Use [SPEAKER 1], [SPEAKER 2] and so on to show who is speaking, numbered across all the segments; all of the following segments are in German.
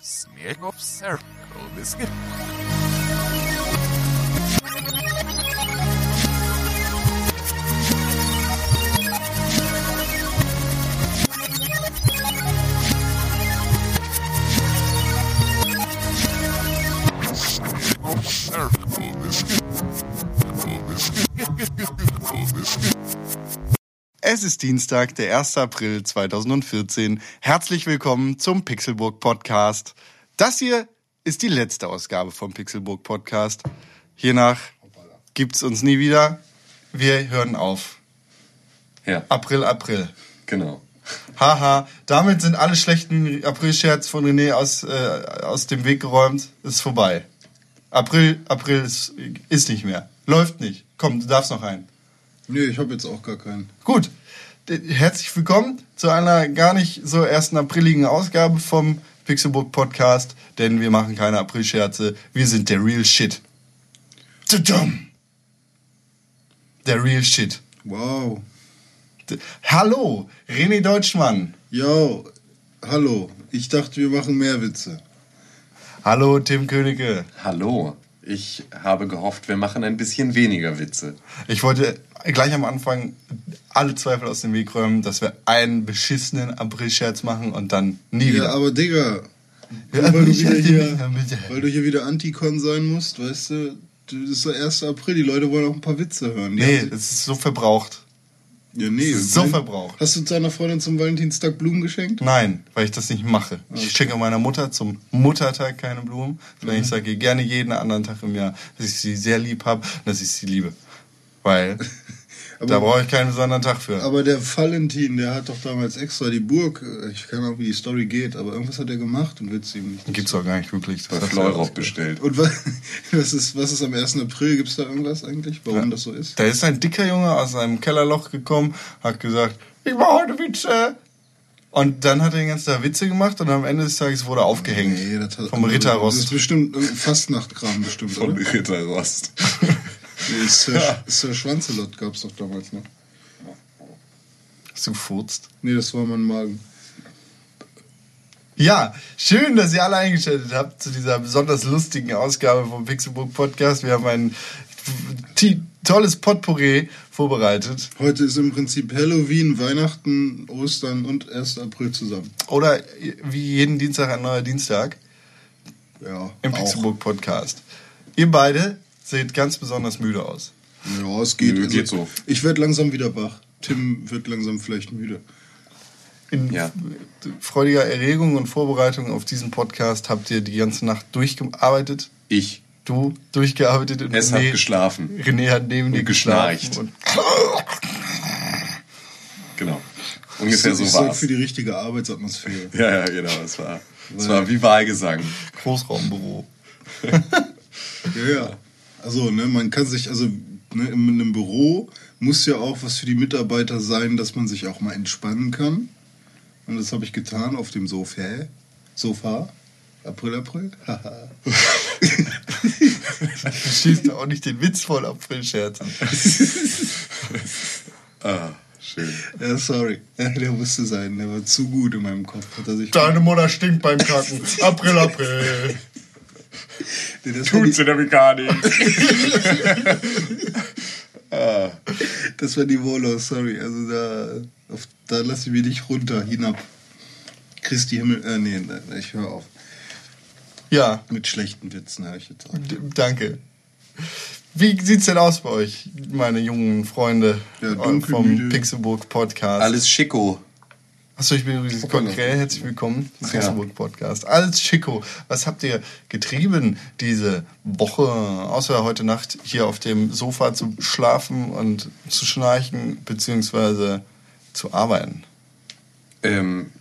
[SPEAKER 1] Smirnoff Circle Biscuit.
[SPEAKER 2] Ist Dienstag, der 1. April 2014. Herzlich willkommen zum Pixelburg Podcast. Das hier ist die letzte Ausgabe vom Pixelburg Podcast. Hiernach gibt's uns nie wieder. Wir hören auf.
[SPEAKER 3] Ja,
[SPEAKER 2] April, April.
[SPEAKER 3] genau.
[SPEAKER 2] Haha, damit sind alle schlechten April-Scherz von René aus, äh, aus dem Weg geräumt. Ist vorbei. April, April ist, ist nicht mehr. Läuft nicht. Komm, du darfst noch einen.
[SPEAKER 4] Nee, ich habe jetzt auch gar keinen.
[SPEAKER 2] Gut, herzlich willkommen zu einer gar nicht so ersten apriligen Ausgabe vom Pixelbook Podcast, denn wir machen keine Aprilscherze, wir sind der Real Shit. Der Real Shit.
[SPEAKER 4] Wow.
[SPEAKER 2] Hallo, René Deutschmann.
[SPEAKER 4] Yo, hallo. Ich dachte, wir machen mehr Witze.
[SPEAKER 2] Hallo, Tim Königke.
[SPEAKER 3] Hallo. Ich habe gehofft, wir machen ein bisschen weniger Witze.
[SPEAKER 2] Ich wollte gleich am Anfang alle Zweifel aus dem Weg räumen, dass wir einen beschissenen Aprilscherz machen und dann nie
[SPEAKER 4] Ja,
[SPEAKER 2] wieder.
[SPEAKER 4] aber Digga,
[SPEAKER 2] Ja,
[SPEAKER 4] weil, du wieder hier, weil du hier wieder Antikon sein musst, weißt du, das ist der 1. April, die Leute wollen auch ein paar Witze hören. Die
[SPEAKER 2] Nee, es ist so verbraucht.
[SPEAKER 4] Ja, nee.
[SPEAKER 2] so verbraucht.
[SPEAKER 4] Hast du deiner Freundin zum Valentinstag Blumen geschenkt?
[SPEAKER 2] Nein, weil ich das nicht mache. Ich schenke meiner Mutter zum Muttertag keine Blumen, sondern
[SPEAKER 4] Mhm.
[SPEAKER 2] ich sage ihr gerne jeden anderen Tag im Jahr, dass ich sie sehr lieb habe und dass ich sie liebe. Weil da brauche ich keinen besonderen Tag für.
[SPEAKER 4] Aber der Valentin, der hat doch damals extra die Burg, äh, ich keine Ahnung, wie die Story geht, aber irgendwas hat er gemacht und willst du ihm nicht.
[SPEAKER 2] Gibt's doch gar nicht wirklich. Das hast du
[SPEAKER 3] Fleurop bestellt.
[SPEAKER 4] Und was, was, ist, was ist am 1. April? Gibt es da irgendwas eigentlich, warum
[SPEAKER 2] Ja.
[SPEAKER 4] das so ist?
[SPEAKER 2] Da ist ein dicker Junge aus seinem Kellerloch gekommen, hat gesagt, ich mache heute Witze. Und dann hat er den ganzen Tag Witze gemacht und am Ende des Tages wurde er aufgehängt.
[SPEAKER 4] Nee, das hat,
[SPEAKER 2] vom
[SPEAKER 4] Das ist
[SPEAKER 2] Ritterrost.
[SPEAKER 4] bestimmt irgendein Fastnachtkram bestimmt,
[SPEAKER 3] Von
[SPEAKER 4] oder?
[SPEAKER 3] Ritterrost.
[SPEAKER 4] Nee, Sir, Sir Schwanzelot gab es doch damals noch.
[SPEAKER 2] Hast du gefurzt?
[SPEAKER 4] Nee, das war mein Magen.
[SPEAKER 2] Ja, schön, dass ihr alle eingeschaltet habt zu dieser besonders lustigen Ausgabe vom Pixelbook Podcast. Wir haben ein tolles Potpourri vorbereitet.
[SPEAKER 4] Heute ist im Prinzip Halloween, Weihnachten, Ostern und 1. April zusammen.
[SPEAKER 2] Oder wie jeden Dienstag ein neuer Dienstag
[SPEAKER 4] Ja,
[SPEAKER 2] im. Pixelbook Podcast. Ihr beide seht ganz besonders müde aus.
[SPEAKER 4] Ja, es geht.
[SPEAKER 3] Nö, geht so.
[SPEAKER 4] Ich werde langsam wieder wach. Tim wird langsam vielleicht müde.
[SPEAKER 2] In
[SPEAKER 3] Ja.
[SPEAKER 2] freudiger Erregung und Vorbereitung auf diesen Podcast habt ihr die ganze Nacht durchgearbeitet.
[SPEAKER 3] Ich.
[SPEAKER 2] Du durchgearbeitet und
[SPEAKER 3] Es hat geschlafen.
[SPEAKER 2] René hat neben dir
[SPEAKER 3] geschnarcht.
[SPEAKER 2] geschlafen.
[SPEAKER 3] Genau. Ungefähr so
[SPEAKER 4] ich sorg
[SPEAKER 3] war's.
[SPEAKER 4] für die richtige Arbeitsatmosphäre.
[SPEAKER 3] Ja, ja, genau. Es war, es war wie Wahlgesang.
[SPEAKER 2] Und Großraumbüro.
[SPEAKER 4] Ja, ja. Also, ne, man kann sich, also ne, in einem Büro muss ja auch was für die Mitarbeiter sein, dass man sich auch mal entspannen kann. Und das habe ich getan auf dem Sofa. Sofa. April, April. Haha.
[SPEAKER 2] Du schießt auch nicht den Witz voll Aprilscherz.
[SPEAKER 3] Ah, schön.
[SPEAKER 4] ja, sorry. Ja, der musste sein. Der war zu gut in meinem Kopf.
[SPEAKER 2] Deine Mutter stinkt beim Kacken. April, April.
[SPEAKER 4] Nee, das, war
[SPEAKER 3] Tut's
[SPEAKER 4] die,
[SPEAKER 3] in der Mechanik.
[SPEAKER 4] das war die Volo, sorry. Also da, auf, da lasse ich mich nicht runter, hinab. Christi Himmel, äh, nee, nee, ich höre auf.
[SPEAKER 2] Ja,
[SPEAKER 4] Mit schlechten Witzen, habe ich jetzt auch.
[SPEAKER 2] d- danke. Wie sieht's denn aus bei euch, meine jungen Freunde
[SPEAKER 4] Ja,
[SPEAKER 2] vom. Pixelburg Podcast?
[SPEAKER 3] Alles schicko.
[SPEAKER 2] Achso, ich bin übrigens konkret. Herzlich willkommen zum Pixelburg Podcast. Alles Chico. Was habt ihr getrieben diese Woche, außer heute Nacht hier auf dem Sofa zu schlafen und zu schnarchen, beziehungsweise zu arbeiten?
[SPEAKER 3] Ähm,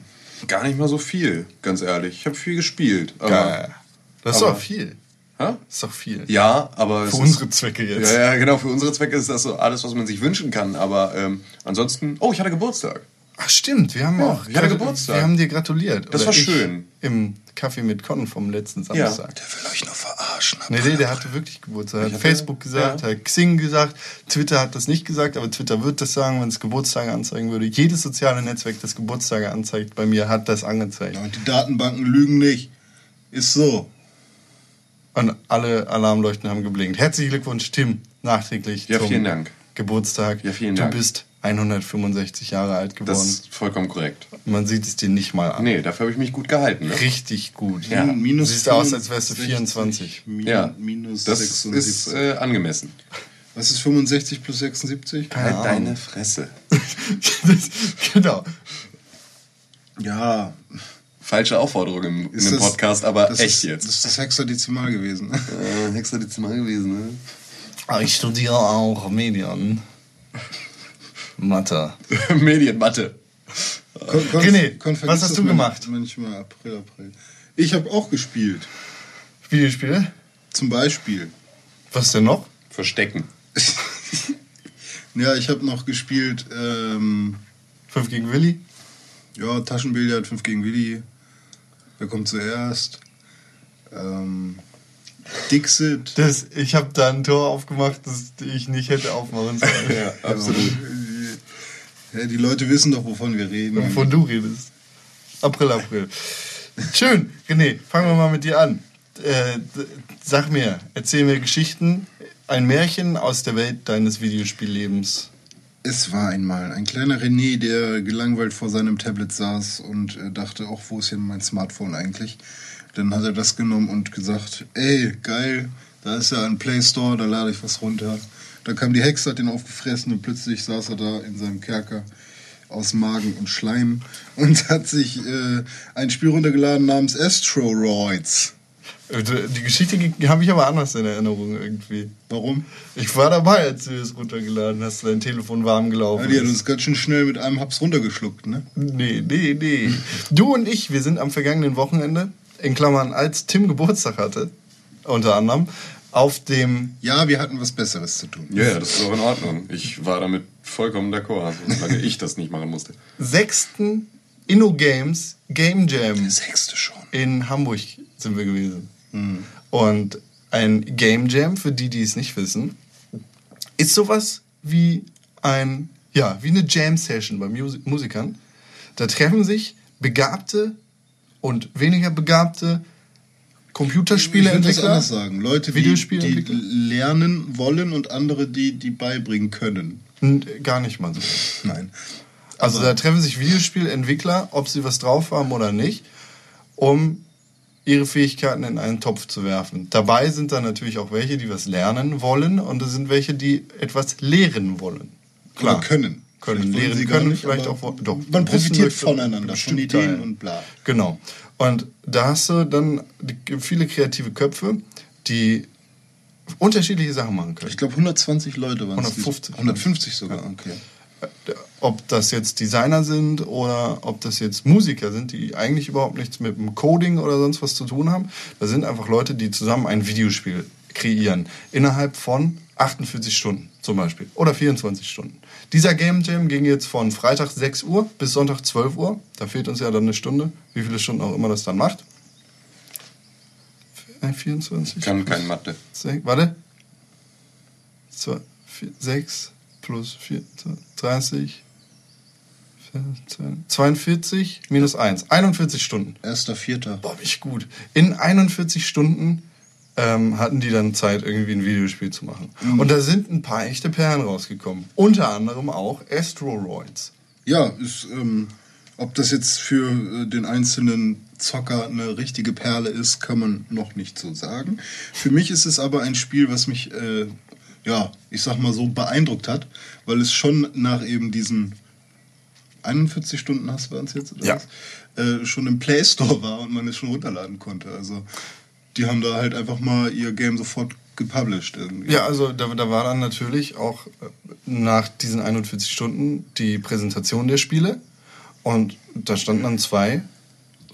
[SPEAKER 3] gar nicht mal so viel, ganz ehrlich. Ich habe viel gespielt. Aber,
[SPEAKER 2] Geil. Das ist
[SPEAKER 3] aber-
[SPEAKER 2] doch viel.
[SPEAKER 3] Hä?
[SPEAKER 2] Das ist doch viel.
[SPEAKER 3] Ja, aber es
[SPEAKER 2] Für
[SPEAKER 3] ist-
[SPEAKER 2] unsere Zwecke jetzt.
[SPEAKER 3] Ja, ja, genau. Für unsere Zwecke ist das so alles, was man sich wünschen kann. Aber ähm, ansonsten. Oh, ich hatte Geburtstag.
[SPEAKER 2] Ach stimmt, wir haben
[SPEAKER 3] Ja,
[SPEAKER 2] auch gratu-
[SPEAKER 3] Geburtstag.
[SPEAKER 2] Wir haben dir gratuliert.
[SPEAKER 3] Das
[SPEAKER 2] Oder
[SPEAKER 3] war schön.
[SPEAKER 2] Im Kaffee mit Con vom letzten
[SPEAKER 3] Ja.
[SPEAKER 2] Samstag.
[SPEAKER 4] Der will euch nur verarschen.
[SPEAKER 2] Nee, nee, der hatte wirklich Geburtstag. Hat
[SPEAKER 3] hatte-
[SPEAKER 2] Facebook gesagt,
[SPEAKER 3] ja.
[SPEAKER 2] hat Xing gesagt, Twitter hat das nicht gesagt, aber Twitter wird das sagen, wenn es Geburtstage anzeigen würde. Jedes soziale Netzwerk, das Geburtstage anzeigt, bei mir hat das angezeigt.
[SPEAKER 4] Ja, und die Datenbanken lügen nicht. Ist so.
[SPEAKER 2] Und alle Alarmleuchten haben geblinkt. Herzlichen Glückwunsch, Tim, nachträglich
[SPEAKER 3] Ja,
[SPEAKER 2] zum
[SPEAKER 3] vielen Dank.
[SPEAKER 2] Geburtstag.
[SPEAKER 3] Ja, vielen
[SPEAKER 2] du
[SPEAKER 3] Dank.
[SPEAKER 2] bist 165 Jahre alt geworden.
[SPEAKER 3] Das ist vollkommen korrekt.
[SPEAKER 2] Man sieht es dir nicht mal an.
[SPEAKER 3] Nee, dafür habe ich mich gut gehalten. Ne?
[SPEAKER 2] Richtig gut.
[SPEAKER 3] Ja.
[SPEAKER 4] Min- Minus
[SPEAKER 2] Siehst aus, als wärst du
[SPEAKER 4] 64,
[SPEAKER 2] 24.
[SPEAKER 4] Min,
[SPEAKER 3] Ja,
[SPEAKER 4] Minus
[SPEAKER 3] das
[SPEAKER 4] 76.
[SPEAKER 3] ist äh, angemessen.
[SPEAKER 4] Was ist 65 plus 76?
[SPEAKER 2] Keine
[SPEAKER 3] Halt
[SPEAKER 2] Ahnung.
[SPEAKER 3] deine Fresse.
[SPEAKER 2] das, genau.
[SPEAKER 4] Ja.
[SPEAKER 3] Falsche Aufforderung im, in dem Podcast, aber
[SPEAKER 4] das
[SPEAKER 3] echt
[SPEAKER 4] ist,
[SPEAKER 3] jetzt.
[SPEAKER 4] Das ist das Hexadezimal gewesen.
[SPEAKER 3] Äh, Hexadezimal gewesen, ne?
[SPEAKER 2] Aber ich studiere auch Medien. Mathe.
[SPEAKER 3] Medienmatte.
[SPEAKER 4] Kon Kon
[SPEAKER 2] René,
[SPEAKER 4] Kon
[SPEAKER 2] was hast du gemacht?
[SPEAKER 4] Manchmal April, April. Ich habe auch gespielt.
[SPEAKER 2] Videospiele?
[SPEAKER 4] Zum Beispiel.
[SPEAKER 2] Was denn noch?
[SPEAKER 3] Verstecken.
[SPEAKER 4] Ja, ich habe noch gespielt, ähm,
[SPEAKER 2] 5 gegen Willi?
[SPEAKER 4] ja, Taschenbillard, 5 gegen Willi. Wer kommt zuerst? Ähm, Dixit.
[SPEAKER 2] Das, ich habe da ein Tor aufgemacht, das ich nicht hätte aufmachen sollen.
[SPEAKER 3] Ja, absolut.
[SPEAKER 4] Ja, die Leute wissen doch, wovon wir reden.
[SPEAKER 2] Wovon du redest. April, April. Schön, René, fangen wir mal mit dir an. Äh, sag mir, erzähl mir Geschichten, ein Märchen aus der Welt deines Videospiellebens.
[SPEAKER 4] Es war einmal ein kleiner René, der gelangweilt vor seinem Tablet saß und äh, dachte, auch wo ist hier mein Smartphone eigentlich? Dann hat er das genommen und gesagt, ey, geil, da ist ja ein Play Store, da lade ich was runter. Da kam die Hexe, hat ihn aufgefressen und plötzlich saß er da in seinem Kerker aus Magen und Schleim und hat sich äh, ein Spiel runtergeladen namens Asteroids.
[SPEAKER 2] Äh, Die Geschichte habe ich aber anders in Erinnerung irgendwie.
[SPEAKER 4] Warum?
[SPEAKER 2] Ich war dabei, als du es runtergeladen hast, dein Telefon warm
[SPEAKER 4] Ja,
[SPEAKER 2] gelaufen
[SPEAKER 4] die hat uns ganz schön schnell mit einem Haps runtergeschluckt, ne?
[SPEAKER 2] Nee, nee, nee. Du und ich, wir sind am vergangenen Wochenende, in Klammern, als Tim Geburtstag hatte, unter anderem, auf dem
[SPEAKER 4] Ja, wir hatten was Besseres zu tun.
[SPEAKER 3] Ja, das ist auch in Ordnung. Ich war damit vollkommen d'accord, solange ich das nicht machen musste.
[SPEAKER 2] sechsten InnoGames Game Jam
[SPEAKER 4] Sechste schon.
[SPEAKER 2] in Hamburg sind wir gewesen. Und ein Game Jam, für die, die es nicht wissen, ist sowas wie ein, ja, wie eine Jam-Session bei Musi Musikern. Da treffen sich begabte und weniger begabte
[SPEAKER 4] Ich würde das
[SPEAKER 2] Computerspieleentwickler.
[SPEAKER 4] anders sagen. Leute, die, die lernen wollen und andere, die die beibringen können.
[SPEAKER 2] Gar nicht mal so.
[SPEAKER 4] Nein.
[SPEAKER 2] Also da treffen sich Videospielentwickler, ob sie was drauf haben oder nicht, um ihre Fähigkeiten in einen Topf zu werfen. Dabei sind da natürlich auch welche, die was lernen wollen und es sind welche, die etwas lehren wollen. Klar.
[SPEAKER 4] Oder können.
[SPEAKER 2] Können, lehren können,
[SPEAKER 4] nicht,
[SPEAKER 2] vielleicht auch. Doch,
[SPEAKER 4] Man profitiert voneinander, von Ideen und bla.
[SPEAKER 2] Genau. Und da hast du dann viele kreative Köpfe, die unterschiedliche Sachen machen können.
[SPEAKER 4] Ich glaube 120 Leute waren es.
[SPEAKER 2] 150.
[SPEAKER 4] 150 sogar, okay.
[SPEAKER 2] ob das jetzt Designer sind oder ob das jetzt Musiker sind, die eigentlich überhaupt nichts mit dem Coding oder sonst was zu tun haben. Das sind einfach Leute, die zusammen ein Videospiel kreieren. Innerhalb von 48 Stunden zum Beispiel. Oder 24 Stunden. Dieser Game Jam ging jetzt von Freitag 6 Uhr bis Sonntag 12 Uhr. Da fehlt uns ja dann eine Stunde. Wie viele Stunden auch immer das dann macht. Äh, 24?
[SPEAKER 3] Ich kann kein Mathe.
[SPEAKER 2] Sech, warte. 6 plus 4, 30, 14, 42 minus 1. 41 Stunden.
[SPEAKER 4] Erster, vierter.
[SPEAKER 2] Boah, mich gut. In 41 Stunden ähm, hatten die dann Zeit, irgendwie ein Videospiel zu machen. Und da sind ein paar echte Perlen rausgekommen. Unter anderem auch Asteroids.
[SPEAKER 4] Ja, ist, ähm, ob das jetzt für äh, den einzelnen Zocker eine richtige Perle ist, kann man noch nicht so sagen. Für mich ist es aber ein Spiel, was mich, äh, ja, ich sag mal so, beeindruckt hat, weil es schon nach eben diesen 41 Stunden hast du uns jetzt, oder
[SPEAKER 2] Ja.
[SPEAKER 4] was? Äh, schon im Play Store war und man es schon runterladen konnte. Also die haben da halt einfach mal ihr Game sofort gepublished irgendwie.
[SPEAKER 2] Ja, also da, da war dann natürlich auch äh, nach diesen 41 Stunden die Präsentation der Spiele. Und da standen dann zwei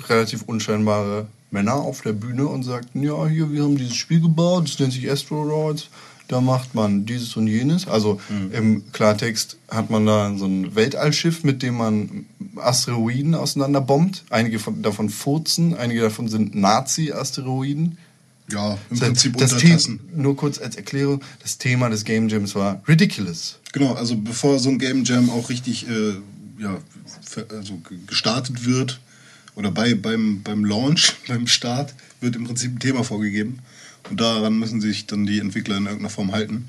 [SPEAKER 2] relativ unscheinbare Männer auf der Bühne und sagten, ja, hier, wir haben dieses Spiel gebaut, das nennt sich Asteroids, da macht man dieses und jenes. Also im Klartext hat man da so ein Weltallschiff, mit dem man Asteroiden auseinanderbombt. Einige von, davon furzen, einige davon sind Nazi-Asteroiden.
[SPEAKER 4] Ja, im
[SPEAKER 2] Das-
[SPEAKER 4] Prinzip
[SPEAKER 2] das
[SPEAKER 4] Untertassen.
[SPEAKER 2] Thema, nur kurz als Erklärung, das Thema des Game Jams war Ridiculous.
[SPEAKER 4] Genau, also bevor so ein Game Jam auch richtig äh, ja, also ge- gestartet wird oder bei, beim, beim Launch, beim Start, wird im Prinzip ein Thema vorgegeben. Und daran müssen sich dann die Entwickler in irgendeiner Form halten.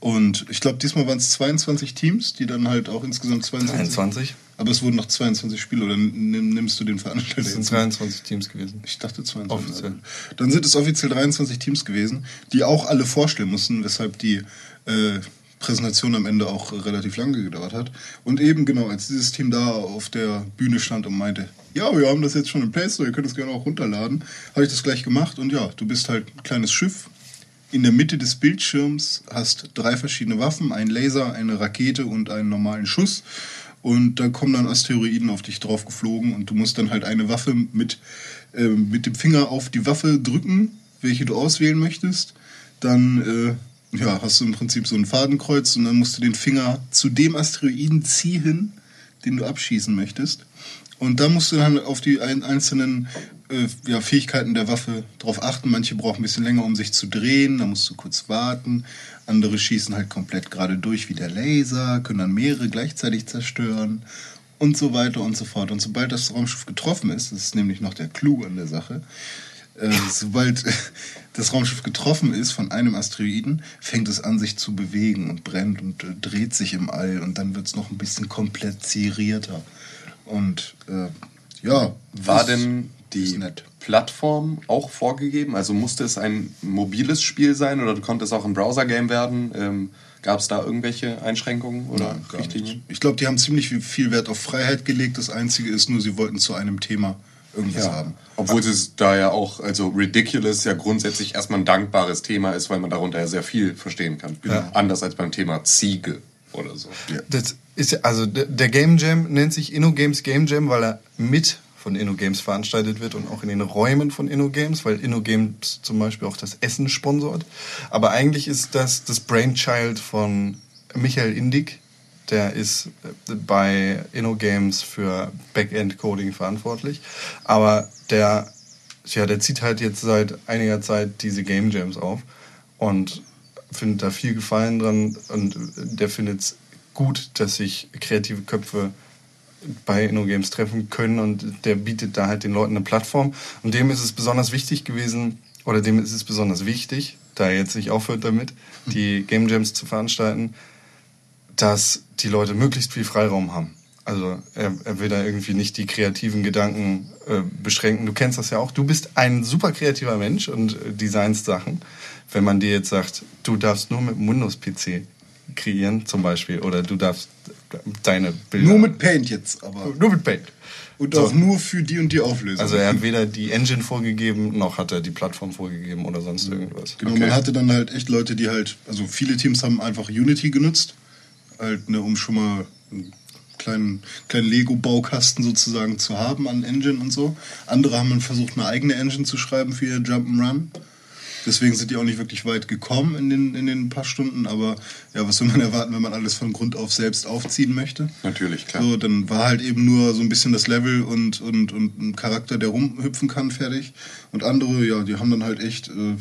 [SPEAKER 4] Und ich glaube, diesmal waren es 22 Teams, die dann halt auch insgesamt 22.
[SPEAKER 2] 23?
[SPEAKER 4] Aber es wurden noch 22 Spiele, oder nimm, nimmst du den Veranstalter
[SPEAKER 2] Es sind
[SPEAKER 4] jetzt?
[SPEAKER 2] 23 Teams gewesen.
[SPEAKER 4] Ich dachte 22.
[SPEAKER 2] Offiziell.
[SPEAKER 4] Dann sind es offiziell 23 Teams gewesen, die auch alle vorstellen mussten, weshalb die äh, Präsentation am Ende auch relativ lange gedauert hat. Und eben genau, als dieses Team da auf der Bühne stand und meinte, ja, wir haben das jetzt schon im Play Store, ihr könnt es gerne auch runterladen, habe ich das gleich gemacht und ja, du bist halt ein kleines Schiff. In der Mitte des Bildschirms hast drei verschiedene Waffen, einen Laser, eine Rakete und einen normalen Schuss. Und da kommen dann Asteroiden auf dich drauf geflogen und du musst dann halt eine Waffe mit, äh, mit dem Finger auf die Waffe drücken, welche du auswählen möchtest. Dann äh, ja, hast du im Prinzip so ein Fadenkreuz und dann musst du den Finger zu dem Asteroiden ziehen, den du abschießen möchtest. Und da musst du dann auf die ein, einzelnen äh, ja, Fähigkeiten der Waffe drauf achten. Manche brauchen ein bisschen länger, um sich zu drehen, da musst du kurz warten. Andere schießen halt komplett gerade durch wie der Laser, können dann mehrere gleichzeitig zerstören und so weiter und so fort. Und sobald das Raumschiff getroffen ist, das ist nämlich noch der Clou an der Sache, äh, sobald das Raumschiff getroffen ist von einem Asteroiden, fängt es an, sich zu bewegen und brennt und äh, dreht sich im All und dann wird es noch ein bisschen komplizierter. Und äh, ja,
[SPEAKER 3] War
[SPEAKER 4] ist-
[SPEAKER 3] denn die. Plattform auch vorgegeben? Also musste es ein mobiles Spiel sein oder konnte es auch ein Browser-Game werden? Ähm, Gab es da irgendwelche Einschränkungen oder
[SPEAKER 4] Nein,
[SPEAKER 3] Richtlinien?
[SPEAKER 4] nicht. Ich glaube, die haben ziemlich viel- viel Wert auf Freiheit gelegt. Das Einzige ist nur, sie wollten zu einem Thema irgendwas haben.
[SPEAKER 3] Obwohl es da ja auch, also ridiculous ja grundsätzlich erstmal ein dankbares Thema ist, weil man darunter ja sehr viel verstehen kann. Anders als beim Thema Ziege oder so.
[SPEAKER 2] Das ist ja- also der der Game Jam nennt sich InnoGames Game Jam, weil er mit von InnoGames veranstaltet wird und auch in den Räumen von InnoGames, weil InnoGames zum Beispiel auch das Essen sponsort. Aber eigentlich ist das das Brainchild von Michael Indig. Der ist äh, bei InnoGames für Backend-Coding verantwortlich. Aber der, ja, der zieht halt jetzt seit einiger Zeit diese Game Jams auf und findet da viel Gefallen dran und der findet es gut, dass sich kreative Köpfe bei InnoGames treffen können und der bietet da halt den Leuten eine Plattform und dem ist es besonders wichtig gewesen oder dem ist es besonders wichtig, da er jetzt nicht aufhört damit, die Game Jams zu veranstalten, dass die Leute möglichst viel Freiraum haben. Also er, er will da irgendwie nicht die kreativen Gedanken äh, beschränken. Du kennst das ja auch. Du bist ein super kreativer Mensch und äh, designst Sachen. Wenn man dir jetzt sagt, du darfst nur mit dem Windows-PC kreieren zum Beispiel oder du darfst deine Bilder...
[SPEAKER 4] Nur mit Paint jetzt, aber.
[SPEAKER 2] Nur mit Paint.
[SPEAKER 4] Und
[SPEAKER 2] So.
[SPEAKER 4] auch nur für die und die Auflösung.
[SPEAKER 2] Also er hat weder die Engine vorgegeben, noch hat er die Plattform vorgegeben oder sonst irgendwas.
[SPEAKER 4] Genau,
[SPEAKER 3] Okay.
[SPEAKER 4] man hatte dann halt echt Leute, die halt, also viele Teams haben einfach Unity genutzt, halt, ne, um schon mal einen kleinen, kleinen Lego-Baukasten sozusagen zu haben an Engine und so. Andere haben dann versucht, eine eigene Engine zu schreiben für ihr Jump'n'Run. Deswegen sind die auch nicht wirklich weit gekommen in den, in den paar Stunden, aber ja, was will man erwarten, wenn man alles von Grund auf selbst aufziehen möchte?
[SPEAKER 3] Natürlich, klar.
[SPEAKER 4] So, dann war halt eben nur so ein bisschen das Level und, und, und ein Charakter, der rumhüpfen kann, fertig. Und andere, ja, die haben dann halt echt äh,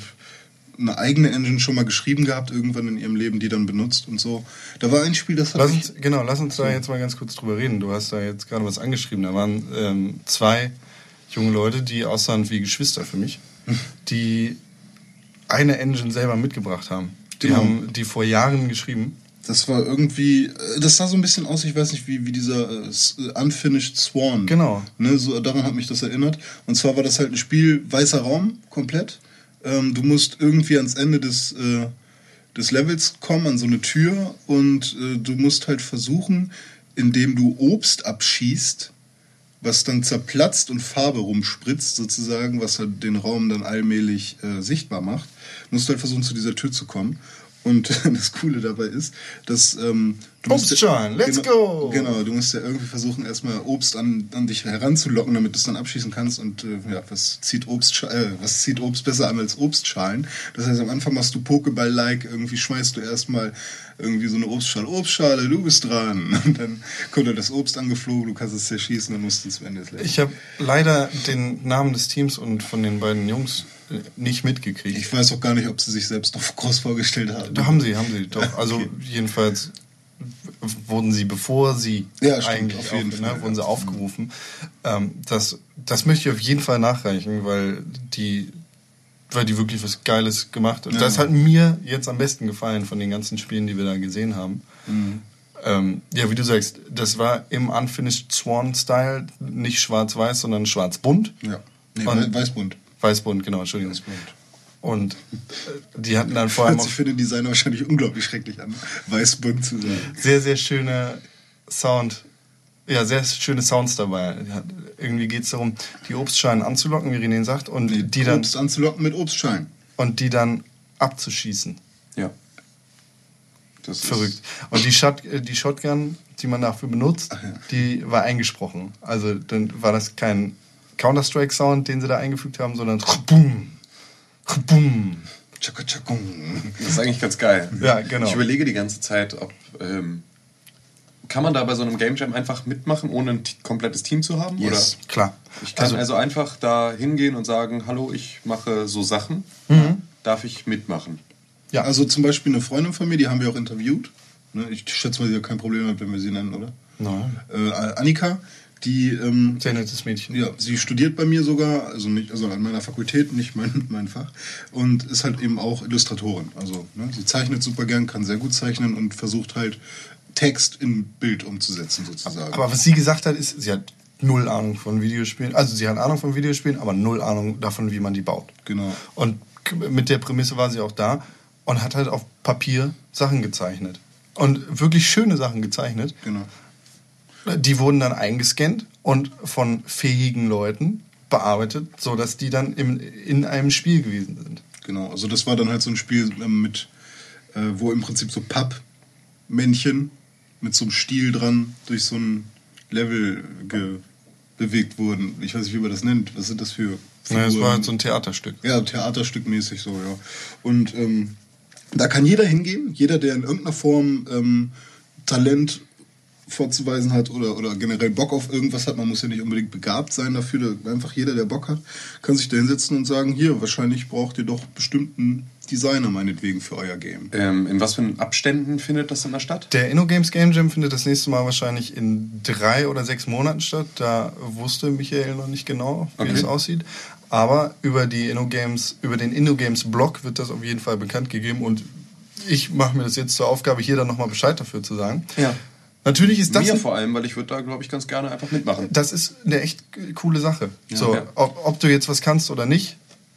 [SPEAKER 4] eine eigene Engine schon mal geschrieben gehabt, irgendwann in ihrem Leben, die dann benutzt und so. Da war ein Spiel, das hat
[SPEAKER 2] Lass uns, genau, lass uns da jetzt mal ganz kurz drüber reden. Du hast da jetzt gerade was angeschrieben. Da waren ähm, zwei junge Leute, die aussahen wie Geschwister für mich, die eine Engine selber mitgebracht haben. Die
[SPEAKER 4] Genau.
[SPEAKER 2] haben die vor Jahren geschrieben.
[SPEAKER 4] Das war irgendwie, äh, das sah so ein bisschen aus, ich weiß nicht, wie, wie dieser äh, äh, Unfinished Swan.
[SPEAKER 2] Genau.
[SPEAKER 4] Ne, so, daran hat mich das erinnert. Und zwar war das halt ein Spiel, weißer Raum, komplett. Ähm, du musst irgendwie ans Ende des, äh, des Levels kommen, an so eine Tür. Und äh, du musst halt versuchen, indem du Obst abschießt, was dann zerplatzt und Farbe rumspritzt, sozusagen, was halt den Raum dann allmählich äh, sichtbar macht, musst du halt versuchen, zu dieser Tür zu kommen. Und das Coole dabei ist, dass ähm, du musst-
[SPEAKER 2] Obstschalen, let's
[SPEAKER 4] genau,
[SPEAKER 2] go!
[SPEAKER 4] Genau, du musst ja irgendwie versuchen, erstmal Obst an, an dich heranzulocken, damit du es dann abschießen kannst. Und äh, ja, was zieht, Obst, äh, was zieht Obst besser an als Obstschalen? Das heißt, am Anfang machst du Pokéball-like, irgendwie schmeißt du erstmal irgendwie so eine Obstschale. Obstschale, du bist dran. Und dann kommt das Obst angeflogen, du kannst es zerschießen und musst es am Ende.
[SPEAKER 2] Ich habe leider den Namen des Teams und von den beiden Jungs nicht mitgekriegt.
[SPEAKER 4] Ich weiß auch gar nicht, ob sie sich selbst noch groß vorgestellt haben.
[SPEAKER 2] Da haben sie, haben sie doch. Also
[SPEAKER 4] Okay.
[SPEAKER 2] jedenfalls wurden sie, bevor sie
[SPEAKER 4] Ja, stimmt,
[SPEAKER 2] eigentlich
[SPEAKER 4] auf jeden
[SPEAKER 2] auf,
[SPEAKER 4] Fall,
[SPEAKER 2] ne, wurden sie aufgerufen. Ähm, das, das möchte ich auf jeden Fall nachreichen, weil die, weil die wirklich was Geiles gemacht haben.
[SPEAKER 4] Ja.
[SPEAKER 2] Das hat mir jetzt am besten gefallen von den ganzen Spielen, die wir da gesehen haben.
[SPEAKER 4] Mhm.
[SPEAKER 2] Ähm, ja, wie du sagst, das war im Unfinished Swan-Style, nicht schwarz-weiß, sondern schwarz-bunt.
[SPEAKER 4] Ja. Nee, Weißbunt.
[SPEAKER 2] Weißbunt, genau, Entschuldigung.
[SPEAKER 4] Weißbunt.
[SPEAKER 2] Und äh, die hatten dann vor allem
[SPEAKER 4] sich für den Designer wahrscheinlich unglaublich schrecklich an, Weißbunt zu sein.
[SPEAKER 2] sehr, sehr schöne Sound. Ja, sehr schöne Sounds dabei. Irgendwie geht es darum, die Obstschalen anzulocken, wie René sagt, und die dann
[SPEAKER 4] Obst anzulocken mit Obstschalen.
[SPEAKER 2] und die dann abzuschießen.
[SPEAKER 3] Ja. Das
[SPEAKER 2] Verrückt. Und die, Shot, äh, die Shotgun, die man dafür benutzt,
[SPEAKER 4] ja.
[SPEAKER 2] die war eingesprochen. Also dann war das kein Counter-Strike-Sound, den sie da eingefügt haben, sondern boom, boom.
[SPEAKER 3] Das ist eigentlich ganz geil.
[SPEAKER 2] Ja, genau.
[SPEAKER 3] Ich überlege die ganze Zeit, ob. Ähm, kann man da bei so einem Game Jam einfach mitmachen, ohne ein komplettes Team zu haben?
[SPEAKER 4] Yes.
[SPEAKER 3] Oder?
[SPEAKER 2] Klar.
[SPEAKER 3] Ich kann also,
[SPEAKER 2] Also-
[SPEAKER 3] einfach da hingehen und sagen: Hallo, ich mache so Sachen.
[SPEAKER 2] Mhm.
[SPEAKER 3] Darf ich mitmachen?
[SPEAKER 2] Ja.
[SPEAKER 4] Also zum Beispiel eine Freundin von mir, die haben wir auch interviewt. Ne, Ich schätze mal, sie hat kein Problem hat, wenn wir sie nennen, oder?
[SPEAKER 2] Nein.
[SPEAKER 4] Äh, Annika, die ähm,
[SPEAKER 2] Sehr nettes Mädchen.
[SPEAKER 4] Ja, sie studiert bei mir sogar, also nicht, also an meiner Fakultät, nicht mein, mein Fach, und ist halt eben auch Illustratorin. Also ne, sie zeichnet super gern, kann sehr gut zeichnen und versucht halt Text in Bild umzusetzen sozusagen.
[SPEAKER 2] Aber was sie gesagt hat, ist, sie hat null Ahnung von Videospielen. Also sie hat Ahnung von Videospielen, aber null Ahnung davon, wie man die baut.
[SPEAKER 4] Genau.
[SPEAKER 2] Und mit der Prämisse war sie auch da und hat halt auf Papier Sachen gezeichnet. Und wirklich schöne Sachen gezeichnet.
[SPEAKER 4] genau.
[SPEAKER 2] Die wurden dann eingescannt und von fähigen Leuten bearbeitet, sodass die dann im, in einem Spiel gewesen sind.
[SPEAKER 4] Genau, also das war dann halt so ein Spiel ähm, mit, äh, wo im Prinzip so Pappmännchen mit so einem Stiel dran durch so ein Level bewegt wurden. Ich weiß nicht, wie man das nennt. Was sind das für
[SPEAKER 2] Ja, es war
[SPEAKER 4] Figuren?
[SPEAKER 2] halt so ein Theaterstück.
[SPEAKER 4] Ja, theaterstückmäßig so, ja. Und ähm, da kann jeder hingehen, jeder, der in irgendeiner Form ähm, Talent vorzuweisen hat oder, oder generell Bock auf irgendwas hat, man muss ja nicht unbedingt begabt sein dafür, da einfach jeder, der Bock hat, kann sich da hinsetzen und sagen, hier, wahrscheinlich braucht ihr doch bestimmten Designer meinetwegen für euer Game.
[SPEAKER 3] Ähm, in was für Abständen findet das immer statt?
[SPEAKER 2] Der InnoGames Game Jam findet das nächste Mal wahrscheinlich in drei oder sechs Monaten statt. Da wusste Michael noch nicht genau, wie
[SPEAKER 3] Okay.
[SPEAKER 2] das aussieht. Aber über die InnoGames, über den InnoGames Blog wird das auf jeden Fall bekannt gegeben und ich mache mir das jetzt zur Aufgabe, hier dann nochmal Bescheid dafür zu sagen.
[SPEAKER 3] Ja.
[SPEAKER 2] Natürlich ist das,
[SPEAKER 3] Mir vor allem, weil ich würde da, glaube ich, ganz gerne einfach mitmachen.
[SPEAKER 2] das ist eine echt coole Sache.
[SPEAKER 3] Ja,
[SPEAKER 2] so,
[SPEAKER 3] ja.
[SPEAKER 2] ob, ob du jetzt was kannst oder nicht,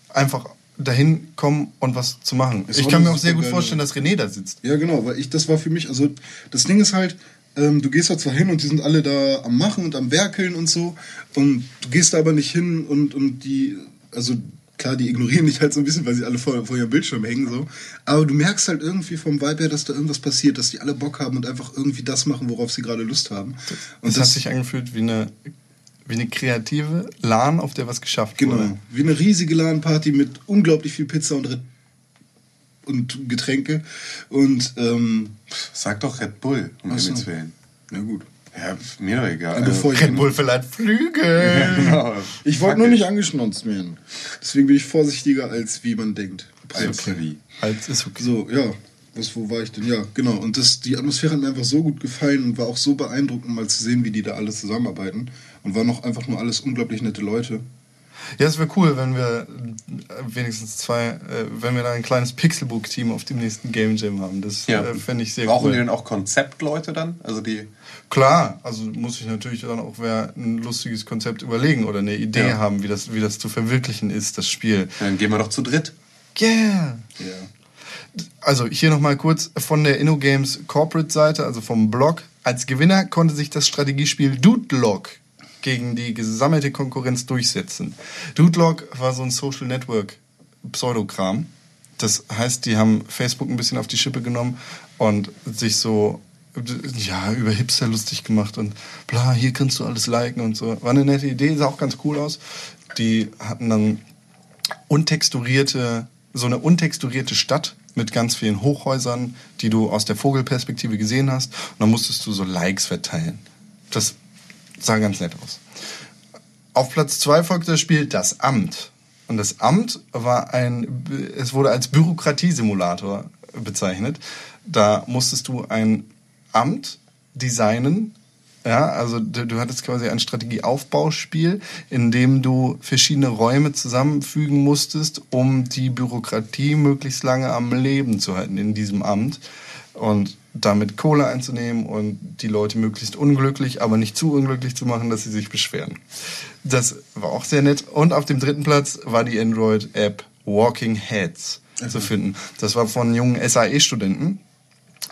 [SPEAKER 2] einfach dahin kommen und was zu machen.
[SPEAKER 4] Es
[SPEAKER 2] ich kann mir auch sehr gut vorstellen, dass René da sitzt.
[SPEAKER 4] Ja, genau, weil ich, das war für mich, also das Ding ist halt, ähm, du gehst da zwar hin und die sind alle da am Machen und am Werkeln und so, und du gehst da aber nicht hin und, und die, also klar, die ignorieren dich halt so ein bisschen, weil sie alle vor, vor ihrem Bildschirm hängen, so, aber du merkst halt irgendwie vom Vibe her, dass da irgendwas passiert, dass die alle Bock haben und einfach irgendwie das machen, worauf sie gerade Lust haben. Und
[SPEAKER 2] Das, hat sich angefühlt wie eine, wie eine kreative LAN, auf der was geschafft
[SPEAKER 4] Genau.
[SPEAKER 2] wurde.
[SPEAKER 4] Wie eine riesige LAN-Party mit unglaublich viel Pizza und, Red und Getränke. Und, ähm,
[SPEAKER 3] Sag doch Red Bull, um
[SPEAKER 4] Ach so.
[SPEAKER 3] Himmels Willen.
[SPEAKER 4] na gut.
[SPEAKER 3] Ja, mir doch egal.
[SPEAKER 4] Ja, bevor ich
[SPEAKER 2] Red Bull verleiht Flügel.
[SPEAKER 3] Genau.
[SPEAKER 4] Ich wollte nur nicht angeschnauzt werden. Deswegen bin ich vorsichtiger, als wie man denkt.
[SPEAKER 3] Als wie.
[SPEAKER 2] Halt, ist okay.
[SPEAKER 4] So, ja. Was, wo war ich denn? Ja, genau. Und das, die Atmosphäre hat mir einfach so gut gefallen und war auch so beeindruckend, mal zu sehen, wie die da alle zusammenarbeiten. Und waren auch einfach nur alles unglaublich nette Leute.
[SPEAKER 2] Ja, es wäre cool, wenn wir äh, wenigstens zwei, äh, wenn wir da ein kleines Pixelbook-Team auf dem nächsten Game Jam haben. Das
[SPEAKER 3] Ja.
[SPEAKER 2] äh, fände ich sehr
[SPEAKER 3] Brauchen
[SPEAKER 2] cool.
[SPEAKER 3] die denn auch Konzeptleute dann? Also die.
[SPEAKER 2] Klar, also muss ich natürlich dann auch wer ein lustiges Konzept überlegen oder eine Idee
[SPEAKER 3] Ja.
[SPEAKER 2] haben, wie das, wie das zu verwirklichen ist, das Spiel.
[SPEAKER 3] Dann gehen wir doch zu dritt.
[SPEAKER 2] Yeah!
[SPEAKER 4] Ja.
[SPEAKER 2] Also hier nochmal kurz von der InnoGames Corporate-Seite, also vom Blog. Als Gewinner konnte sich das Strategiespiel Dudelog gegen die gesammelte Konkurrenz durchsetzen. Dudelog war so ein Social Network Pseudokram. Das heißt, die haben Facebook ein bisschen auf die Schippe genommen und sich so ja, über Hipster lustig gemacht und bla, hier kannst du alles liken und so. War eine nette Idee, sah auch ganz cool aus. Die hatten dann untexturierte, so eine untexturierte Stadt mit ganz vielen Hochhäusern, die du aus der Vogelperspektive gesehen hast. Und dann musstest du so Likes verteilen. Das sah ganz nett aus. Auf Platz zwei folgte das Spiel Das Amt. Und das Amt war ein, es wurde als Bürokratiesimulator bezeichnet. Da musstest du ein Amt designen. Ja, also du, du hattest quasi ein Strategieaufbauspiel, in dem du verschiedene Räume zusammenfügen musstest, um die Bürokratie möglichst lange am Leben zu halten in diesem Amt und damit Kohle einzunehmen und die Leute möglichst unglücklich, aber nicht zu unglücklich zu machen, dass sie sich beschweren. Das war auch sehr nett. Und auf dem dritten Platz war die Android-App Walking Heads zu finden. Das war von jungen SAE-Studenten.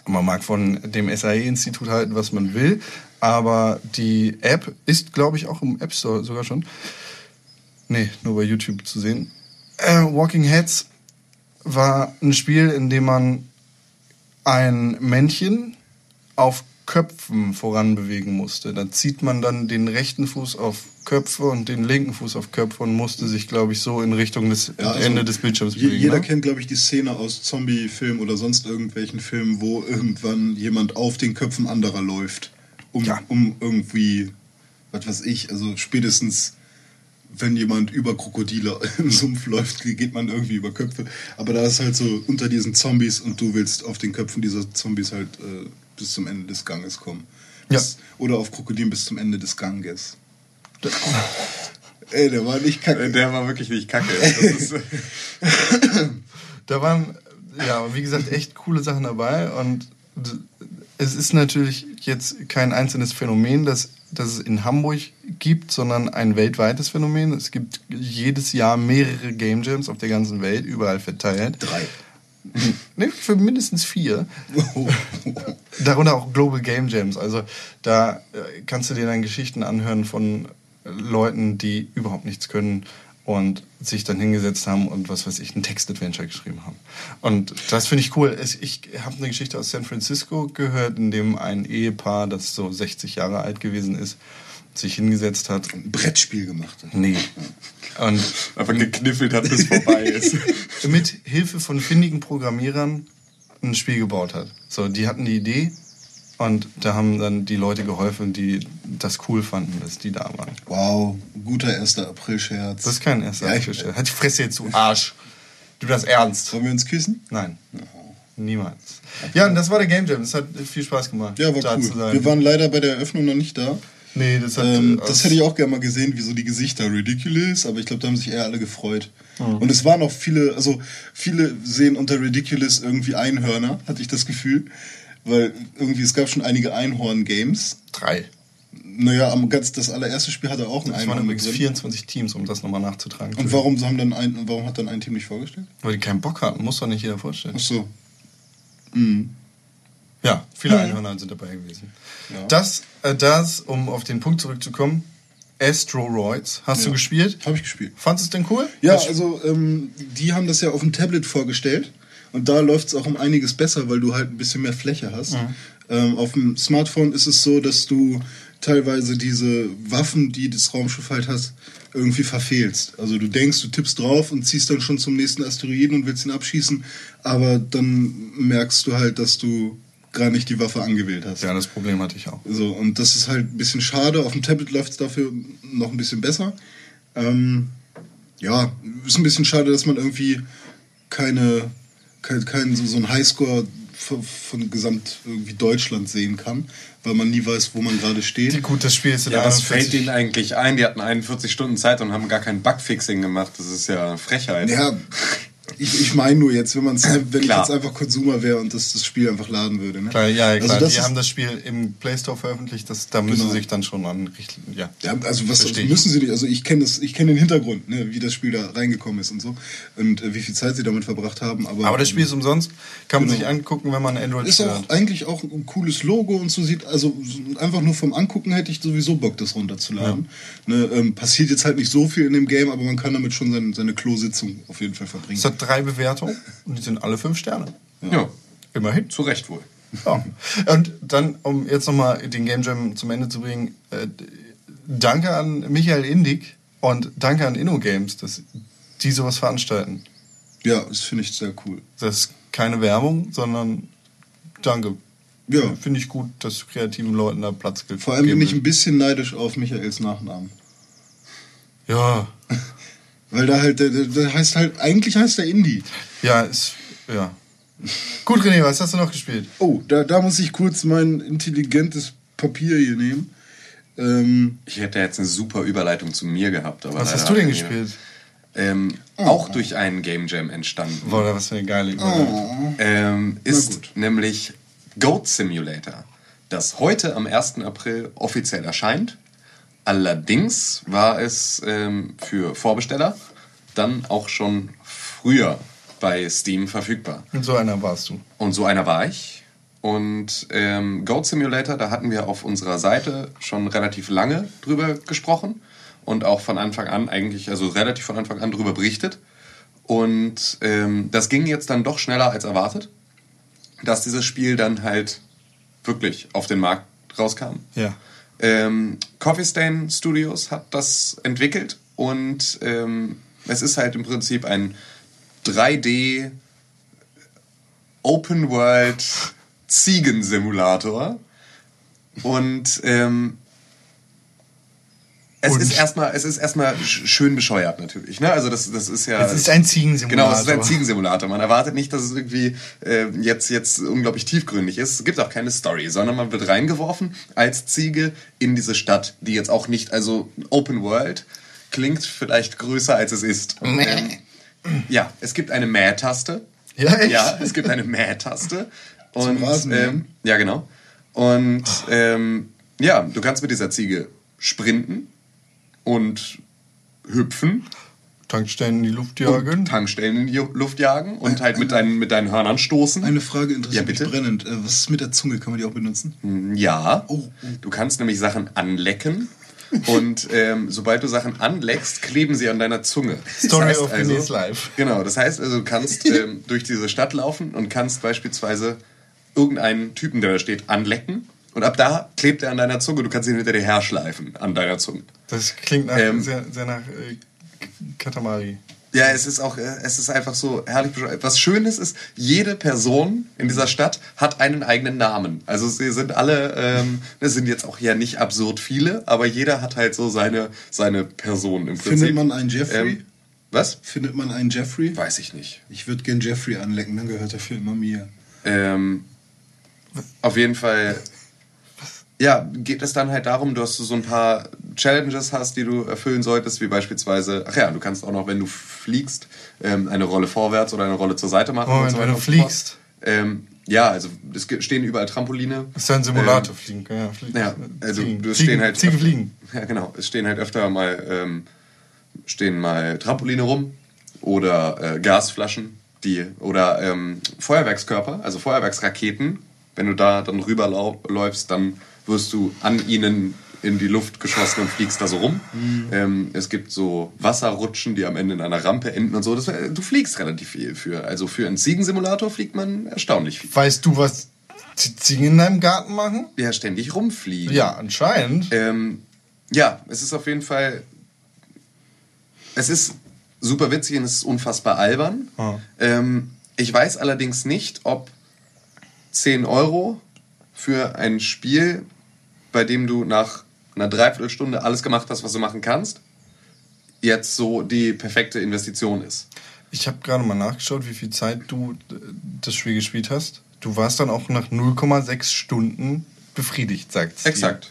[SPEAKER 2] Man mag von dem SAE-Institut halten, was man will, aber die App ist, glaube ich, auch im App Store sogar schon. Nee, nur bei YouTube zu sehen. Äh, Walking Heads war ein Spiel, in dem man ein Männchen auf Köpfen voranbewegen musste. Da zieht man dann den rechten Fuß auf Köpfe und den linken Fuß auf Köpfe und musste sich, glaube ich, so in Richtung des
[SPEAKER 4] Ja, also
[SPEAKER 2] Ende des Bildschirms bewegen.
[SPEAKER 4] Jeder
[SPEAKER 2] ne?
[SPEAKER 4] kennt, glaube ich, die Szene aus Zombie-Filmen oder sonst irgendwelchen Filmen, wo irgendwann jemand auf den Köpfen anderer läuft. Um,
[SPEAKER 2] Ja.
[SPEAKER 4] um irgendwie, was weiß ich, also spätestens wenn jemand über Krokodile im Sumpf läuft, geht man irgendwie über Köpfe. Aber da ist halt so unter diesen Zombies und du willst auf den Köpfen dieser Zombies halt äh, bis zum Ende des Ganges kommen. Bis, Oder auf Krokodilen bis zum Ende des Ganges. Ey, der war nicht kacke.
[SPEAKER 3] Der war wirklich nicht kacke. Das ist,
[SPEAKER 2] Da waren, ja, wie gesagt, echt coole Sachen dabei und es ist natürlich jetzt kein einzelnes Phänomen, das, das es in Hamburg gibt, sondern ein weltweites Phänomen. Es gibt jedes Jahr mehrere Game Jams auf der ganzen Welt, überall verteilt.
[SPEAKER 4] Drei.
[SPEAKER 2] Ne, für mindestens vier. Darunter auch Global Game Jams. Also da äh, kannst du dir dann Geschichten anhören von Leuten, die überhaupt nichts können und sich dann hingesetzt haben und was weiß ich, ein Text-Adventure geschrieben haben. Und das finde ich cool. Ich habe eine Geschichte aus San Francisco gehört, in dem ein Ehepaar, das so 60 Jahre alt gewesen ist, sich hingesetzt hat.
[SPEAKER 4] Ein Brettspiel gemacht hat.
[SPEAKER 2] Nee. Und
[SPEAKER 3] einfach gekniffelt hat, bis vorbei ist.
[SPEAKER 2] mit Hilfe von findigen Programmierern ein Spiel gebaut hat. So, die hatten die Idee und da haben dann die Leute geholfen, die das cool fanden, dass die da waren.
[SPEAKER 4] Wow, guter 1. April-Scherz.
[SPEAKER 2] Das ist kein erster
[SPEAKER 4] Ja,
[SPEAKER 2] ja,
[SPEAKER 4] ich-
[SPEAKER 2] Halt die Fresse jetzt, du Arsch. Du das ernst?
[SPEAKER 4] Wollen wir uns küssen?
[SPEAKER 2] Nein. Niemals. Ja, und das war der Game Jam. Das hat viel Spaß gemacht.
[SPEAKER 4] Ja, war
[SPEAKER 2] da
[SPEAKER 4] cool. Wir waren leider bei der Eröffnung noch nicht da.
[SPEAKER 2] nee, das hat.
[SPEAKER 4] Ähm,
[SPEAKER 2] äh,
[SPEAKER 4] das hätte ich auch gerne mal gesehen, wie so die Gesichter ridiculous, aber ich glaube, da haben sich eher alle gefreut. Und es waren auch viele, also viele sehen unter ridiculous irgendwie Einhörner, hatte ich das Gefühl. Weil irgendwie, es gab schon einige Einhorn-Games.
[SPEAKER 2] drei.
[SPEAKER 4] Naja, am ganz, das allererste Spiel hatte auch ein
[SPEAKER 2] Es waren
[SPEAKER 4] Einhorn.
[SPEAKER 2] übrigens
[SPEAKER 4] drin.
[SPEAKER 2] 24 Teams, um das nochmal nachzutragen.
[SPEAKER 4] Und warum, haben dann ein, warum hat dann ein Team nicht vorgestellt?
[SPEAKER 2] Weil die keinen Bock hatten, muss doch nicht jeder vorstellen.
[SPEAKER 4] Ach so. Mhm.
[SPEAKER 2] Ja, viele Einhörner sind dabei gewesen.
[SPEAKER 4] Ja.
[SPEAKER 2] Das, äh, das, um auf den Punkt zurückzukommen, Asteroids, hast du
[SPEAKER 4] Ja.
[SPEAKER 2] gespielt?
[SPEAKER 4] Habe ich gespielt.
[SPEAKER 2] Fandest du es denn cool?
[SPEAKER 4] Ja, also ähm, die haben das ja auf dem Tablet vorgestellt und da läuft es auch um einiges besser, weil du halt ein bisschen mehr Fläche hast. Ähm, auf dem Smartphone ist es so, dass du teilweise diese Waffen, die das Raumschiff halt hat, irgendwie verfehlst. Also du denkst, du tippst drauf und ziehst dann schon zum nächsten Asteroiden und willst ihn abschießen, aber dann merkst du halt, dass du gar nicht die Waffe angewählt hast.
[SPEAKER 2] ja, das Problem hatte ich auch.
[SPEAKER 4] So, und das ist halt ein bisschen schade. Auf dem Tablet läuft es dafür noch ein bisschen besser. Ähm, ja, ist ein bisschen schade, dass man irgendwie keine, kein, kein so, so ein Highscore von, von gesamt irgendwie Deutschland sehen kann, weil man nie weiß, wo man gerade steht.
[SPEAKER 2] Gut, das Spiel ist in
[SPEAKER 3] Ja, was fällt
[SPEAKER 2] 41
[SPEAKER 3] denen eigentlich ein? Die hatten 41 Stunden Zeit und haben gar kein Bugfixing gemacht. Das ist ja Frechheit.
[SPEAKER 4] Ja, ich, ich meine nur jetzt, wenn, man's, wenn ich
[SPEAKER 3] Klar.
[SPEAKER 4] jetzt einfach Konsumer wäre und das, das Spiel einfach laden würde. Ne?
[SPEAKER 2] Klar, ja, ja, klar.
[SPEAKER 4] Also das
[SPEAKER 2] die haben das Spiel im Play Store veröffentlicht, das, da müssen
[SPEAKER 4] Genau.
[SPEAKER 2] sie sich dann schon an Richtlinien. Ja.
[SPEAKER 4] Ja, also was
[SPEAKER 2] ich.
[SPEAKER 4] müssen sie nicht? Also ich kenne das, ich kenne den Hintergrund, ne, wie das Spiel da reingekommen ist und so und äh, wie viel Zeit sie damit verbracht haben. Aber,
[SPEAKER 2] Aber das Spiel ist umsonst, kann man
[SPEAKER 4] Genau.
[SPEAKER 2] sich angucken, wenn man Android
[SPEAKER 4] ist auch
[SPEAKER 2] hat.
[SPEAKER 4] eigentlich auch ein cooles Logo und so sieht, also so- einfach nur vom Angucken hätte ich sowieso Bock, das runterzuladen. Ne, ähm, passiert jetzt halt nicht so viel in dem Game, aber man kann damit schon seine, seine Klo-Sitzung auf jeden Fall verbringen.
[SPEAKER 2] Drei Bewertungen und die sind alle fünf Sterne.
[SPEAKER 3] Ja,
[SPEAKER 2] Immerhin.
[SPEAKER 3] zu Recht wohl.
[SPEAKER 2] Ja. Und dann, um jetzt nochmal den Game Jam zum Ende zu bringen, äh, danke an Michael Indig und danke an InnoGames, dass die sowas veranstalten.
[SPEAKER 4] Ja, das finde ich sehr cool.
[SPEAKER 2] Das ist keine Werbung, sondern danke.
[SPEAKER 4] Ja.
[SPEAKER 2] Finde ich gut, dass kreativen Leuten da Platz gibt.
[SPEAKER 4] Vor allem bin ich ein bisschen neidisch auf Michaels Nachnamen.
[SPEAKER 2] Ja,
[SPEAKER 4] Weil da halt, der, der der heißt halt, eigentlich heißt er Indie.
[SPEAKER 2] ja, ist, ja. Gut, René, was hast du noch gespielt?
[SPEAKER 4] Oh, da, da muss ich kurz mein intelligentes Papier hier nehmen. Ähm,
[SPEAKER 3] Ich hätte jetzt eine super Überleitung zu mir gehabt. Aber
[SPEAKER 2] Was hast du denn gespielt?
[SPEAKER 3] Ähm, Auch durch einen Game Jam entstanden.
[SPEAKER 2] Boah, was für eine geile Überleitung.
[SPEAKER 3] ähm, ist nämlich Goat Simulator, das heute am 1. April offiziell erscheint. Allerdings war es ähm, für Vorbesteller dann auch schon früher bei Steam verfügbar.
[SPEAKER 2] Und so einer warst du.
[SPEAKER 3] Und so einer war ich. Und ähm, Goat Simulator, da hatten wir auf unserer Seite schon relativ lange drüber gesprochen und auch von Anfang an eigentlich, also relativ von Anfang an drüber berichtet. Und ähm, das ging jetzt dann doch schneller als erwartet, dass dieses Spiel dann halt wirklich auf den Markt rauskam.
[SPEAKER 2] Ja.
[SPEAKER 3] Ähm, Coffee Stain Studios hat das entwickelt und ähm, es ist halt im Prinzip ein 3D Open World Ziegensimulator. Und ähm, es
[SPEAKER 2] Und?
[SPEAKER 3] ist erstmal es ist erstmal sch- schön bescheuert natürlich ne also das das ist ja
[SPEAKER 2] Es ist ein Ziegensimulator.
[SPEAKER 3] Genau, es ist ein Ziegensimulator. Man erwartet nicht, dass es irgendwie äh, jetzt, jetzt unglaublich tiefgründig ist. Es gibt auch keine Story, sondern man wird reingeworfen als Ziege in diese Stadt, die jetzt auch nicht, also Open World klingt vielleicht größer als es ist. Ähm, ja, es gibt eine Mähtaste.
[SPEAKER 2] Ja, echt?
[SPEAKER 3] Ja, es gibt eine Mähtaste. Und,
[SPEAKER 4] Rasenmähen?
[SPEAKER 3] ähm, ja, genau. Und ähm, ja, du kannst mit dieser Ziege sprinten und hüpfen
[SPEAKER 2] Tankstellen in die Luft jagen.
[SPEAKER 3] Tankstellen in die Luft jagen und halt mit deinen, mit deinen Hörnern stoßen.
[SPEAKER 4] eine Frage interessiert
[SPEAKER 3] Ja, bitte?
[SPEAKER 4] mich brennend. Äh, was ist mit der Zunge? Kann man die auch benutzen?
[SPEAKER 3] Ja,
[SPEAKER 4] Oh, oh.
[SPEAKER 3] du kannst nämlich Sachen anlecken und ähm, sobald du Sachen anleckst, kleben sie an deiner Zunge.
[SPEAKER 2] Story
[SPEAKER 3] Das heißt
[SPEAKER 2] of René's Life.
[SPEAKER 3] Genau, das heißt also, du kannst ähm, durch diese Stadt laufen und kannst beispielsweise irgendeinen Typen, der da steht, anlecken und ab da klebt er an deiner Zunge. Du kannst ihn hinter dir herschleifen an deiner Zunge.
[SPEAKER 2] Das klingt nach,
[SPEAKER 3] Ähm,
[SPEAKER 2] sehr, sehr nach äh, Katamari.
[SPEAKER 3] Ja, es ist auch, äh, es ist einfach so herrlich bescheuert. Was Schönes ist, jede Person in dieser Stadt hat einen eigenen Namen. Also sie sind alle, ähm, das sind jetzt auch ja nicht absurd viele, aber jeder hat halt so seine, seine Person im Prinzip.
[SPEAKER 4] Findet man einen Jeffrey?
[SPEAKER 3] Ähm, was?
[SPEAKER 4] Findet man einen Jeffrey?
[SPEAKER 3] Weiß ich nicht.
[SPEAKER 4] Ich würde gern Jeffrey anlecken, dann gehört er für immer mir.
[SPEAKER 3] Ähm, auf jeden Fall, ja, geht es dann halt darum, dass du so ein paar Challenges hast, die du erfüllen solltest, wie beispielsweise, ach ja, du kannst auch noch, wenn du fliegst, ähm, eine Rolle vorwärts oder eine Rolle zur Seite machen.
[SPEAKER 2] Moment,
[SPEAKER 3] und so
[SPEAKER 2] wenn du fliegst?
[SPEAKER 3] Ähm, ja, also es stehen überall Trampoline.
[SPEAKER 2] Ist ja ein Simulator fliegen. Ja, fliegen.
[SPEAKER 3] Ähm, Ja, also
[SPEAKER 2] Ziegen,
[SPEAKER 3] du stehen halt.
[SPEAKER 2] Ziegen fliegen.
[SPEAKER 3] Ja, genau. Es stehen halt öfter mal ähm, stehen mal Trampoline rum oder äh, Gasflaschen, die oder ähm, Feuerwerkskörper, also Feuerwerksraketen. Wenn du da dann rüberläufst, dann wirst du an ihnen in die Luft geschossen und fliegst da so rum. Ähm, es gibt so Wasserrutschen, die am Ende in einer Rampe enden und so. Das, äh, du fliegst relativ viel für. Also für einen Ziegensimulator fliegt man erstaunlich viel.
[SPEAKER 2] Weißt du, was die Ziegen in deinem Garten machen?
[SPEAKER 3] Ja, ständig rumfliegen.
[SPEAKER 2] Ja, anscheinend.
[SPEAKER 3] Ähm, ja, es ist auf jeden Fall. Es ist super witzig und es ist unfassbar albern.
[SPEAKER 2] Ah.
[SPEAKER 3] Ähm, ich weiß allerdings nicht, ob 10 Euro für ein Spiel, bei dem du nach einer Dreiviertelstunde alles gemacht hast, was du machen kannst, jetzt so die perfekte Investition ist.
[SPEAKER 2] Ich habe gerade mal nachgeschaut, wie viel Zeit du äh, das Spiel gespielt hast. Du warst dann auch nach 0,6 Stunden befriedigt, sagt sie.
[SPEAKER 3] Exakt.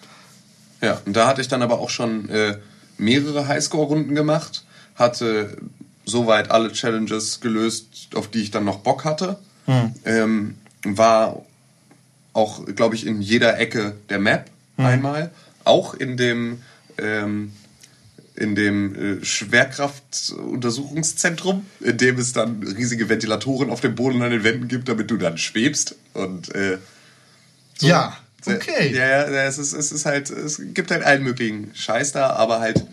[SPEAKER 3] Ja, und da hatte ich dann aber auch schon äh, mehrere Highscore-Runden gemacht, hatte soweit alle Challenges gelöst, auf die ich dann noch Bock hatte. Ähm, war auch, glaube ich, in jeder Ecke der Map einmal. Auch in dem, ähm, in dem äh, Schwerkraftuntersuchungszentrum, in dem es dann riesige Ventilatoren auf dem Boden und an den Wänden gibt, damit du dann schwebst. Und äh, so.
[SPEAKER 2] Ja, okay.
[SPEAKER 3] Ja, ja, es ist, es ist halt, es gibt halt allen möglichen Scheiß da, aber halt,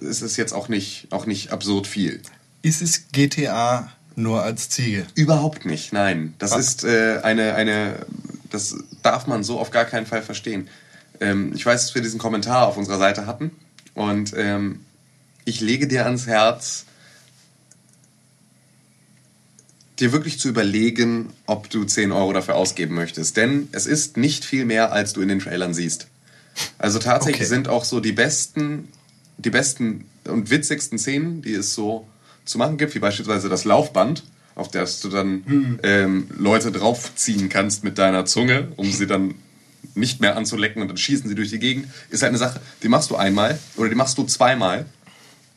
[SPEAKER 3] es ist jetzt auch nicht, auch nicht absurd viel.
[SPEAKER 2] Ist es GTA nur als Ziege?
[SPEAKER 3] Überhaupt nicht, nein. Das
[SPEAKER 2] Was?
[SPEAKER 3] ist äh, eine, eine, das darf man so auf gar keinen Fall verstehen. Ähm, ich weiß, dass wir diesen Kommentar auf unserer Seite hatten und ähm, ich lege dir ans Herz, dir wirklich zu überlegen, ob du 10 Euro dafür ausgeben möchtest. Denn es ist nicht viel mehr, als du in den Trailern siehst. Also tatsächlich
[SPEAKER 2] Okay.
[SPEAKER 3] sind auch so die besten, die besten und witzigsten Szenen, die es so zu machen gibt, wie beispielsweise das Laufband, auf das du dann ähm, Leute draufziehen kannst mit deiner Zunge, um sie dann nicht mehr anzulecken und dann schießen sie durch die Gegend, ist halt eine Sache, die machst du einmal oder die machst du zweimal.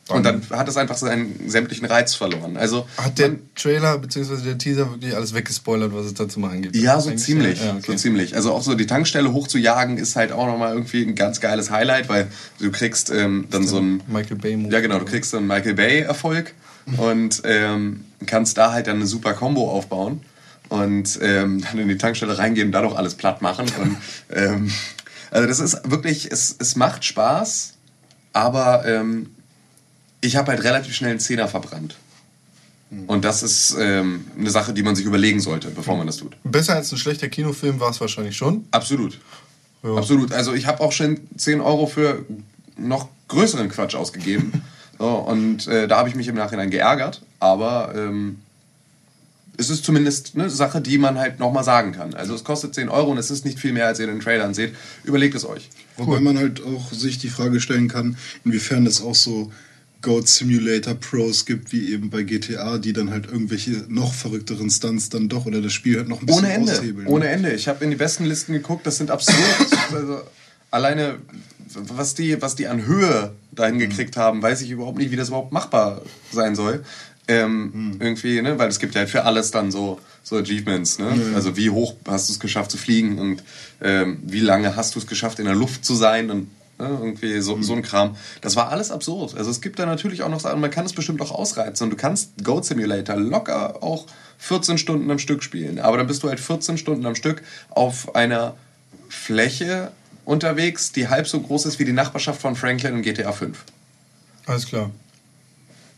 [SPEAKER 3] Und dann hat es einfach seinen sämtlichen Reiz verloren. Also
[SPEAKER 2] Hat der Trailer bzw. der Teaser wirklich alles weggespoilert, was es da zu machen gibt?
[SPEAKER 3] Ja, so ziemlich.
[SPEAKER 2] Ja, okay.
[SPEAKER 3] So ziemlich. Also auch so die Tankstelle hochzujagen ist halt auch nochmal irgendwie ein ganz geiles Highlight, weil du kriegst ähm, dann so ein.
[SPEAKER 2] Michael Bay Movie.
[SPEAKER 3] Ja, genau, du kriegst so einen Michael Bay-Erfolg und ähm, kannst da halt dann eine super Combo aufbauen und ähm, dann in die Tankstelle reingehen und da doch alles platt machen. Und, ähm, also das ist wirklich, es, es macht Spaß, aber ähm, ich habe halt relativ schnell einen Zehner verbrannt. Und das ist ähm, eine Sache, die man sich überlegen sollte, bevor man das tut.
[SPEAKER 2] Besser als ein schlechter Kinofilm war es wahrscheinlich schon.
[SPEAKER 3] Absolut.
[SPEAKER 2] Ja.
[SPEAKER 3] Absolut. Also ich habe auch schon 10 Euro für noch größeren Quatsch ausgegeben. so, und äh, da habe ich mich im Nachhinein geärgert. Aber ähm, es ist zumindest eine Sache, die man halt nochmal sagen kann. Also es kostet 10 Euro und es ist nicht viel mehr, als ihr in den Trailern seht. Überlegt es euch.
[SPEAKER 4] Wobei man halt auch sich die Frage stellen kann, inwiefern es auch so Goat Simulator Pros gibt, wie eben bei GTA, die dann halt irgendwelche noch verrückteren Stunts dann doch oder das Spiel halt noch ein bisschen
[SPEAKER 3] Ohne Ende.
[SPEAKER 4] aushebeln. ne?
[SPEAKER 3] Ohne Ende. Ich habe in die besten Listen geguckt, das sind absurd. also, alleine, was die, was die an Höhe dahin gekriegt haben, weiß ich überhaupt nicht, wie das überhaupt machbar sein soll. Ähm, Irgendwie, ne? weil es gibt ja halt für alles dann so, so Achievements. Ne? Also wie hoch hast du es geschafft zu fliegen und ähm, wie lange hast du es geschafft in der Luft zu sein und ne? irgendwie so, so ein Kram. Das war alles absurd. Also es gibt da natürlich auch noch Sachen, man kann es bestimmt auch ausreizen und du kannst Goat Simulator locker auch 14 Stunden am Stück spielen. Aber dann bist du halt 14 Stunden am Stück auf einer Fläche unterwegs, die halb so groß ist wie die Nachbarschaft von Franklin in GTA 5
[SPEAKER 2] Alles klar.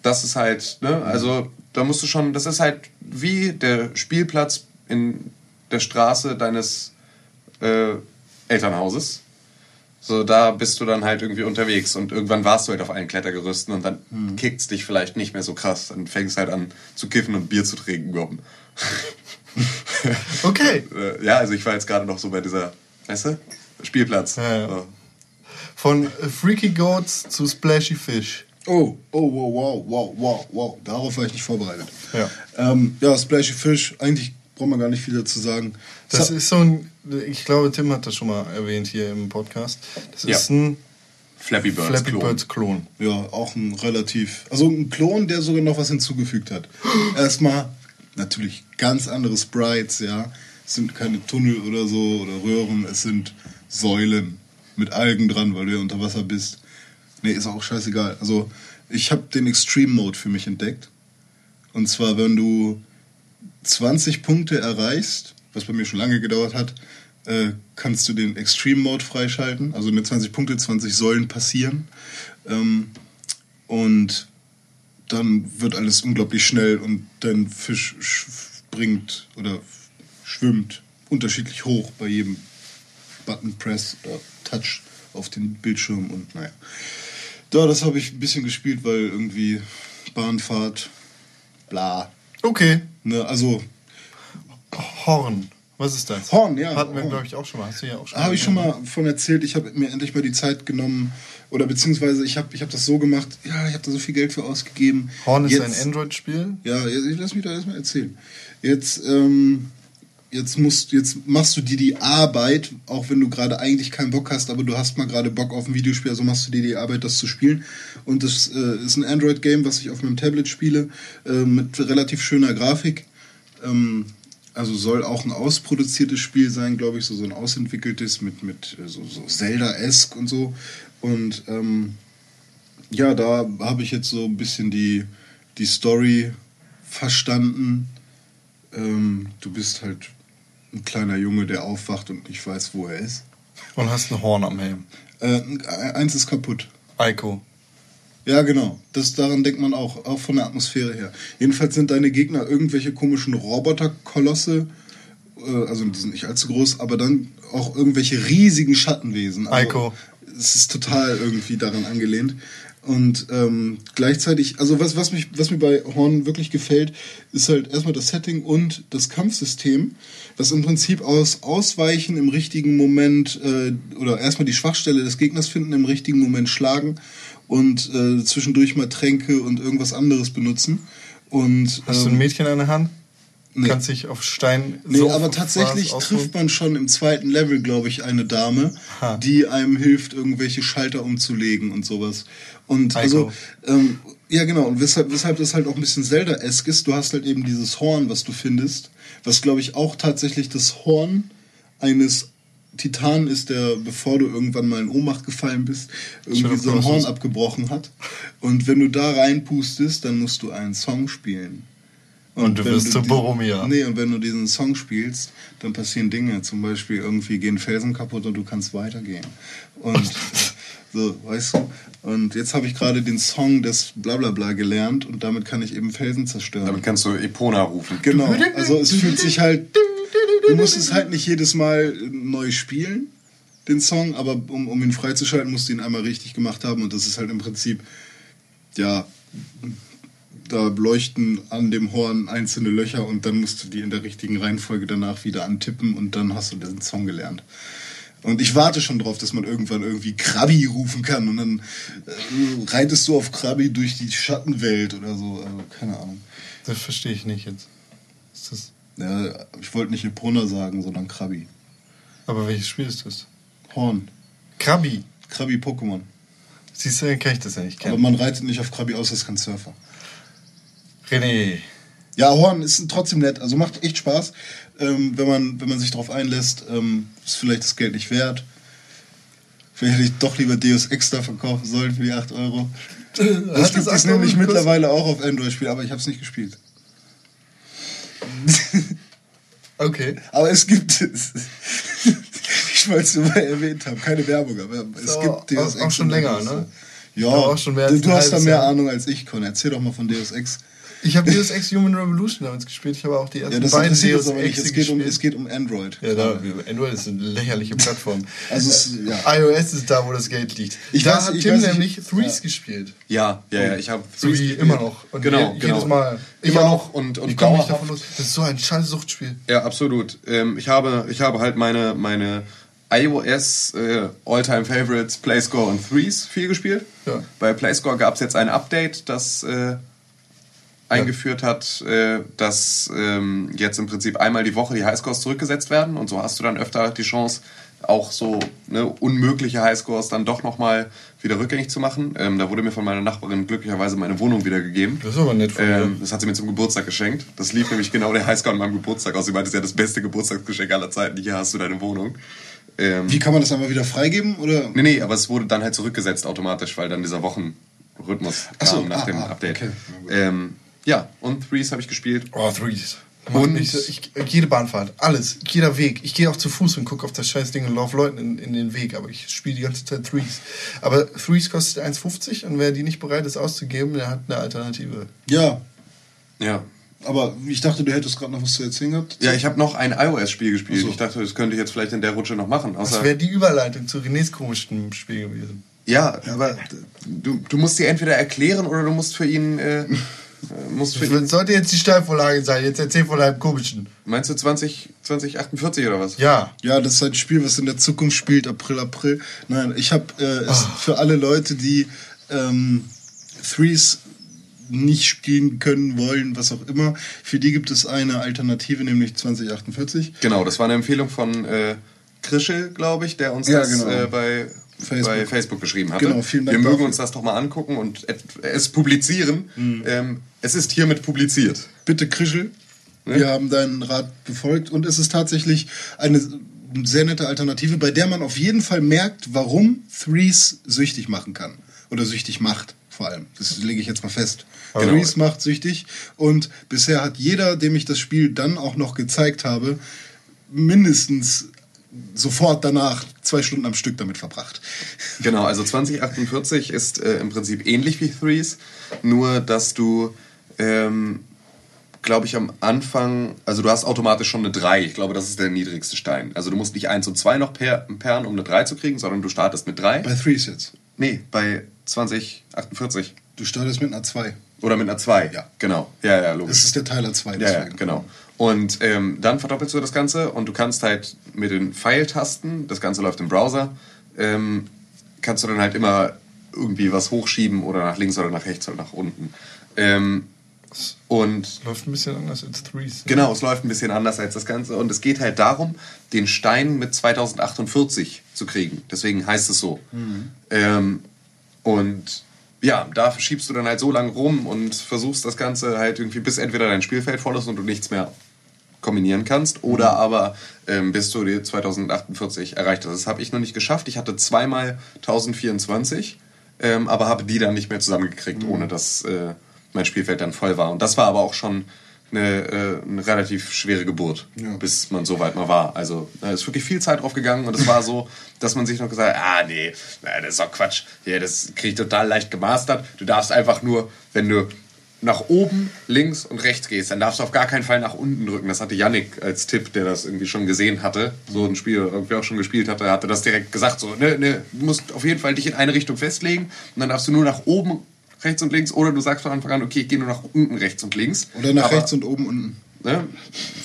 [SPEAKER 3] Das ist halt, ne, also da musst du schon, das ist halt wie der Spielplatz in der Straße deines äh, Elternhauses. So, da bist du dann halt irgendwie unterwegs und irgendwann warst du halt auf allen Klettergerüsten und dann kickt's dich vielleicht nicht mehr so krass. Dann fängst halt an zu kiffen und Bier zu trinken. Gordon.
[SPEAKER 2] Okay.
[SPEAKER 3] Äh, ja, also ich war jetzt gerade noch so bei dieser, weißt du, Spielplatz.
[SPEAKER 2] Ja, ja.
[SPEAKER 3] So.
[SPEAKER 2] Von Freaky Goats zu Splashy Fish.
[SPEAKER 4] Oh, oh, wow, wow, wow, wow, wow. Darauf war ich nicht vorbereitet.
[SPEAKER 2] Ja.
[SPEAKER 4] Ähm, ja, Splashy Fish, eigentlich braucht man gar nicht viel dazu sagen.
[SPEAKER 2] Das
[SPEAKER 4] Sa-
[SPEAKER 2] ist so ein, ich glaube, Tim hat das schon mal erwähnt hier im Podcast. Das
[SPEAKER 3] Ja.
[SPEAKER 2] ist ein
[SPEAKER 3] Flappy Birds.
[SPEAKER 2] Flappy
[SPEAKER 3] Klon.
[SPEAKER 2] Birds Klon.
[SPEAKER 4] Ja, auch ein relativ. Also ein Klon, der sogar noch was hinzugefügt hat. Erstmal natürlich ganz andere Sprites, ja. Es sind keine Tunnel oder so oder Röhren, es sind Säulen mit Algen dran, weil du ja unter Wasser bist. Nee, ist auch scheißegal. Also, ich habe den Extreme Mode für mich entdeckt. Und zwar, wenn du 20 Punkte erreichst, was bei mir schon lange gedauert hat, äh, kannst du den Extreme Mode freischalten. Also mit 20 Punkte 20 Säulen passieren. Ähm, und dann wird alles unglaublich schnell und dein Fisch springt oder schwimmt unterschiedlich hoch bei jedem Button Press oder Touch auf den Bildschirm und naja. Da, das habe ich ein bisschen gespielt, weil irgendwie Bahnfahrt, bla.
[SPEAKER 2] Okay.
[SPEAKER 4] Ne, also
[SPEAKER 2] Horn. Was ist das?
[SPEAKER 4] Horn, ja,
[SPEAKER 2] Hatten wir, glaube ich, auch schon mal. Hast du ja auch schon
[SPEAKER 4] Habe ich schon mal von erzählt, ich habe mir endlich mal die Zeit genommen, oder beziehungsweise ich habe ich hab das so gemacht, ja, ich habe da so viel Geld für ausgegeben.
[SPEAKER 2] Horn ist
[SPEAKER 4] Jetzt-
[SPEAKER 2] ein Android-Spiel.
[SPEAKER 4] Ja, lass mich da erstmal erzählen. Jetzt, ähm, jetzt, musst, jetzt machst du dir die Arbeit, auch wenn du gerade eigentlich keinen Bock hast, aber du hast mal gerade Bock auf ein Videospiel, also machst du dir die Arbeit, das zu spielen. Und das äh, ist ein Android-Game, was ich auf meinem Tablet spiele, äh, mit relativ schöner Grafik. Ähm, also soll auch ein ausproduziertes Spiel sein, glaube ich, so, so ein ausentwickeltes mit, mit äh, so, so Zelda-esque und so. Und ähm, ja, da habe ich jetzt so ein bisschen die, die Story verstanden. Ähm, du bist halt ein kleiner Junge, der aufwacht und nicht weiß, wo er ist.
[SPEAKER 2] Und hast ein Horn am Helm.
[SPEAKER 4] Äh, eins ist kaputt.
[SPEAKER 2] Ico.
[SPEAKER 4] Ja, genau. Das, daran denkt man auch, auch von der Atmosphäre her. Jedenfalls sind deine Gegner irgendwelche komischen Roboterkolosse. Äh, also die sind nicht allzu groß, aber dann auch irgendwelche riesigen Schattenwesen. Also,
[SPEAKER 2] Ico.
[SPEAKER 4] Es ist total irgendwie daran angelehnt. Und ähm, gleichzeitig, also was, was, mich, was mir bei Horn wirklich gefällt, ist halt erstmal das Setting und das Kampfsystem, was im Prinzip aus Ausweichen im richtigen Moment äh, oder erstmal die Schwachstelle des Gegners finden, im richtigen Moment schlagen und äh, zwischendurch mal Tränke und irgendwas anderes benutzen. Und,
[SPEAKER 2] Hast du
[SPEAKER 4] ähm,
[SPEAKER 2] ein Mädchen an der Hand?
[SPEAKER 4] nee.
[SPEAKER 2] Kannst dich auf Stein
[SPEAKER 4] Nee,
[SPEAKER 2] so
[SPEAKER 4] aber tatsächlich trifft man schon im zweiten Level, glaube ich, eine Dame,
[SPEAKER 2] Ha.
[SPEAKER 4] die einem hilft, irgendwelche Schalter umzulegen und sowas. Und also, ähm, ja genau, und weshalb, weshalb das halt auch ein bisschen Zelda-esk ist, du hast halt eben dieses Horn, was du findest, was glaube ich auch tatsächlich das Horn eines Titan ist, der, bevor du irgendwann mal in Ohnmacht gefallen bist, irgendwie so ein Horn abgebrochen hat. Und wenn du da reinpustest, dann musst du einen Song spielen.
[SPEAKER 2] Und du
[SPEAKER 4] wenn
[SPEAKER 2] wirst zu Boromir.
[SPEAKER 4] Nee, und wenn du diesen Song spielst, dann passieren Dinge. Zum Beispiel irgendwie gehen Felsen kaputt und du kannst weitergehen. Und so, weißt du? Und jetzt habe ich gerade den Song des Blablabla gelernt und damit kann ich eben Felsen zerstören.
[SPEAKER 3] Damit kannst du Epona rufen.
[SPEAKER 4] Genau, also es fühlt sich halt. Du musst es halt nicht jedes Mal neu spielen, den Song, aber um, um ihn freizuschalten, musst du ihn einmal richtig gemacht haben und das ist halt im Prinzip, ja, da leuchten an dem Horn einzelne Löcher und dann musst du die in der richtigen Reihenfolge danach wieder antippen und dann hast du den Song gelernt. Und ich warte schon drauf, dass man irgendwann irgendwie Krabi rufen kann und dann äh, reitest du auf Krabi durch die Schattenwelt oder so. Also, keine Ahnung.
[SPEAKER 2] Das verstehe ich nicht jetzt. Ist das,
[SPEAKER 4] Ja, ich wollte nicht Epona sagen, sondern Krabi.
[SPEAKER 2] aber welches Spiel ist das?
[SPEAKER 4] Horn.
[SPEAKER 2] Krabi.
[SPEAKER 4] Krabi Pokémon.
[SPEAKER 2] Siehst du, kann ich das ja nicht
[SPEAKER 4] Aber
[SPEAKER 2] kennen.
[SPEAKER 4] man reitet nicht auf Krabi aus, das kann Surfer.
[SPEAKER 2] René.
[SPEAKER 4] Ja, Horn ist trotzdem nett. Also macht echt Spaß, ähm, wenn, man, wenn man sich darauf einlässt. Ähm, ist vielleicht das Geld nicht wert. Vielleicht hätte ich doch lieber Deus Ex da verkaufen sollen für die 8 Euro. Das
[SPEAKER 2] Hat
[SPEAKER 4] gibt es nämlich mittlerweile auch auf Android-Spiel, aber ich habe es nicht gespielt.
[SPEAKER 2] Okay.
[SPEAKER 4] Aber es gibt es. ich wollte es nur mal erwähnt haben. Keine Werbung, aber es
[SPEAKER 2] So,
[SPEAKER 4] gibt Deus
[SPEAKER 2] auch-
[SPEAKER 4] Ex.
[SPEAKER 2] auch schon länger, ne?
[SPEAKER 4] Ja, du, hast da mehr
[SPEAKER 2] Jahr.
[SPEAKER 4] Ahnung als ich, Con. Erzähl doch mal von Deus Ex.
[SPEAKER 2] Ich habe Deus Ex Human Revolution damals gespielt. Ich habe auch die ersten
[SPEAKER 4] Ja, das
[SPEAKER 2] beiden Deus. Ex
[SPEAKER 4] Es geht, um,
[SPEAKER 2] gespielt.
[SPEAKER 4] es geht um Android.
[SPEAKER 2] ja, da, Android ist eine lächerliche Plattform.
[SPEAKER 4] Also es, ja.
[SPEAKER 2] iOS ist da, wo das Geld liegt.
[SPEAKER 4] Ich
[SPEAKER 2] da
[SPEAKER 4] weiß-
[SPEAKER 2] hat
[SPEAKER 4] ich
[SPEAKER 2] Tim
[SPEAKER 4] weiß
[SPEAKER 2] nämlich Threes
[SPEAKER 4] ja.
[SPEAKER 2] gespielt.
[SPEAKER 3] Ja, ja, ja, ich habe
[SPEAKER 2] So wie immer noch. Und
[SPEAKER 3] genau,
[SPEAKER 2] je,
[SPEAKER 3] genau.
[SPEAKER 2] jedes Mal. Ich
[SPEAKER 3] Immer noch und, und
[SPEAKER 2] ich komme nicht davon los. Das ist so ein scheiß Suchtspiel.
[SPEAKER 3] Ja, absolut. Ähm, ich, habe, ich habe halt meine, meine iOS äh, All-Time Favorites Playscore und Threes viel gespielt.
[SPEAKER 2] Ja.
[SPEAKER 3] Bei Playscore gab es jetzt ein Update, das äh, eingeführt hat, äh, dass ähm, jetzt im Prinzip einmal die Woche die Highscores zurückgesetzt werden und so hast du dann öfter die Chance, auch so ne, unmögliche Highscores dann doch nochmal wieder rückgängig zu machen. Ähm, da wurde mir von meiner Nachbarin glücklicherweise meine Wohnung wiedergegeben.
[SPEAKER 2] Das ist aber nett von dir.
[SPEAKER 3] Ähm, das hat sie mir zum Geburtstag geschenkt. Das lief nämlich genau der Highscore an meinem Geburtstag aus. Sie meinte, es ist ja das beste Geburtstagsgeschenk aller Zeiten. Hier hast du deine Wohnung. Ähm,
[SPEAKER 4] Wie kann man das einmal wieder freigeben? Oder?
[SPEAKER 3] nee, nee, aber es wurde dann halt zurückgesetzt automatisch, weil dann dieser Wochenrhythmus kam
[SPEAKER 4] so,
[SPEAKER 3] nach
[SPEAKER 4] ah,
[SPEAKER 3] dem
[SPEAKER 4] ah,
[SPEAKER 3] Update.
[SPEAKER 4] okay.
[SPEAKER 3] Ähm, ja, und Threes habe ich gespielt.
[SPEAKER 2] Oh, Threes.
[SPEAKER 3] Und-
[SPEAKER 2] ich, ich, jede Bahnfahrt, alles, jeder Weg. Ich gehe auch zu Fuß und gucke auf das scheiß Ding und laufe Leuten in, in den Weg, aber ich spiele die ganze Zeit Threes. Aber Threes kostet 1,50 und wer die nicht bereit ist auszugeben, der hat eine Alternative.
[SPEAKER 4] Ja,
[SPEAKER 3] Ja.
[SPEAKER 4] aber ich dachte, du hättest gerade noch was zu erzählen gehabt.
[SPEAKER 3] Ja, ich habe noch ein iOS-Spiel gespielt.
[SPEAKER 4] So.
[SPEAKER 3] Ich dachte, das könnte ich jetzt vielleicht in der Rutsche noch machen.
[SPEAKER 2] Das wäre die Überleitung zu Renés komischsten Spiel gewesen.
[SPEAKER 3] ja, aber du, du musst dir entweder erklären oder du musst für ihn. Äh, äh, musst für ihn
[SPEAKER 2] Das sollte jetzt die Steilvorlage sein. Jetzt erzähl von deinem komischen.
[SPEAKER 3] meinst du 20, 2048 oder was?
[SPEAKER 2] Ja.
[SPEAKER 4] Ja, das ist ein Spiel, was in der Zukunft spielt, April, April. Nein, ich habe äh, es
[SPEAKER 2] Ah.
[SPEAKER 4] für alle Leute, die ähm, Threes nicht spielen können, wollen, was auch immer, für die gibt es eine Alternative, nämlich 2048.
[SPEAKER 3] Genau, das war eine Empfehlung von äh, Krischel, glaube ich, der uns
[SPEAKER 4] Ja,
[SPEAKER 3] das
[SPEAKER 4] genau.
[SPEAKER 3] äh, bei,
[SPEAKER 4] Facebook.
[SPEAKER 3] bei Facebook geschrieben hatte.
[SPEAKER 4] Genau, vielen Dank
[SPEAKER 3] Wir mögen
[SPEAKER 4] dafür.
[SPEAKER 3] uns das doch mal angucken und es publizieren.
[SPEAKER 4] Mhm.
[SPEAKER 3] Ähm, es ist hiermit publiziert.
[SPEAKER 4] Bitte, Krischel, wir haben deinen Rat befolgt und es ist tatsächlich eine sehr nette Alternative, bei der man auf jeden Fall merkt, warum Threes süchtig machen kann. Oder süchtig macht, vor allem. Das lege ich jetzt mal fest.
[SPEAKER 3] Genau.
[SPEAKER 4] Threes macht süchtig und bisher hat jeder, dem ich das Spiel dann auch noch gezeigt habe, mindestens sofort danach zwei Stunden am Stück damit verbracht.
[SPEAKER 3] Genau, also 2048 ist äh, im Prinzip ähnlich wie Threes, nur dass du, ähm, glaube ich, am Anfang, also du hast automatisch schon eine 3. Ich glaube, das ist der niedrigste Stein. Also du musst nicht 1 und 2 noch per perren, um eine 3 zu kriegen, sondern du startest mit 3.
[SPEAKER 4] Bei Threes jetzt.
[SPEAKER 3] Nee, bei 2048.
[SPEAKER 4] Du startest mit einer 2.
[SPEAKER 3] Oder mit einer 2.
[SPEAKER 4] Ja.
[SPEAKER 3] Genau. Ja, ja, logisch.
[SPEAKER 4] Das ist der Teiler 2.
[SPEAKER 3] Ja, ja, genau. Und ähm, dann verdoppelst du das Ganze und du kannst halt mit den Pfeiltasten, das Ganze läuft im Browser, ähm, kannst du dann halt immer irgendwie was hochschieben oder nach links oder nach rechts oder nach unten. Ähm, Und
[SPEAKER 2] Läuft ein bisschen anders als Threes.
[SPEAKER 3] Genau, es läuft ein bisschen anders als das Ganze. Und es geht halt darum, den Stein mit 2048 zu kriegen. Deswegen heißt es so. Ähm, und ja, da schiebst du dann halt so lange rum und versuchst das Ganze halt irgendwie, bis entweder dein Spielfeld voll ist und du nichts mehr kombinieren kannst, oder aber ähm, bis du die 2048 erreicht hast. Das habe ich noch nicht geschafft. Ich hatte zweimal 1024, ähm, aber habe die dann nicht mehr zusammengekriegt, ohne dass äh, mein Spielfeld dann voll war. Und das war aber auch schon eine, äh, eine relativ schwere Geburt,
[SPEAKER 4] Ja.
[SPEAKER 3] bis man so weit mal war. Also da ist wirklich viel Zeit drauf gegangen und es war so, dass man sich noch gesagt hat, ah nee, na, das ist doch Quatsch. Ja, das kriege ich total leicht gemastert. Du darfst einfach nur, wenn du nach oben, links und rechts gehst, dann darfst du auf gar keinen Fall nach unten drücken. Das hatte Yannick als Tipp, der das irgendwie schon gesehen hatte, so ein Spiel irgendwie auch schon gespielt hatte, hatte das direkt gesagt, so, ne, ne, du musst auf jeden Fall dich in eine Richtung festlegen und dann darfst du nur nach oben, rechts und links oder du sagst von Anfang an, okay, ich gehe nur nach unten, rechts und links.
[SPEAKER 4] Oder nach
[SPEAKER 3] Aber,
[SPEAKER 4] rechts und oben unten.
[SPEAKER 3] Ne?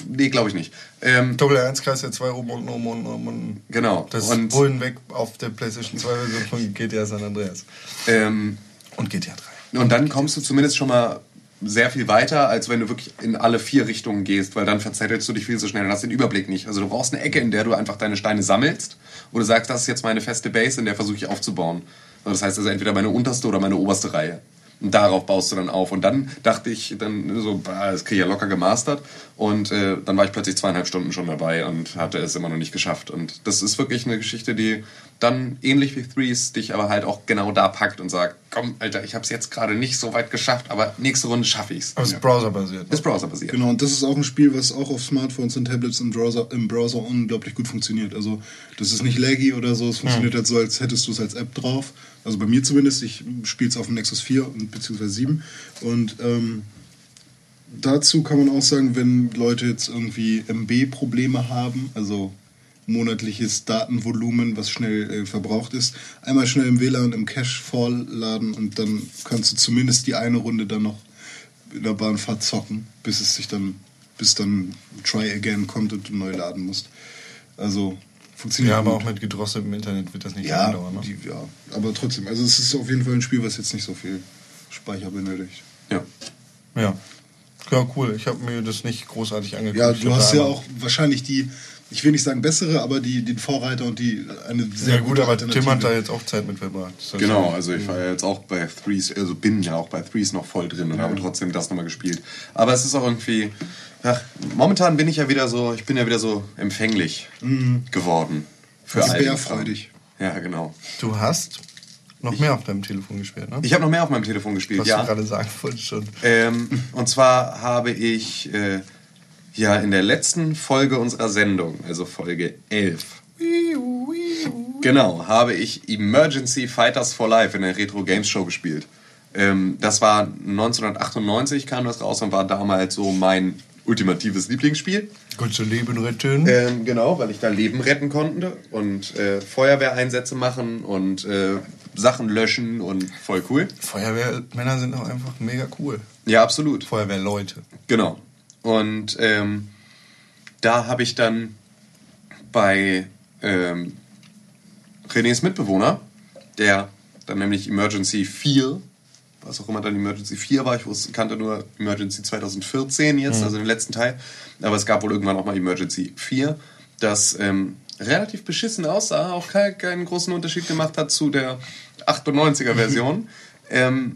[SPEAKER 3] Nee, glaube ich nicht. Ähm,
[SPEAKER 2] Doppel 1 Kreis der 2 oben unten oben unten oben unten.
[SPEAKER 3] Genau.
[SPEAKER 2] Das
[SPEAKER 3] Und-
[SPEAKER 2] ist wohin weg auf der PlayStation 2 Version von GTA San Andreas.
[SPEAKER 3] ähm,
[SPEAKER 2] Und GTA 3.
[SPEAKER 3] Und dann kommst du zumindest schon mal sehr viel weiter, als wenn du wirklich in alle vier Richtungen gehst, weil dann verzettelst du dich viel zu schnell und hast den Überblick nicht. Also du brauchst eine Ecke, in der du einfach deine Steine sammelst, wo du sagst, das ist jetzt meine feste Base, in der versuche ich aufzubauen. Das heißt also entweder meine unterste oder meine oberste Reihe. Und darauf baust du dann auf. Und dann dachte ich dann so, das kriege ich ja locker gemastert. Und äh, dann war ich plötzlich zweieinhalb Stunden schon dabei und hatte es immer noch nicht geschafft. Und das ist wirklich eine Geschichte, die dann ähnlich wie Threes dich aber halt auch genau da packt und sagt, komm, Alter, ich habe es jetzt gerade nicht so weit geschafft, aber nächste Runde schaffe ich es.
[SPEAKER 2] Aber es ist browserbasiert.
[SPEAKER 3] Ist browserbasiert.
[SPEAKER 4] Genau, und das ist auch ein Spiel, was auch auf Smartphones und Tablets im Browser, im Browser unglaublich gut funktioniert. Also das ist nicht laggy oder so, es funktioniert halt so, als hättest du es als App drauf. Also bei mir zumindest, ich spiele es auf dem Nexus 4 und beziehungsweise 7. Und ähm, dazu kann man auch sagen, wenn Leute jetzt irgendwie MB-Probleme haben, also monatliches Datenvolumen, was schnell äh, verbraucht ist, einmal schnell im WLAN im Cache vollladen und dann kannst du zumindest die eine Runde dann noch in der Bahnfahrt zocken, bis es sich dann, bis dann Try Again kommt und du neu laden musst. Also funktioniert
[SPEAKER 2] Ja, aber
[SPEAKER 4] gut.
[SPEAKER 2] auch mit gedrosseltem Internet wird das nicht
[SPEAKER 4] ja,
[SPEAKER 2] dauern. Ne?
[SPEAKER 4] die, ja, aber trotzdem, also es ist auf jeden Fall ein Spiel, was jetzt nicht so viel Speicher benötigt.
[SPEAKER 3] Ja.
[SPEAKER 2] Ja. Ja, cool. Ich habe mir das nicht großartig angeguckt.
[SPEAKER 4] Ja, du hast ja auch wahrscheinlich die, ich will nicht sagen bessere, aber die, den Vorreiter und die eine sehr
[SPEAKER 2] Ja, gut,
[SPEAKER 4] gute
[SPEAKER 2] aber
[SPEAKER 4] Alternative.
[SPEAKER 2] Tim hat da jetzt auch Zeit mit verbracht. Das
[SPEAKER 3] Genau, also ich war ja jetzt auch bei Threes, also bin ja auch bei Threes noch voll drin und habe trotzdem das nochmal gespielt. Aber es ist auch irgendwie, ach, momentan bin ich ja wieder so, ich bin ja wieder so empfänglich geworden. Für alten
[SPEAKER 4] bärfreudig.
[SPEAKER 3] Ja, genau.
[SPEAKER 2] Du hast noch mehr auf deinem Telefon gespielt, ne?
[SPEAKER 3] Ich habe noch mehr auf meinem Telefon gespielt,
[SPEAKER 2] Was
[SPEAKER 3] ja.
[SPEAKER 2] du gerade sagen wolltest schon.
[SPEAKER 3] Ähm, und zwar habe ich äh, ja in der letzten Folge unserer Sendung, also Folge 11, genau, habe ich Emergency Fighters for Life in der Retro Games Show gespielt. Ähm, das war 1998 kam das raus und war damals so mein ultimatives Lieblingsspiel.
[SPEAKER 2] Konntest du Leben retten?
[SPEAKER 3] Ähm, genau, weil ich da Leben retten konnte und äh, Feuerwehreinsätze machen und äh, Sachen löschen und voll cool.
[SPEAKER 2] Feuerwehrmänner sind auch einfach mega cool.
[SPEAKER 3] Ja, absolut.
[SPEAKER 2] Feuerwehrleute.
[SPEAKER 3] Genau. Und ähm, da habe ich dann bei ähm, Renés Mitbewohner, der dann nämlich Emergency 4, was auch immer dann Emergency 4 war, ich wusste, kannte nur Emergency 2014 jetzt, also den letzten Teil, aber es gab wohl irgendwann auch mal Emergency 4, das ähm, relativ beschissen aussah, auch kein, keinen großen Unterschied gemacht hat zu der 98er Version. ähm,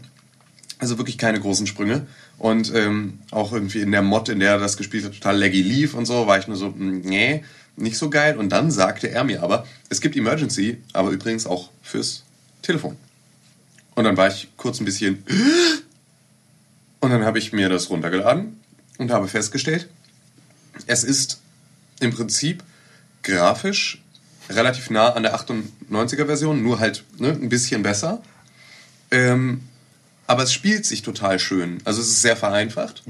[SPEAKER 3] also wirklich keine großen Sprünge. Und ähm, auch irgendwie in der Mod, in der er das gespielt hat, total laggy lief und so, war ich nur so, mm, nee, nicht so geil. Und dann sagte er mir aber, es gibt Emergency, aber übrigens auch fürs Telefon. Und dann war ich kurz ein bisschen. Und dann habe ich mir das runtergeladen und habe festgestellt, es ist im Prinzip grafisch relativ nah an der 98er Version, nur halt ne, ein bisschen besser. Ähm, aber es spielt sich total schön. Also es ist sehr vereinfacht.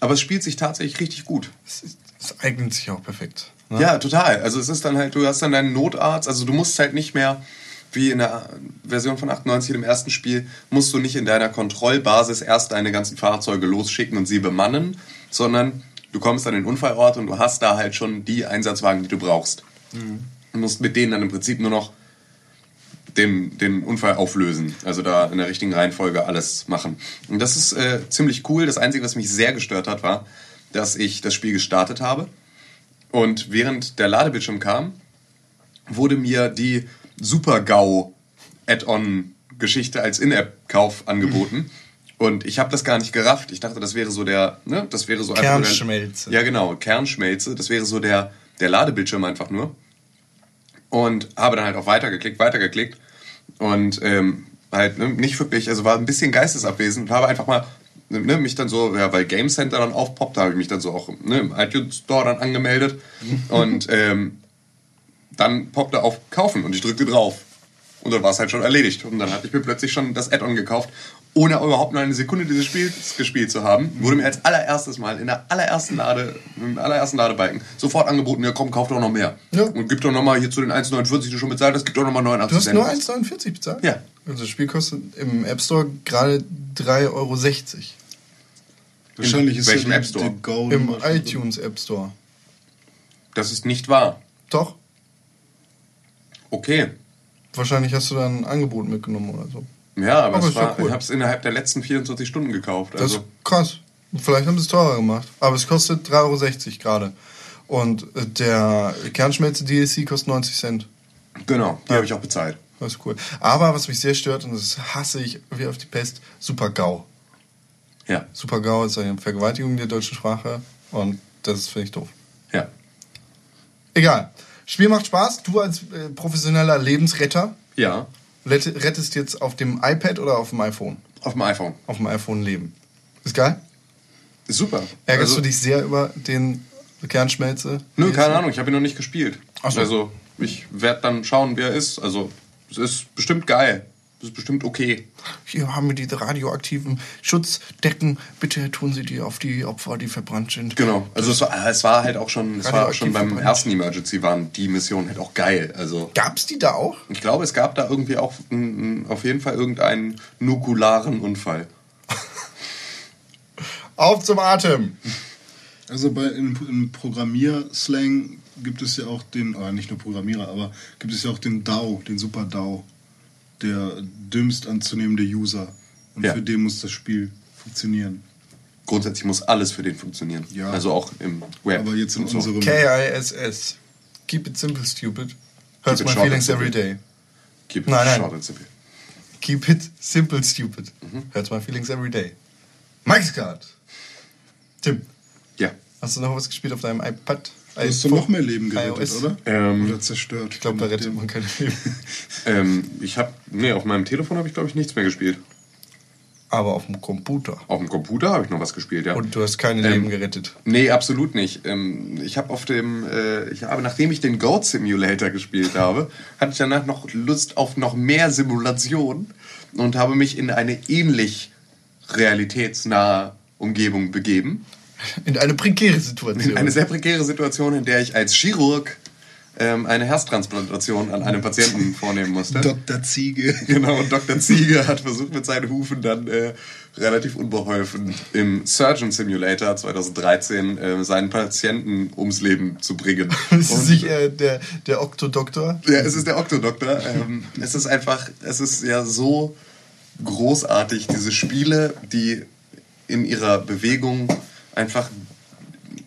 [SPEAKER 3] Aber es spielt sich tatsächlich richtig gut.
[SPEAKER 2] Es, ist, es eignet sich auch perfekt. Ne?
[SPEAKER 3] Ja, total. Also es ist dann halt, du hast dann deinen Notarzt, also du musst halt nicht mehr, wie in der Version von 98 im ersten Spiel, musst du nicht in deiner Kontrollbasis erst deine ganzen Fahrzeuge losschicken und sie bemannen, sondern du kommst an den Unfallort und du hast da halt schon die Einsatzwagen, die du brauchst. Du musst mit denen dann im Prinzip nur noch den, den Unfall auflösen. Also da in der richtigen Reihenfolge alles machen. Und das ist äh, ziemlich cool. Das Einzige, was mich sehr gestört hat, war, dass ich das Spiel gestartet habe. Und während der Ladebildschirm kam, wurde mir die Super-GAU Add-on-Geschichte als In-App-Kauf angeboten. Und ich habe das gar nicht gerafft. Ich dachte, das wäre so der, ne, das wäre so einfach nur der-
[SPEAKER 2] Kernschmelze.
[SPEAKER 3] Ja, genau, Kernschmelze. Das wäre so der, der Ladebildschirm einfach nur. Und habe dann halt auch weitergeklickt, weitergeklickt. Und ähm, halt ne, nicht wirklich, also war ein bisschen geistesabwesend und habe einfach mal ne, mich dann so, ja, weil Game Center dann aufpoppt, habe ich mich dann so auch ne, im iTunes Store dann angemeldet. und ähm, dann poppte auf Kaufen und ich drückte drauf. Und dann war es halt schon erledigt. Und dann hatte ich mir plötzlich schon das Add-on gekauft, ohne überhaupt nur eine Sekunde dieses Spiels gespielt zu haben. Wurde mir als allererstes Mal in der allerersten Lade, im allerersten Ladebalken sofort angeboten, ja komm, kauf doch noch mehr.
[SPEAKER 2] Ja.
[SPEAKER 3] Und gib doch noch mal hier zu den 1,49, die du schon bezahlt hast, gib doch noch mal 89
[SPEAKER 2] Du hast
[SPEAKER 3] Cent.
[SPEAKER 2] nur 1,49 bezahlt?
[SPEAKER 3] Ja.
[SPEAKER 2] Also das Spiel kostet im App Store gerade 3,60 Euro.
[SPEAKER 4] Wahrscheinlich
[SPEAKER 3] In
[SPEAKER 4] ist
[SPEAKER 3] welchem App Store?
[SPEAKER 2] Im
[SPEAKER 4] nochmal-
[SPEAKER 2] iTunes App Store.
[SPEAKER 3] Das ist nicht wahr.
[SPEAKER 2] Doch.
[SPEAKER 3] Okay.
[SPEAKER 2] Wahrscheinlich hast du da ein Angebot mitgenommen oder so.
[SPEAKER 3] Ja, aber,
[SPEAKER 2] Aber
[SPEAKER 3] es war,
[SPEAKER 2] cool.
[SPEAKER 3] ich habe es innerhalb der letzten 24 Stunden gekauft.
[SPEAKER 2] Das
[SPEAKER 3] Also,
[SPEAKER 2] ist krass. Vielleicht haben sie es teurer gemacht. Aber es kostet 3,60 Euro gerade. Und äh, der Kernschmelze DLC kostet 90 Cent.
[SPEAKER 3] genau, die habe ich auch bezahlt.
[SPEAKER 2] Das ist cool. Aber was mich sehr stört, und das hasse ich wie auf die Pest, Super GAU.
[SPEAKER 3] Ja,
[SPEAKER 2] Super GAU ist eine Vergewaltigung der deutschen Sprache und das finde ich doof.
[SPEAKER 3] ja.
[SPEAKER 2] Egal. Spiel macht Spaß. Du als äh, professioneller Lebensretter
[SPEAKER 3] Ja,
[SPEAKER 2] rettest jetzt auf dem iPad oder auf dem iPhone?
[SPEAKER 3] auf dem iPhone.
[SPEAKER 2] Auf dem iPhone leben. Ist geil?
[SPEAKER 3] Super.
[SPEAKER 2] Ärgerst
[SPEAKER 3] Also-
[SPEAKER 2] du dich sehr über den Kernschmelze?
[SPEAKER 3] Nö, keine Ahnung, ich habe ihn noch nicht gespielt.
[SPEAKER 2] Ach so.
[SPEAKER 3] Also, ich werde dann schauen, wer er ist. Also, es ist bestimmt geil. Es ist bestimmt okay.
[SPEAKER 2] Hier haben wir diese radioaktiven Schutzdecken. Bitte tun Sie die auf die Opfer, die verbrannt sind.
[SPEAKER 3] Genau. Also, es war, es war halt auch schon, es war auch schon beim
[SPEAKER 2] verbrannt.
[SPEAKER 3] ersten Emergency waren die Missionen halt auch geil. Also,
[SPEAKER 2] Gab's die da auch?
[SPEAKER 3] ich glaube, es gab da irgendwie auch mm, auf jeden Fall irgendeinen nukularen Unfall.
[SPEAKER 2] Auf zum Atem!
[SPEAKER 4] Also bei, im, im Programmierslang gibt es ja auch den, oder nicht nur Programmierer, aber gibt es ja auch den DAO, den Super DAO, der dümmst anzunehmende User. Und
[SPEAKER 3] Ja.
[SPEAKER 4] für den muss das Spiel funktionieren.
[SPEAKER 3] Grundsätzlich muss alles für den funktionieren.
[SPEAKER 4] Ja.
[SPEAKER 3] Also auch im Web.
[SPEAKER 4] Aber jetzt in
[SPEAKER 3] so.
[SPEAKER 4] unserem
[SPEAKER 2] K-I-S-S. Keep it simple, stupid. Hurts my feelings every day.
[SPEAKER 3] Keep it
[SPEAKER 2] Nein, nein.
[SPEAKER 3] short and simple.
[SPEAKER 2] Keep it simple, stupid. Hurts my feelings every day. Mike's Card. Tim,
[SPEAKER 3] Ja.
[SPEAKER 2] hast du noch was gespielt auf deinem iPad?
[SPEAKER 4] Du hast doch noch mehr Leben gerettet,
[SPEAKER 2] iOS?
[SPEAKER 4] oder?
[SPEAKER 3] Ähm,
[SPEAKER 4] oder zerstört.
[SPEAKER 2] Ich glaube, da rettet man kein Leben.
[SPEAKER 3] Ähm, ich habe, nee, auf meinem Telefon habe ich glaube ich nichts mehr gespielt.
[SPEAKER 2] Aber auf dem Computer.
[SPEAKER 3] Auf dem Computer habe ich noch was gespielt, ja.
[SPEAKER 2] Und du hast keine
[SPEAKER 3] Ähm,
[SPEAKER 2] Leben gerettet.
[SPEAKER 3] Nee, absolut nicht. Ähm, ich habe auf dem, äh, ich habe, nachdem ich den Goat Simulator gespielt habe, hatte ich danach noch Lust auf noch mehr Simulation und habe mich in eine ähnlich realitätsnahe Umgebung begeben.
[SPEAKER 2] In eine prekäre Situation.
[SPEAKER 3] In eine sehr prekäre Situation, in der ich als Chirurg ähm, eine Herztransplantation an einem Patienten vornehmen musste.
[SPEAKER 4] Dr. Ziege.
[SPEAKER 3] Genau, und Dr. Ziege hat versucht, mit seinen Hufen dann äh, relativ unbeholfen im Surgeon Simulator 2013 äh, seinen Patienten ums Leben zu bringen.
[SPEAKER 2] ist es nicht äh, der, der Oktodoktor?
[SPEAKER 3] ja, es ist der Oktodoktor. Ähm, es ist einfach, es ist ja so großartig, diese Spiele, die in ihrer Bewegung einfach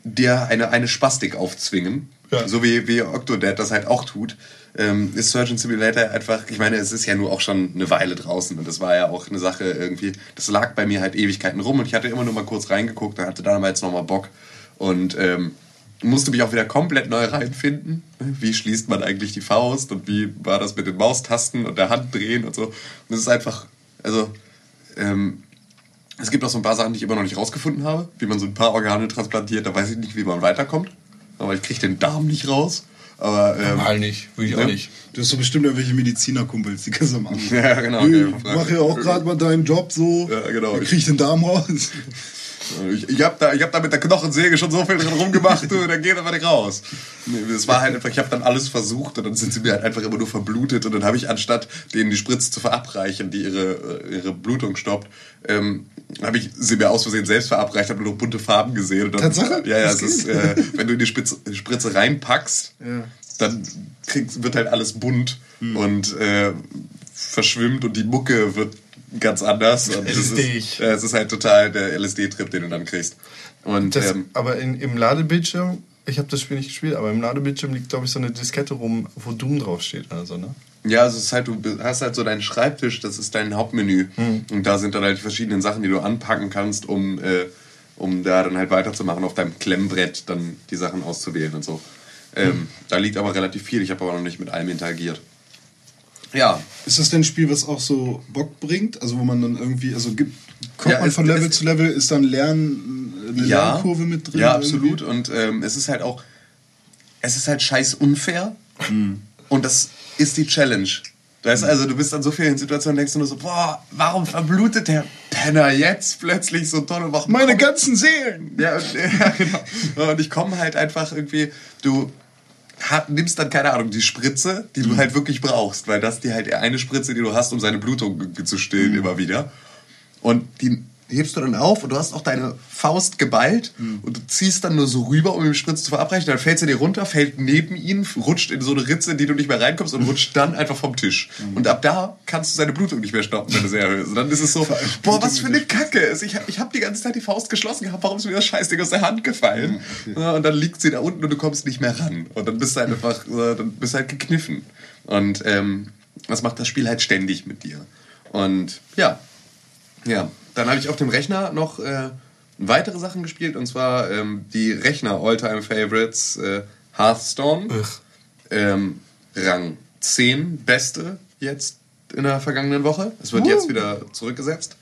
[SPEAKER 3] dir eine, eine Spastik aufzwingen.
[SPEAKER 2] Ja.
[SPEAKER 3] So wie, wie Octodad das halt auch tut. Ähm, ist Surgeon Simulator einfach, ich meine, es ist ja nur auch schon eine Weile draußen und das war ja auch eine Sache irgendwie, das lag bei mir halt Ewigkeiten rum und ich hatte immer nur mal kurz reingeguckt, dann hatte damals nochmal Bock und ähm, musste mich auch wieder komplett neu reinfinden. Wie schließt man eigentlich die Faust und wie war das mit den Maustasten und der Hand drehen und so. Und das ist einfach, also, ähm, es gibt auch so ein paar Sachen, die ich immer noch nicht rausgefunden habe, wie man so ein paar Organe transplantiert, da weiß ich nicht, wie man weiterkommt. Aber ich kriege den Darm nicht raus. Aber, ähm,
[SPEAKER 2] Mal nicht, würde ich auch
[SPEAKER 3] ne?
[SPEAKER 2] nicht.
[SPEAKER 4] Du hast doch bestimmt irgendwelche Medizinerkumpels, die ganz am Anfang.
[SPEAKER 3] Ja, genau,
[SPEAKER 4] Ich
[SPEAKER 3] okay,
[SPEAKER 4] mach ja auch gerade mal deinen Job so.
[SPEAKER 3] Ja, genau.
[SPEAKER 4] Wie krieg ich den Darm raus?
[SPEAKER 3] Ich, ich habe da, ich hab da mit der Knochensäge schon so viel drin rumgemacht, du, der geht aber nicht raus. Das war halt einfach, ich habe dann alles versucht und dann sind sie mir halt einfach immer nur verblutet und dann habe ich anstatt denen die Spritze zu verabreichen, die ihre, äh, ihre Blutung stoppt, ähm, habe ich sie mir aus Versehen selbst verabreicht, habe nur noch bunte Farben gesehen. Und dann,
[SPEAKER 4] Tatsache?
[SPEAKER 3] Ja, ja, es ist, äh, wenn du in die Spitze, Spritze reinpackst,
[SPEAKER 4] Ja.
[SPEAKER 3] dann kriegt, wird halt alles bunt und äh, verschwimmt und die Mucke wird ganz anders. Und
[SPEAKER 2] LSD.
[SPEAKER 3] ist, äh, es ist halt total der LSD-Trip, den du dann kriegst. Und
[SPEAKER 2] Das,
[SPEAKER 3] ähm,
[SPEAKER 2] aber in, im Ladebildschirm, ich habe das Spiel nicht gespielt, aber im Ladebildschirm liegt, glaube ich, so eine Diskette rum, wo Doom draufsteht oder so, ne?
[SPEAKER 3] Ja, also es ist halt, du hast halt so deinen Schreibtisch, das ist dein Hauptmenü. Und da sind dann halt die verschiedenen Sachen, die du anpacken kannst, um, äh, um da dann halt weiterzumachen, auf deinem Klemmbrett dann die Sachen auszuwählen und so. Ähm, Da liegt aber relativ viel, ich habe aber noch nicht mit allem interagiert. Ja,
[SPEAKER 4] Ist das denn ein Spiel, was auch so Bock bringt? Also wo man dann irgendwie, also gibt, kommt
[SPEAKER 3] Ja,
[SPEAKER 4] man von Level zu Level, ist dann Lernen, eine Lernkurve mit drin?
[SPEAKER 3] Ja,
[SPEAKER 4] irgendwie?
[SPEAKER 3] absolut. Und ähm, es ist halt auch, es ist halt scheiß unfair.
[SPEAKER 4] Hm.
[SPEAKER 3] Und das ist die Challenge. Weißt, du, also du bist an so vielen Situationen, denkst du nur so, boah, warum verblutet der Penner jetzt plötzlich so toll? Und warum
[SPEAKER 4] Meine ganzen Seelen!
[SPEAKER 3] Ja, und, ja genau. Und ich komme halt einfach irgendwie, du nimmst dann, keine Ahnung, die Spritze, die du halt wirklich brauchst, weil das die halt eine Spritze, die du hast, um seine Blutung zu stillen, immer wieder. Und die hebst du dann auf und du hast auch deine Faust geballt und du ziehst dann nur so rüber, um die Spritze zu verabreichen. Dann fällt sie dir runter, fällt neben ihn, rutscht in so eine Ritze, in die du nicht mehr reinkommst und rutscht dann einfach vom Tisch. Und ab da kannst du seine Blutung nicht mehr stoppen, wenn du sie erhöhst. Und dann ist es so, boah, was für eine Kacke. Ich, ich habe die ganze Zeit die Faust geschlossen gehabt, warum ist mir das Scheißding aus der Hand gefallen? Ja, und dann liegt sie da unten und du kommst nicht mehr ran. Und dann bist du halt einfach, äh, dann bist du halt gekniffen. Und ähm, das macht das Spiel halt ständig mit dir. Und ja, ja, dann habe ich auf dem Rechner noch äh, weitere Sachen gespielt und zwar ähm, die Rechner Alltime Favorites äh, Hearthstone, ähm, Rang 10, beste jetzt in der vergangenen Woche. Es wird jetzt wieder zurückgesetzt.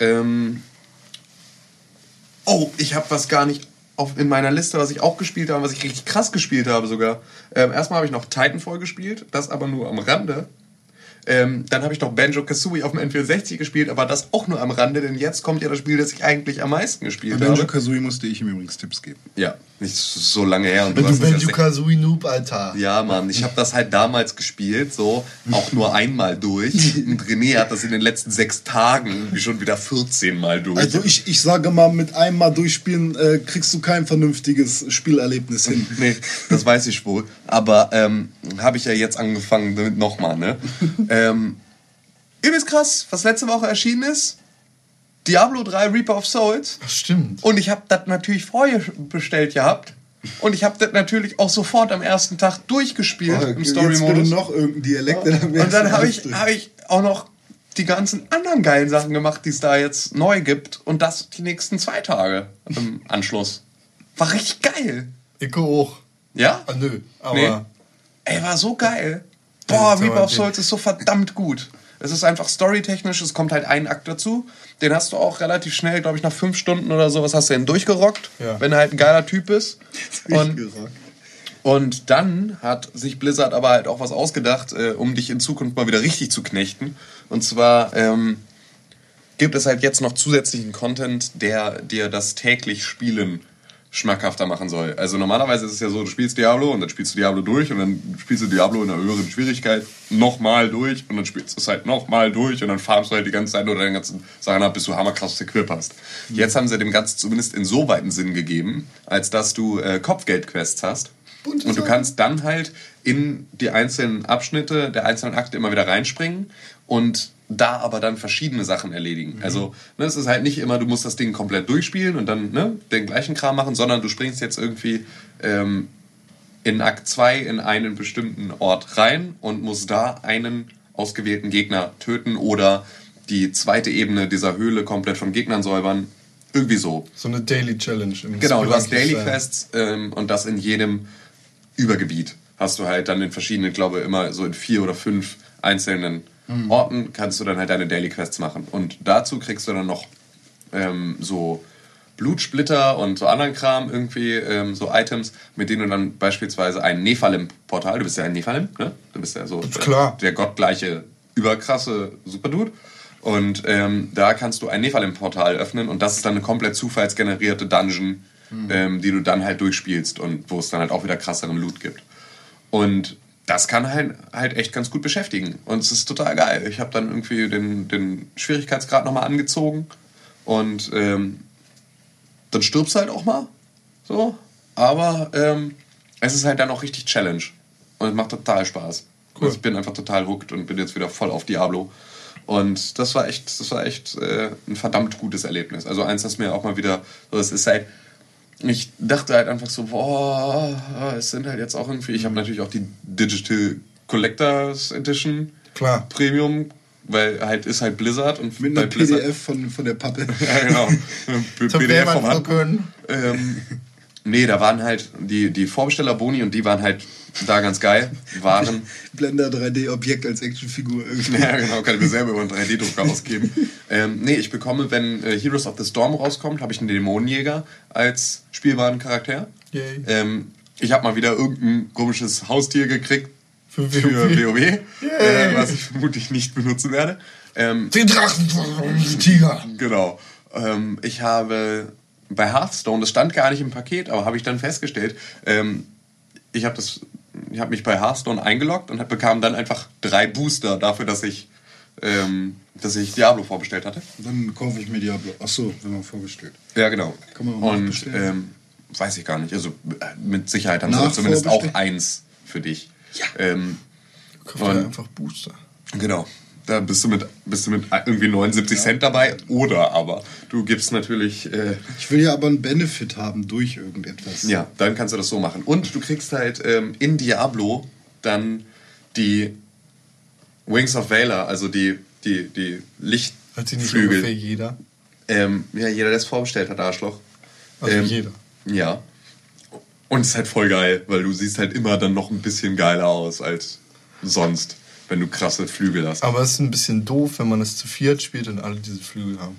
[SPEAKER 3] Ähm, oh, ich habe was gar nicht auf, in meiner Liste, was ich auch gespielt habe, was ich richtig krass gespielt habe sogar. Ähm, erstmal habe ich noch Titanfall gespielt, das aber nur am Rande. Ähm, dann habe ich noch Banjo Kazooie auf dem N64 gespielt, aber das auch nur am Rande, denn jetzt kommt ja das Spiel, das ich eigentlich am meisten gespielt
[SPEAKER 4] Banjo
[SPEAKER 3] habe.
[SPEAKER 4] Kazooie musste ich ihm übrigens Tipps geben.
[SPEAKER 3] Ja, nicht so lange her. Und
[SPEAKER 2] Du
[SPEAKER 3] hast das
[SPEAKER 2] Banjo
[SPEAKER 3] jetzt-
[SPEAKER 2] Kazooie Noob, Alter.
[SPEAKER 3] ja, Mann, ich habe das halt damals gespielt, so auch nur einmal durch. Und René hat das in den letzten sechs Tagen schon wieder 14 Mal durch.
[SPEAKER 4] Also ich, ich sage mal, mit einmal durchspielen äh, kriegst du kein vernünftiges Spielerlebnis hin.
[SPEAKER 3] Nee, das weiß ich wohl. Aber ähm, habe ich ja jetzt angefangen damit nochmal, ne? ähm, übelst krass, was letzte Woche erschienen ist. Diablo 3 Reaper of Souls.
[SPEAKER 2] Ach, stimmt.
[SPEAKER 3] Und ich habe das natürlich vorher bestellt gehabt. Und ich habe das natürlich auch sofort am ersten Tag durchgespielt
[SPEAKER 4] Oh,
[SPEAKER 3] im
[SPEAKER 4] jetzt
[SPEAKER 3] Story-Modus.
[SPEAKER 4] noch irgendein Dialekt. dann wär's
[SPEAKER 3] Und dann habe ich, hab ich auch noch die ganzen anderen geilen Sachen gemacht, die es da jetzt neu gibt. Und das die nächsten zwei Tage im Anschluss. War richtig geil.
[SPEAKER 2] Ich auch.
[SPEAKER 3] Ja?
[SPEAKER 2] Ah, nö, aber.
[SPEAKER 3] Nee. Ey, war so geil. Boah, Reaper of Souls ist so verdammt gut. Es ist einfach storytechnisch, es kommt halt ein Akt dazu. Den hast du auch relativ schnell, glaube ich, nach fünf Stunden oder sowas hast du den durchgerockt,
[SPEAKER 2] Ja.
[SPEAKER 3] wenn er halt ein geiler Typ ist. Und,
[SPEAKER 4] gerockt.
[SPEAKER 3] und dann hat sich Blizzard aber halt auch was ausgedacht, äh, um dich in Zukunft mal wieder richtig zu knechten. Und zwar ähm, gibt es halt jetzt noch zusätzlichen Content, der dir das täglich Spielen schmackhafter machen soll. Also normalerweise ist es ja so, du spielst Diablo und dann spielst du Diablo durch und dann spielst du Diablo in einer höheren Schwierigkeit nochmal durch und dann spielst du es halt nochmal durch und dann farmst du halt die ganze Zeit nur deine ganzen Sachen ab, bis du hammerkrasses Equip hast. Jetzt haben sie dem Ganzen zumindest insoweit einen Sinn gegeben, als dass du äh, Kopfgeldquests hast.
[SPEAKER 2] Bunte
[SPEAKER 3] Und du kannst dann halt in die einzelnen Abschnitte der einzelnen Akte immer wieder reinspringen und da aber dann verschiedene Sachen erledigen. Also ne, es ist halt nicht immer, du musst das Ding komplett durchspielen und dann ne, den gleichen Kram machen, sondern du springst jetzt irgendwie ähm, in Akt 2 in einen bestimmten Ort rein und musst da einen ausgewählten Gegner töten oder die zweite Ebene dieser Höhle komplett von Gegnern säubern. Irgendwie so.
[SPEAKER 2] So eine Daily Challenge. Im
[SPEAKER 3] Genau, du hast Daily. Quests ähm, und das in jedem Übergebiet. Hast du halt dann in verschiedenen, glaube immer so in vier oder fünf einzelnen Orten kannst du dann halt deine Daily Quests machen. Und dazu kriegst du dann noch ähm, so Blutsplitter und so anderen Kram, irgendwie ähm, so Items, mit denen du dann beispielsweise ein Nephalim-Portal, du bist ja ein Nephalim, ne? Du bist ja so
[SPEAKER 2] Klar.
[SPEAKER 3] der gottgleiche, überkrasse Superdude. Und ähm, da kannst du ein Nephalim-Portal öffnen und das ist dann eine komplett zufallsgenerierte Dungeon, ähm, die du dann halt durchspielst und wo es dann halt auch wieder krasseren Loot gibt. Und das kann halt, halt echt ganz gut beschäftigen. Und es ist total geil. Ich habe dann irgendwie den, den Schwierigkeitsgrad nochmal angezogen und ähm, dann stirbst du halt auch mal. So. Aber ähm, es ist halt dann auch richtig Challenge. Und es macht total Spaß.
[SPEAKER 2] Cool.
[SPEAKER 3] Also ich bin einfach total hooked und bin jetzt wieder voll auf Diablo. Und das war echt, das war echt äh, ein verdammt gutes Erlebnis. Also eins, das mir auch mal wieder, so, es ist halt, ich dachte halt einfach so, boah, es sind halt jetzt auch irgendwie, ich habe natürlich auch die Digital Collectors Edition
[SPEAKER 2] Klar.
[SPEAKER 3] Premium, weil halt ist halt Blizzard und
[SPEAKER 4] Mit einer
[SPEAKER 3] Blizzard,
[SPEAKER 4] PDF von, von der Pappe.
[SPEAKER 3] ja, genau. PDF vom Handbuch.
[SPEAKER 2] können.
[SPEAKER 3] Ähm, nee, da waren halt die, die Vorbestellerboni und die waren halt da ganz geil. Waren,
[SPEAKER 4] Blender 3D-Objekt als Actionfigur irgendwie.
[SPEAKER 3] ja genau, kann ich mir selber über einen 3D-Drucker ausgeben. Ähm, nee, ich bekomme, wenn äh, Heroes of the Storm rauskommt, habe ich einen Dämonenjäger als spielbaren Charakter.
[SPEAKER 2] Yay.
[SPEAKER 3] Ähm, ich habe mal wieder irgendein komisches Haustier gekriegt
[SPEAKER 2] Für. WoW,
[SPEAKER 3] äh, was ich vermutlich nicht benutzen werde. Ähm,
[SPEAKER 2] Den Drachen, den Tiger.
[SPEAKER 3] Genau. Ähm, ich habe bei Hearthstone, das stand gar nicht im Paket, aber habe ich dann festgestellt, ähm, ich habe das, ich habe mich bei Hearthstone eingeloggt und bekam dann einfach drei Booster dafür, dass ich, ähm, dass ich Diablo vorbestellt hatte.
[SPEAKER 4] Dann kaufe ich mir Diablo. Achso, wenn man vorbestellt.
[SPEAKER 3] Ja, genau.
[SPEAKER 4] Kann man auch
[SPEAKER 3] und ähm, weiß ich gar nicht. Also äh, mit Sicherheit haben sie zumindest auch eins für dich. Ja. Ähm,
[SPEAKER 2] Kauft dir
[SPEAKER 3] Und-
[SPEAKER 2] einfach Booster.
[SPEAKER 3] Genau. Da bist du mit, bist du mit irgendwie 79 Cent dabei. Oder aber du gibst natürlich äh,
[SPEAKER 4] Ich will ja aber einen Benefit haben durch irgendetwas.
[SPEAKER 3] Ja, dann kannst du das so machen. Und du kriegst halt ähm, in Diablo dann die Wings of Valor, also die, die, die
[SPEAKER 2] Hat sie nicht ungefähr
[SPEAKER 3] Lichtflügel.
[SPEAKER 2] jeder?
[SPEAKER 3] Ähm, ja, jeder, der es vorbestellt hat, Arschloch.
[SPEAKER 2] Also
[SPEAKER 3] ähm,
[SPEAKER 2] jeder.
[SPEAKER 3] Ja. Und es ist halt voll geil, weil du siehst halt immer dann noch ein bisschen geiler aus als sonst, wenn du krasse Flügel hast.
[SPEAKER 2] Aber es ist ein bisschen doof, wenn man es zu viert spielt und alle diese Flügel haben.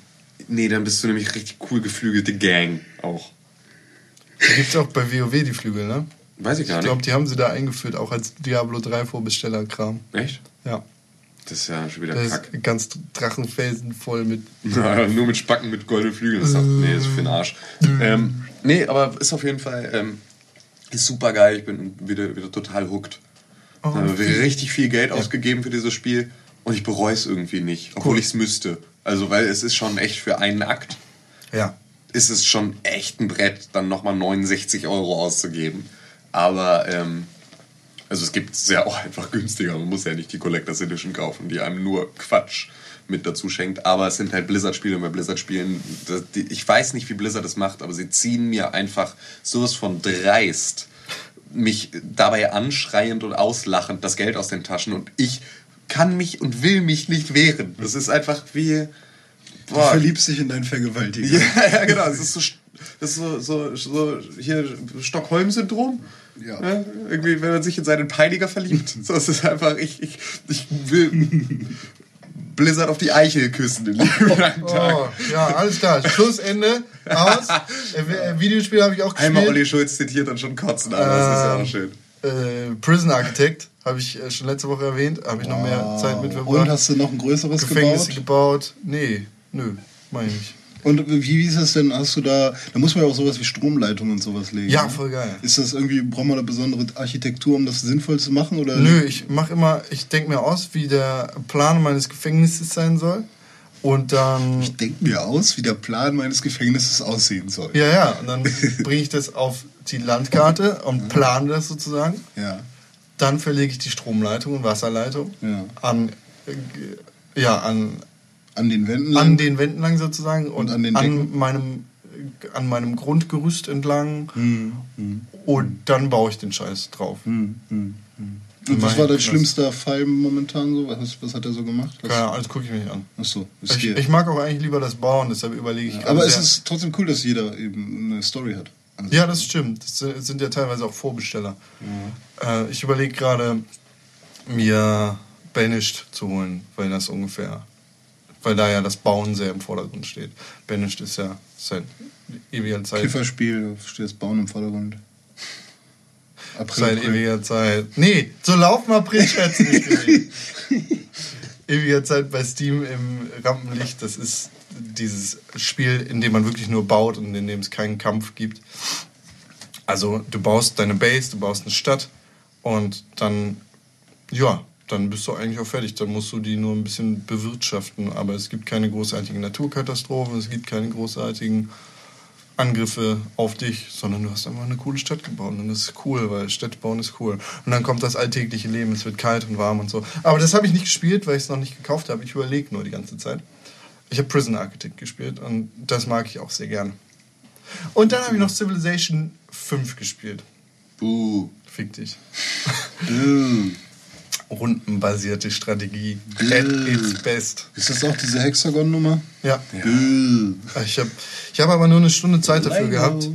[SPEAKER 3] Nee, dann bist du nämlich richtig cool geflügelte Gang auch.
[SPEAKER 2] Gibt es auch bei WoW die Flügel, ne?
[SPEAKER 3] Weiß ich gar
[SPEAKER 2] Ich glaube,
[SPEAKER 3] nicht.
[SPEAKER 2] die haben sie da eingeführt, auch als Diablo 3 Vorbestellerkram.
[SPEAKER 3] Echt?
[SPEAKER 2] Ja.
[SPEAKER 3] Das ist ja schon wieder
[SPEAKER 2] Das
[SPEAKER 3] Kack.
[SPEAKER 2] ist ganz Drachenfelsen voll mit.
[SPEAKER 3] Ja, nur mit Spacken mit goldenen Flügeln. Ist doch, nee, ist für den Arsch. Ähm, nee, aber ist auf jeden Fall ähm, ist super geil. Ich bin wieder, wieder total hooked.
[SPEAKER 2] Oh,
[SPEAKER 3] Da haben wir richtig viel Geld ausgegeben für dieses Spiel und ich bereue es irgendwie nicht, obwohl
[SPEAKER 2] Cool.
[SPEAKER 3] ich es müsste. Also, weil es ist schon echt für einen Akt,
[SPEAKER 2] Ja.
[SPEAKER 3] ist es schon echt ein Brett, dann nochmal 69 Euro auszugeben. Aber, ähm, also es gibt es ja auch einfach günstiger. Man muss ja nicht die Collectors Edition kaufen, die einem nur Quatsch mit dazu schenkt. Aber es sind halt Blizzard-Spiele und bei Blizzard-Spielen, ich weiß nicht, wie Blizzard das macht, aber sie ziehen mir einfach sowas von dreist mich dabei anschreiend und auslachend das Geld aus den Taschen und ich kann mich und will mich nicht wehren. Das ist einfach wie.
[SPEAKER 4] Du verliebst dich in deinen Vergewaltiger.
[SPEAKER 3] Ja, ja, genau. Das ist so, das ist so, so, so hier Stockholm-Syndrom.
[SPEAKER 4] Ja.
[SPEAKER 3] Irgendwie, wenn man sich in seinen Peiniger verliebt. So, es ist einfach, ich, ich, ich will Blizzard auf die Eichel küssen den lieben Tag.
[SPEAKER 2] Oh, ja, alles klar. Schlussende. Aus. Äh, äh, Videospiel habe ich auch gespielt.
[SPEAKER 3] Einmal Olli Schulz zitiert und schon kotzen, aber das ist ja auch
[SPEAKER 2] Ähm,
[SPEAKER 3] schön.
[SPEAKER 2] Äh, Prison Architect habe ich äh, schon letzte Woche erwähnt. Habe ich noch mehr Zeit mit verbracht.
[SPEAKER 4] Und hast du noch ein größeres
[SPEAKER 2] Gefängnisse
[SPEAKER 4] gebaut?
[SPEAKER 2] gebaut? Nee, nö, meine ich nicht.
[SPEAKER 4] Und wie, ist das denn? Hast du da, da muss man ja auch sowas wie Stromleitungen und sowas legen.
[SPEAKER 2] Ja,
[SPEAKER 4] ne?
[SPEAKER 2] voll geil.
[SPEAKER 4] Ist das irgendwie, braucht man eine besondere Architektur, um das sinnvoll zu machen? Oder?
[SPEAKER 2] Nö, ich mache immer, ich denke mir aus, wie der Plan meines Gefängnisses sein soll. Und dann,
[SPEAKER 4] Ich denke mir aus, wie der Plan meines Gefängnisses aussehen soll.
[SPEAKER 2] ja, ja, und dann bringe ich das auf die Landkarte und plane das sozusagen.
[SPEAKER 4] Ja.
[SPEAKER 2] Dann verlege ich die Stromleitung und Wasserleitung
[SPEAKER 4] Ja.
[SPEAKER 2] an, äh, ja, an,
[SPEAKER 4] An den Wänden
[SPEAKER 2] an
[SPEAKER 4] lang?
[SPEAKER 2] den Wänden lang sozusagen und,
[SPEAKER 4] an den
[SPEAKER 2] an meinem an meinem Grundgerüst entlang
[SPEAKER 4] Hm, hm,
[SPEAKER 2] und dann baue ich den Scheiß drauf.
[SPEAKER 4] hm, hm, hm. Und was war dein schlimmster Fall momentan so? Was, was hat er so gemacht? Was-
[SPEAKER 2] Keine Ahnung, alles gucke ich mir nicht an.
[SPEAKER 4] Achso, ist
[SPEAKER 2] Ich, ich mag auch eigentlich lieber das Bauen, deshalb überlege ich gerade
[SPEAKER 4] Aber es ist trotzdem cool, dass jeder eben eine Story hat. Also,
[SPEAKER 2] Ja, das stimmt. Das sind- ja teilweise auch Vorbesteller. Äh, ich überlege gerade, mir Banished zu holen, weil das ungefähr, weil da ja das Bauen sehr im Vordergrund steht. Banished ist ja seit ewiger Zeit,
[SPEAKER 4] Kifferspiel, da steht das Bauen im Vordergrund. April,
[SPEAKER 2] seit
[SPEAKER 4] April.
[SPEAKER 2] ewiger Zeit. Nee, so laufen April schätze nicht ewiger Zeit bei Steam im Rampenlicht. Das ist dieses Spiel, in dem man wirklich nur baut und in dem es keinen Kampf gibt. Also du baust deine Base, du baust eine Stadt und dann, ja, dann bist du eigentlich auch fertig. Dann musst du die nur ein bisschen bewirtschaften. Aber es gibt keine großartigen Naturkatastrophen, es gibt keine großartigen Angriffe auf dich, sondern du hast einfach eine coole Stadt gebaut. Und das ist cool, weil Städte bauen ist cool. Und dann kommt das alltägliche Leben, es wird kalt und warm und so. Aber das habe ich nicht gespielt, weil ich es noch nicht gekauft habe. Ich überlege nur die ganze Zeit. Ich habe Prison Architect gespielt und das mag ich auch sehr gern. Und dann habe ich noch Civilization 5 gespielt.
[SPEAKER 3] Buh.
[SPEAKER 2] Fick dich.
[SPEAKER 4] Buh.
[SPEAKER 2] Rundenbasierte Strategie. At its best.
[SPEAKER 4] Ist das auch diese Hexagon-Nummer?
[SPEAKER 2] Ja.
[SPEAKER 4] Buh.
[SPEAKER 2] Ich habe ich hab aber nur eine Stunde Zeit dafür gehabt.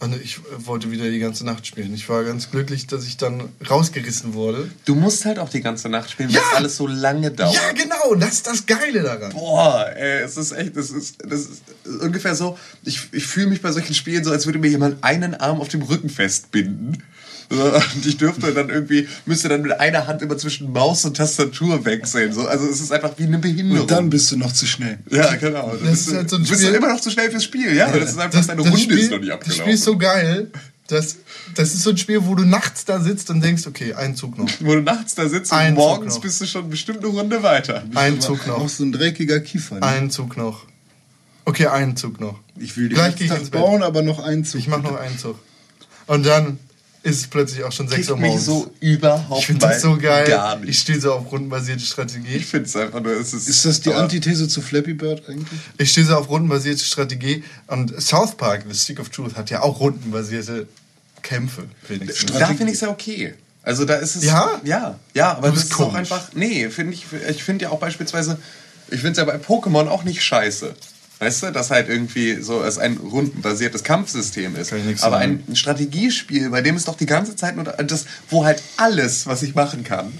[SPEAKER 2] Und ich wollte wieder die ganze Nacht spielen. Ich war ganz glücklich, dass ich dann rausgerissen wurde.
[SPEAKER 3] Du musst halt auch die ganze Nacht spielen, weil
[SPEAKER 2] Ja!
[SPEAKER 3] es alles so lange dauert.
[SPEAKER 2] Ja, genau, das ist das Geile daran.
[SPEAKER 3] Boah, ey, es ist echt, das ist, das ist ungefähr so, ich, ich fühle mich bei solchen Spielen so, als würde mir jemand einen Arm auf dem Rücken festbinden. So, Und ich dürfte dann irgendwie, müsste dann mit einer Hand immer zwischen Maus und Tastatur wechseln. So, also es ist einfach wie eine Behinderung.
[SPEAKER 4] Und dann bist du noch zu schnell.
[SPEAKER 3] ja, genau. Du
[SPEAKER 2] Das
[SPEAKER 3] bist,
[SPEAKER 2] ist halt so ein
[SPEAKER 3] du bist
[SPEAKER 2] Spiel-
[SPEAKER 3] immer noch zu schnell fürs Spiel, ja. Das ist einfach, deine Runde ist noch nicht
[SPEAKER 2] das
[SPEAKER 3] abgelaufen.
[SPEAKER 2] Spiel ist so geil. Das, das ist so ein Spiel, wo du nachts da sitzt und denkst, okay, ein Zug noch.
[SPEAKER 3] Wo du nachts da sitzt und
[SPEAKER 2] Ein Zug
[SPEAKER 3] morgens bist du schon bestimmt eine Runde weiter.
[SPEAKER 2] Ein Zug
[SPEAKER 4] Auch
[SPEAKER 2] noch.
[SPEAKER 4] so ein dreckiger Kiefer. Ne?
[SPEAKER 2] Ein Zug noch. Okay, einen Zug noch.
[SPEAKER 4] Ich will den
[SPEAKER 2] Gleich ich
[SPEAKER 4] Tag
[SPEAKER 2] ins Bett.
[SPEAKER 4] bauen, aber noch einen Zug.
[SPEAKER 2] Ich mach noch einen Zug. Und dann ist es plötzlich auch schon 6 Uhr
[SPEAKER 3] Kriegt mich
[SPEAKER 2] morgens.
[SPEAKER 3] so überhaupt
[SPEAKER 2] ich finde das so geil.
[SPEAKER 3] Gar
[SPEAKER 2] Ich stehe so auf rundenbasierte Strategie.
[SPEAKER 3] Ich finde es einfach nur, es ist.
[SPEAKER 4] Ist das die Antithese zu Flappy Bird eigentlich?
[SPEAKER 2] Ich stehe so auf rundenbasierte Strategie. Und South Park, The Stick of Truth, hat ja auch rundenbasierte Kämpfe, wenigstens.
[SPEAKER 3] Da finde ich es ja okay. Also da ist es.
[SPEAKER 2] Ja?
[SPEAKER 3] Ja, ja, aber
[SPEAKER 2] Du
[SPEAKER 3] das ist auch
[SPEAKER 2] komisch.
[SPEAKER 3] einfach. Nee, finde ich. Ich finde ja auch beispielsweise. Ich finde es ja bei Pokémon auch nicht scheiße. Weißt du, dass halt irgendwie so es ein rundenbasiertes Kampfsystem ist. Aber
[SPEAKER 2] sagen.
[SPEAKER 3] ein Strategiespiel, bei dem es doch die ganze Zeit nur das, wo halt alles, was ich machen kann,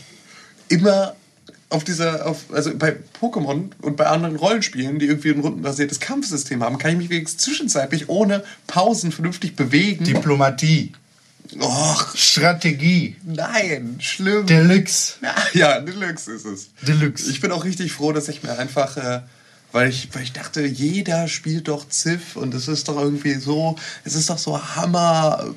[SPEAKER 3] immer auf dieser, auf, also bei Pokémon und bei anderen Rollenspielen, die irgendwie ein rundenbasiertes Kampfsystem haben, kann ich mich wenigstens zwischenzeitlich ohne Pausen vernünftig bewegen.
[SPEAKER 2] Diplomatie.
[SPEAKER 3] Och,
[SPEAKER 2] Strategie.
[SPEAKER 3] nein, schlimm.
[SPEAKER 2] Deluxe.
[SPEAKER 3] Ja, Deluxe ist es.
[SPEAKER 2] Deluxe.
[SPEAKER 3] Ich bin auch richtig froh, dass ich mir einfach, äh, weil, ich, weil ich dachte, jeder spielt doch Ziff und es ist doch irgendwie so, es ist doch so hammer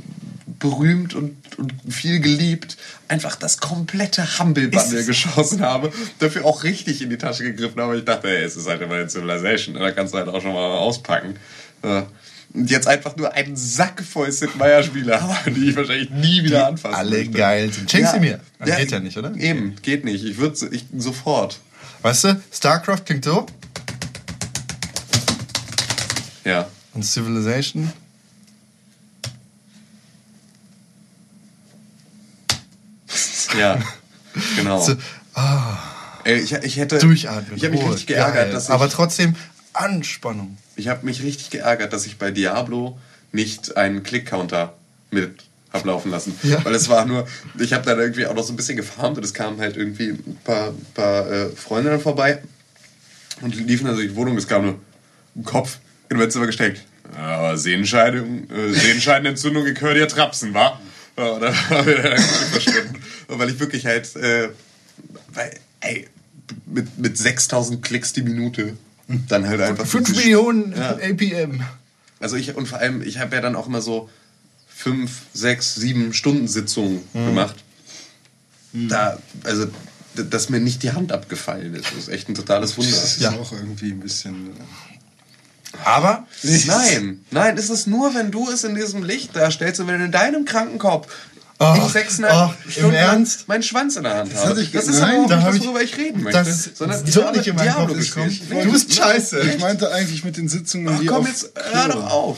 [SPEAKER 3] berühmt und, und viel geliebt, einfach das komplette Humble Bundle geschossen habe, dafür auch richtig in die Tasche gegriffen habe. Ich dachte, ey, es ist halt immer eine Civilization, da kannst du halt auch schon mal auspacken. Ja. Und jetzt einfach nur einen Sack voll Sid Meier Spiele habe, die ich wahrscheinlich nie wieder anfassen
[SPEAKER 2] Alle
[SPEAKER 3] möchte.
[SPEAKER 2] geil sind. Schenk sie mir. Das geht ja nicht, oder?
[SPEAKER 3] Eben, geht nicht. Ich würde ich sofort.
[SPEAKER 2] Weißt du, StarCraft klingt so
[SPEAKER 3] Ja.
[SPEAKER 2] und Civilization.
[SPEAKER 3] Ja. Genau.
[SPEAKER 2] So,
[SPEAKER 3] Ey, ich, ich hätte.
[SPEAKER 2] durchatmen.
[SPEAKER 3] Ich habe mich
[SPEAKER 2] Ruhe,
[SPEAKER 3] richtig geärgert,
[SPEAKER 2] geil.
[SPEAKER 3] dass ich.
[SPEAKER 2] Aber trotzdem Anspannung.
[SPEAKER 3] ich habe mich richtig geärgert, dass ich bei Diablo nicht einen Click-Counter mit hab laufen lassen.
[SPEAKER 2] Ja.
[SPEAKER 3] Weil es war nur, ich habe dann irgendwie auch noch so ein bisschen gefarmt und es kamen halt irgendwie ein paar, paar äh, Freunde dann vorbei und liefen dann durch die Wohnung. Es kam nur ein Kopf in mein Zimmer gesteckt. Aber Sehenscheidung, äh, Sehenscheidenentzündung, ich höre dir Trapsen, wa? Ja, und dann war wieder der Kopf verschwunden. Und weil ich wirklich halt, äh, weil, ey, mit, mit 6000 Klicks die Minute dann halt einfach
[SPEAKER 2] 5
[SPEAKER 3] diese-
[SPEAKER 2] Millionen
[SPEAKER 3] Ja.
[SPEAKER 2] APM.
[SPEAKER 3] also ich und vor allem, ich habe ja dann auch immer so fünf, sechs, sieben Stunden Sitzungen
[SPEAKER 2] Mhm.
[SPEAKER 3] gemacht. Da, also, dass mir nicht die Hand abgefallen ist, das ist echt ein totales Wunder.
[SPEAKER 4] Das ist
[SPEAKER 2] Ja.
[SPEAKER 4] auch irgendwie ein bisschen. äh,
[SPEAKER 2] Aber
[SPEAKER 3] Nein, nein, ist es nur, wenn du es in diesem Licht darstellst und wenn in deinem kranken Kopf
[SPEAKER 2] Ach,
[SPEAKER 3] ich sechseinhalb
[SPEAKER 2] ach, im
[SPEAKER 3] Stunden lang
[SPEAKER 2] Ernst?
[SPEAKER 3] meinen Schwanz in der Hand habe.
[SPEAKER 4] hatte ich
[SPEAKER 3] das ist
[SPEAKER 4] nein,
[SPEAKER 3] aber auch
[SPEAKER 2] da
[SPEAKER 3] nicht das,
[SPEAKER 2] ich-
[SPEAKER 3] worüber ich reden möchte.
[SPEAKER 2] das
[SPEAKER 3] sondern
[SPEAKER 2] ist
[SPEAKER 3] ich
[SPEAKER 2] so
[SPEAKER 3] habe
[SPEAKER 2] nicht in meinem
[SPEAKER 3] Diablo
[SPEAKER 2] Kopf gekommen.
[SPEAKER 3] gespielt.
[SPEAKER 2] Du bist scheiße.
[SPEAKER 4] Ich meinte eigentlich mit den Sitzungen,
[SPEAKER 3] Ach
[SPEAKER 4] die
[SPEAKER 3] komm, jetzt hör doch auf.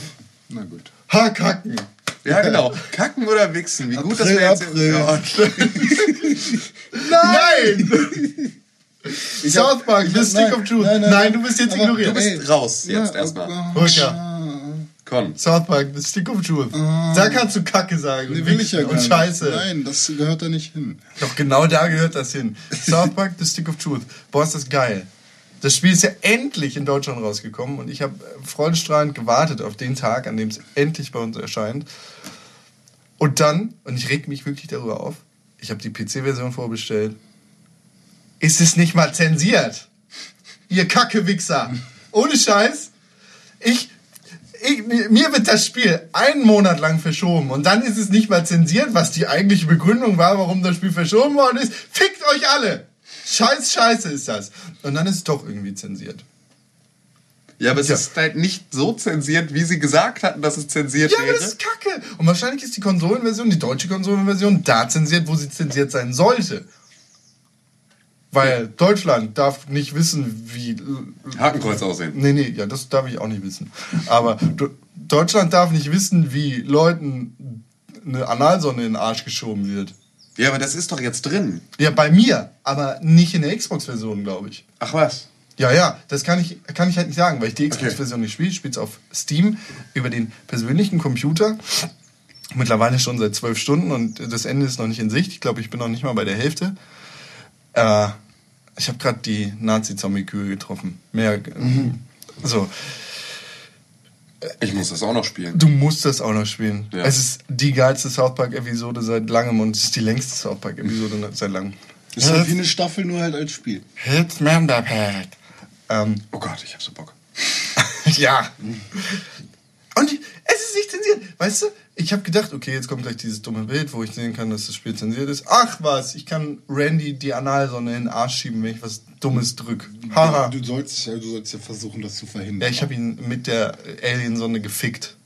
[SPEAKER 4] Na gut.
[SPEAKER 2] Haarkacken.
[SPEAKER 3] Ja, genau. Kacken oder wichsen. Wie gut, dass
[SPEAKER 4] April,
[SPEAKER 3] wir jetzt...
[SPEAKER 4] April.
[SPEAKER 2] Nein! South Park, The Stick of Truth.
[SPEAKER 4] nein,
[SPEAKER 2] Nein,
[SPEAKER 4] nein,
[SPEAKER 2] du bist jetzt
[SPEAKER 4] aber
[SPEAKER 2] ignoriert.
[SPEAKER 3] Du bist raus jetzt erstmal.
[SPEAKER 2] Rücker.
[SPEAKER 3] Komm.
[SPEAKER 2] South Park, The Stick of Truth. Da kannst du Kacke sagen.
[SPEAKER 4] Nee,
[SPEAKER 2] und
[SPEAKER 4] will ich ja gar
[SPEAKER 2] Und
[SPEAKER 4] nicht.
[SPEAKER 2] Scheiße.
[SPEAKER 4] Nein, das gehört da nicht hin.
[SPEAKER 2] Doch genau da gehört das hin. South Park, The Stick of Truth. Boah, ist das geil. Das Spiel ist ja endlich in Deutschland rausgekommen und ich habe freudestrahlend gewartet auf den Tag, an dem es endlich bei uns erscheint. Und dann, und ich reg mich wirklich darüber auf, ich habe die PC-Version vorbestellt, ist es nicht mal zensiert. Ihr Kacke-Wichser. Ohne Scheiß. Ich, ich, mir wird das Spiel einen Monat lang verschoben und dann ist es nicht mal zensiert, was die eigentliche Begründung war, warum das Spiel verschoben worden ist. Fickt euch alle! Scheiß Scheiße ist das. Und dann ist es doch irgendwie zensiert.
[SPEAKER 3] Ja, aber es
[SPEAKER 2] Ja.
[SPEAKER 3] ist halt nicht so zensiert, wie sie gesagt hatten, dass es zensiert
[SPEAKER 2] Ja, aber
[SPEAKER 3] wäre.
[SPEAKER 2] das ist kacke. Und wahrscheinlich ist die Konsolenversion, die deutsche Konsolenversion, da zensiert, wo sie zensiert sein sollte. Weil Deutschland darf nicht wissen, wie.
[SPEAKER 3] Hakenkreuz aussehen.
[SPEAKER 2] Nee, nee, ja, das darf ich auch nicht wissen. Aber Deutschland darf nicht wissen, wie Leuten eine Analsonne in den Arsch geschoben wird.
[SPEAKER 3] Ja, aber das ist doch jetzt drin.
[SPEAKER 2] Ja, bei mir, aber nicht in der Xbox-Version, glaube ich.
[SPEAKER 3] Ach was?
[SPEAKER 2] Ja, ja, das kann ich, kann ich halt nicht sagen, weil ich die
[SPEAKER 3] Okay.
[SPEAKER 2] Xbox-Version nicht spiele. Ich spiele es auf Steam über den persönlichen Computer. Mittlerweile schon seit zwölf Stunden und das Ende ist noch nicht in Sicht. Ich glaube, ich bin noch nicht mal bei der Hälfte. Äh, ich habe gerade die Nazi-Zombie-Kühe getroffen. Mehr. So,
[SPEAKER 3] Ich muss das auch noch spielen.
[SPEAKER 2] du musst das auch noch spielen.
[SPEAKER 3] Ja.
[SPEAKER 2] Es ist die geilste South Park-Episode seit langem und es ist die längste South Park-Episode seit langem.
[SPEAKER 4] Ist halt wie eine Staffel, nur halt als Spiel.
[SPEAKER 2] Hits Memberpack. Ähm,
[SPEAKER 3] Oh Gott, ich hab so Bock.
[SPEAKER 2] Ja. Und es ist nicht zensiert. Weißt du, ich habe gedacht, okay, jetzt kommt gleich dieses dumme Bild, wo ich sehen kann, dass das Spiel zensiert ist. Ach was, ich kann Randy die Analsonne in den Arsch schieben, wenn ich was Dummes drück. Haha.
[SPEAKER 4] Du sollst, ja, du sollst ja versuchen, das zu verhindern.
[SPEAKER 2] Ja, ich habe ihn mit der Aliensonne gefickt.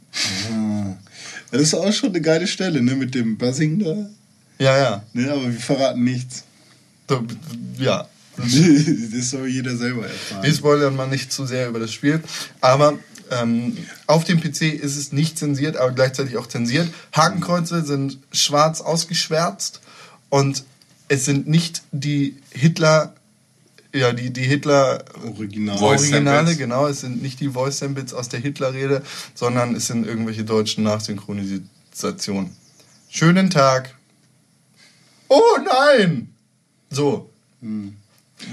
[SPEAKER 4] Ah. Das ist auch schon eine geile Stelle, ne? Mit dem Buzzing da.
[SPEAKER 2] Ja, ja.
[SPEAKER 4] Ne, aber wir verraten nichts.
[SPEAKER 2] Ja.
[SPEAKER 4] Das soll jeder selber erfahren.
[SPEAKER 2] Wir spoilern mal nicht zu sehr über das Spiel. Aber ähm, auf dem PC ist es nicht zensiert, aber gleichzeitig auch zensiert. Hakenkreuze sind schwarz ausgeschwärzt und es sind nicht die Hitler, ja, die, die Hitler
[SPEAKER 4] Original.
[SPEAKER 2] Originale, genau. Es sind nicht die Voice Samples aus der Hitler-Rede, sondern es sind irgendwelche deutschen Nachsynchronisationen. Schönen Tag. Oh nein! So,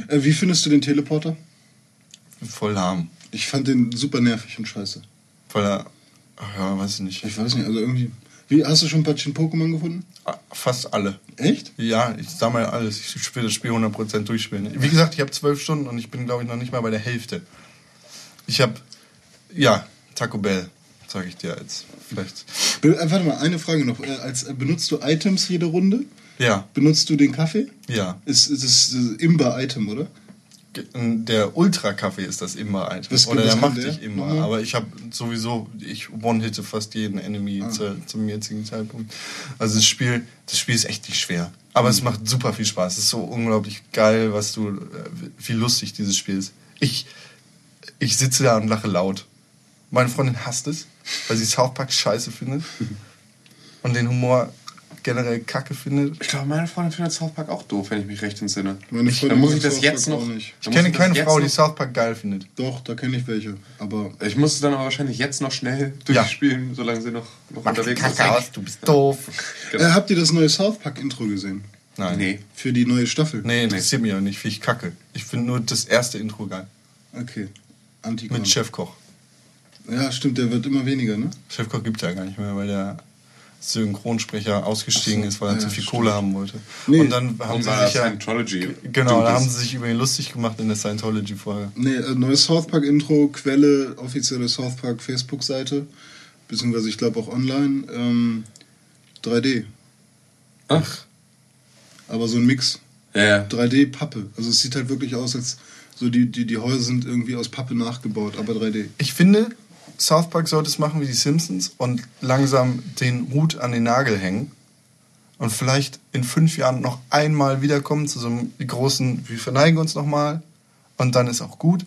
[SPEAKER 4] Äh, wie findest du den Teleporter?
[SPEAKER 2] voll lahm.
[SPEAKER 4] Ich fand den super nervig und scheiße.
[SPEAKER 2] Voller, ach ja, weiß ich nicht.
[SPEAKER 4] Ich weiß nicht, also irgendwie. Wie, hast du schon ein paar Pokémon gefunden?
[SPEAKER 2] Ah, Fast alle.
[SPEAKER 4] Echt?
[SPEAKER 2] Ja, ich sammle alles. Ich will das Spiel 100% durchspielen. Wie gesagt, ich habe zwölf Stunden und ich bin, glaube ich, noch nicht mal bei der Hälfte. Ich habe, ja, Taco Bell, sage ich dir jetzt. Vielleicht.
[SPEAKER 4] Be äh, warte mal, eine Frage noch. Äh, als, äh, benutzt du Items jede Runde?
[SPEAKER 2] Ja,
[SPEAKER 4] Benutzt du den Kaffee?
[SPEAKER 2] ja.
[SPEAKER 4] Ist, ist das Imber-Item, oder?
[SPEAKER 2] Der Ultra-Kaffee ist das immer ein.
[SPEAKER 4] Was-
[SPEAKER 2] Oder
[SPEAKER 4] was
[SPEAKER 2] der macht dich immer.
[SPEAKER 4] Mhm.
[SPEAKER 2] Aber ich habe sowieso, ich one-hitte fast jeden Enemy
[SPEAKER 4] Ah.
[SPEAKER 2] zu, zum jetzigen Zeitpunkt. Also das Spiel, das Spiel ist echt nicht schwer. Aber
[SPEAKER 4] Mhm.
[SPEAKER 2] es macht super viel Spaß. Es ist so unglaublich geil, was du, äh, wie lustig dieses Spiel ist. Ich, ich sitze da und lache laut. Meine Freundin hasst es, weil sie South Park scheiße findet. und den Humor generell kacke findet.
[SPEAKER 3] Ich glaube, meine Freundin findet South Park auch doof, wenn ich mich recht entsinne.
[SPEAKER 4] Meine
[SPEAKER 3] ich,
[SPEAKER 4] Freundin
[SPEAKER 3] dann muss ich das
[SPEAKER 4] South
[SPEAKER 3] jetzt
[SPEAKER 4] Park
[SPEAKER 3] noch.
[SPEAKER 4] nicht.
[SPEAKER 2] Ich kenne keine Frau, die South Park geil findet.
[SPEAKER 4] Doch, da kenne ich welche. Aber
[SPEAKER 3] Ich muss es dann aber wahrscheinlich jetzt noch schnell
[SPEAKER 2] Ja.
[SPEAKER 3] durchspielen, solange sie noch, noch
[SPEAKER 2] Mach
[SPEAKER 3] unterwegs ist.
[SPEAKER 2] aus, du bist doof.
[SPEAKER 3] Genau.
[SPEAKER 4] äh, habt ihr das neue South Park-Intro gesehen?
[SPEAKER 2] Nein.
[SPEAKER 3] Nee.
[SPEAKER 4] Für die neue Staffel?
[SPEAKER 2] Nee, interessiert mich auch nicht. Finde ich kacke. Ich finde nur das erste Intro geil.
[SPEAKER 4] Okay. Antikon.
[SPEAKER 2] Mit Chefkoch.
[SPEAKER 4] Ja, stimmt, der wird immer weniger, ne?
[SPEAKER 2] Chefkoch gibt es ja gar nicht mehr, weil der Synchronsprecher ausgestiegen
[SPEAKER 4] so,
[SPEAKER 2] ist, weil er
[SPEAKER 4] ja,
[SPEAKER 2] zu viel
[SPEAKER 4] stimmt.
[SPEAKER 2] Kohle haben wollte.
[SPEAKER 4] Nee.
[SPEAKER 2] Und dann haben sie sich ja.
[SPEAKER 3] Scientology.
[SPEAKER 2] Genau, da haben sie sich über ihn lustig gemacht in der Scientology-Folge.
[SPEAKER 4] Nee, äh, neues South Park-Intro, Quelle, offizielle South Park Facebook-Seite, beziehungsweise ich glaube auch online, ähm, 3D.
[SPEAKER 3] Ach.
[SPEAKER 4] Aber so ein Mix.
[SPEAKER 3] Ja, ja.
[SPEAKER 4] 3D-Pappe. Also es sieht halt wirklich aus, als so die, die, die Häuser sind irgendwie aus Pappe nachgebaut, aber 3D.
[SPEAKER 2] Ich finde, South Park sollte es machen wie die Simpsons und langsam den Hut an den Nagel hängen. Und vielleicht in fünf Jahren noch einmal wiederkommen zu so einem großen, wir verneigen uns nochmal und dann ist auch gut.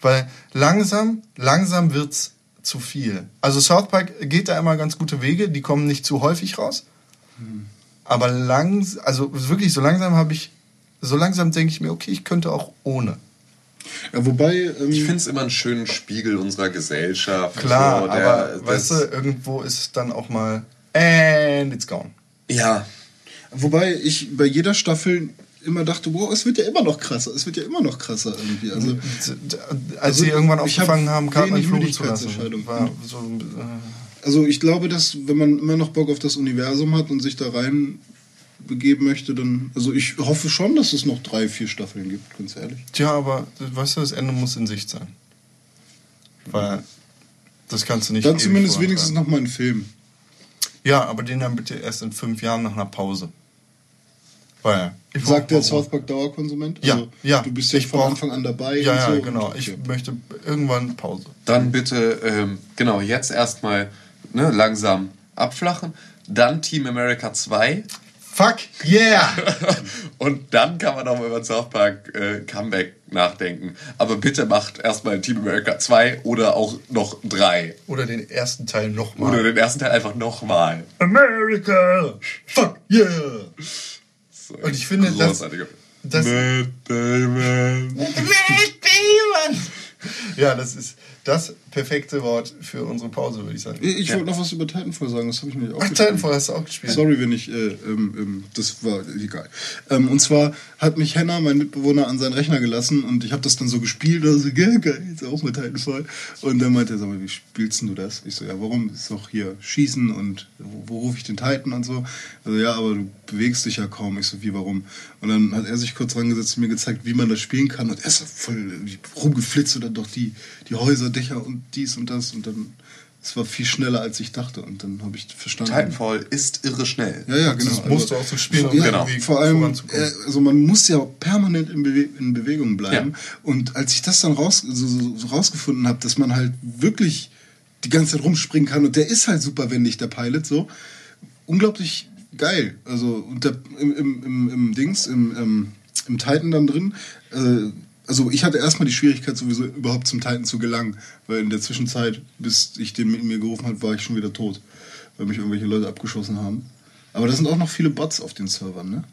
[SPEAKER 2] Weil langsam, langsam wird's zu viel. Also South Park geht da immer ganz gute Wege, die kommen nicht zu häufig raus. Aber langs, also wirklich so langsam habe ich, so langsam denke ich mir, okay, ich könnte auch ohne.
[SPEAKER 4] Ja, wobei, ähm,
[SPEAKER 3] Ich finde es immer einen schönen Spiegel unserer Gesellschaft.
[SPEAKER 2] Klar,
[SPEAKER 3] so, der-
[SPEAKER 2] aber
[SPEAKER 3] das-
[SPEAKER 2] weißt du, irgendwo ist es dann auch mal and it's gone.
[SPEAKER 3] Ja.
[SPEAKER 4] wobei ich bei jeder Staffel immer dachte, wow, es wird ja immer noch krasser, es wird ja immer noch krasser irgendwie. Also,
[SPEAKER 2] Als
[SPEAKER 4] Also,
[SPEAKER 2] sie irgendwann
[SPEAKER 4] ich hab
[SPEAKER 2] aufgefangen haben, Cartman fluchen zu lassen, so, äh,
[SPEAKER 4] also ich glaube, dass wenn man immer noch Bock auf das Universum hat und sich da rein begeben möchte, dann, also ich hoffe schon, dass es noch drei, vier Staffeln gibt, ganz ehrlich.
[SPEAKER 2] tja, aber weißt du, das Ende muss in Sicht sein. Weil das kannst du nicht.
[SPEAKER 4] Dann zumindest wenigstens noch mal ein Film.
[SPEAKER 2] Ja, aber den dann bitte erst in fünf Jahren nach einer Pause. Ja. Ich
[SPEAKER 4] Sagt der South Park Dauerkonsument?
[SPEAKER 2] Ja,
[SPEAKER 4] Also,
[SPEAKER 2] ja.
[SPEAKER 4] Du bist ja
[SPEAKER 2] Ich
[SPEAKER 4] von
[SPEAKER 2] brauch-
[SPEAKER 4] Anfang an dabei.
[SPEAKER 2] Ja,
[SPEAKER 4] und
[SPEAKER 2] ja,
[SPEAKER 4] so.
[SPEAKER 2] genau.
[SPEAKER 4] Und-
[SPEAKER 2] Ich
[SPEAKER 4] okay.
[SPEAKER 2] möchte irgendwann Pause.
[SPEAKER 3] Dann bitte, ähm, genau, jetzt erstmal ne, langsam abflachen. Dann Team America 2.
[SPEAKER 2] Fuck yeah!
[SPEAKER 3] Und dann kann man auch mal über South Park äh, Comeback nachdenken. Aber bitte macht erstmal Team America 2 oder auch noch 3.
[SPEAKER 2] Oder den ersten Teil nochmal.
[SPEAKER 3] Oder den ersten Teil einfach nochmal.
[SPEAKER 2] America! Fuck yeah!
[SPEAKER 3] So
[SPEAKER 2] Und ich finde, das- das-
[SPEAKER 3] Matt Damon.
[SPEAKER 2] Ja, das ist das perfekte Wort für unsere Pause, würde ich sagen.
[SPEAKER 4] Ich ich wollte noch was über Titanfall sagen, das habe ich mir auch
[SPEAKER 2] Ach, Titanfall hast du auch gespielt.
[SPEAKER 4] Sorry, wenn ich, äh, ähm, ähm, das war egal. Ähm, und zwar hat mich Henna, mein Mitbewohner, an seinen Rechner gelassen und ich habe das dann so gespielt, also geil, geil, jetzt auch mit Titanfall. Und dann meinte er, sag mal, wie spielst denn du das? Ich so, ja, warum? Ist doch hier Schießen und wo, wo rufe ich den Titan und so. Also ja, aber du bewegst dich ja kaum. Ich so, wie, warum? Und dann hat er sich kurz rangesetzt und mir gezeigt, wie man das spielen kann und er ist voll rumgeflitzt und dann doch die, die Häuser, Dächer und dies und das und dann, es war viel schneller, als ich dachte und dann habe ich verstanden.
[SPEAKER 3] Titanfall ist irre schnell.
[SPEAKER 4] Ja, ja, genau.
[SPEAKER 2] Das musst du auch so spielen, um
[SPEAKER 4] ja,
[SPEAKER 2] irgendwie
[SPEAKER 4] Vor allem, äh, also man muss ja permanent in, Bewe in Bewegung bleiben.
[SPEAKER 3] Ja.
[SPEAKER 4] Und als ich das dann raus, so, so, rausgefunden habe, dass man halt wirklich die ganze Zeit rumspringen kann und der ist halt super wendig, der Pilot, so unglaublich geil. Also und der, im, im, im, im Dings, im, im, im Titan dann drin, äh, also ich hatte erstmal die Schwierigkeit, sowieso überhaupt zum Titan zu gelangen, weil in der Zwischenzeit, bis ich den mit mir gerufen habe, war ich schon wieder tot, weil mich irgendwelche Leute abgeschossen haben. Aber da sind auch noch viele Bots auf den Servern, ne?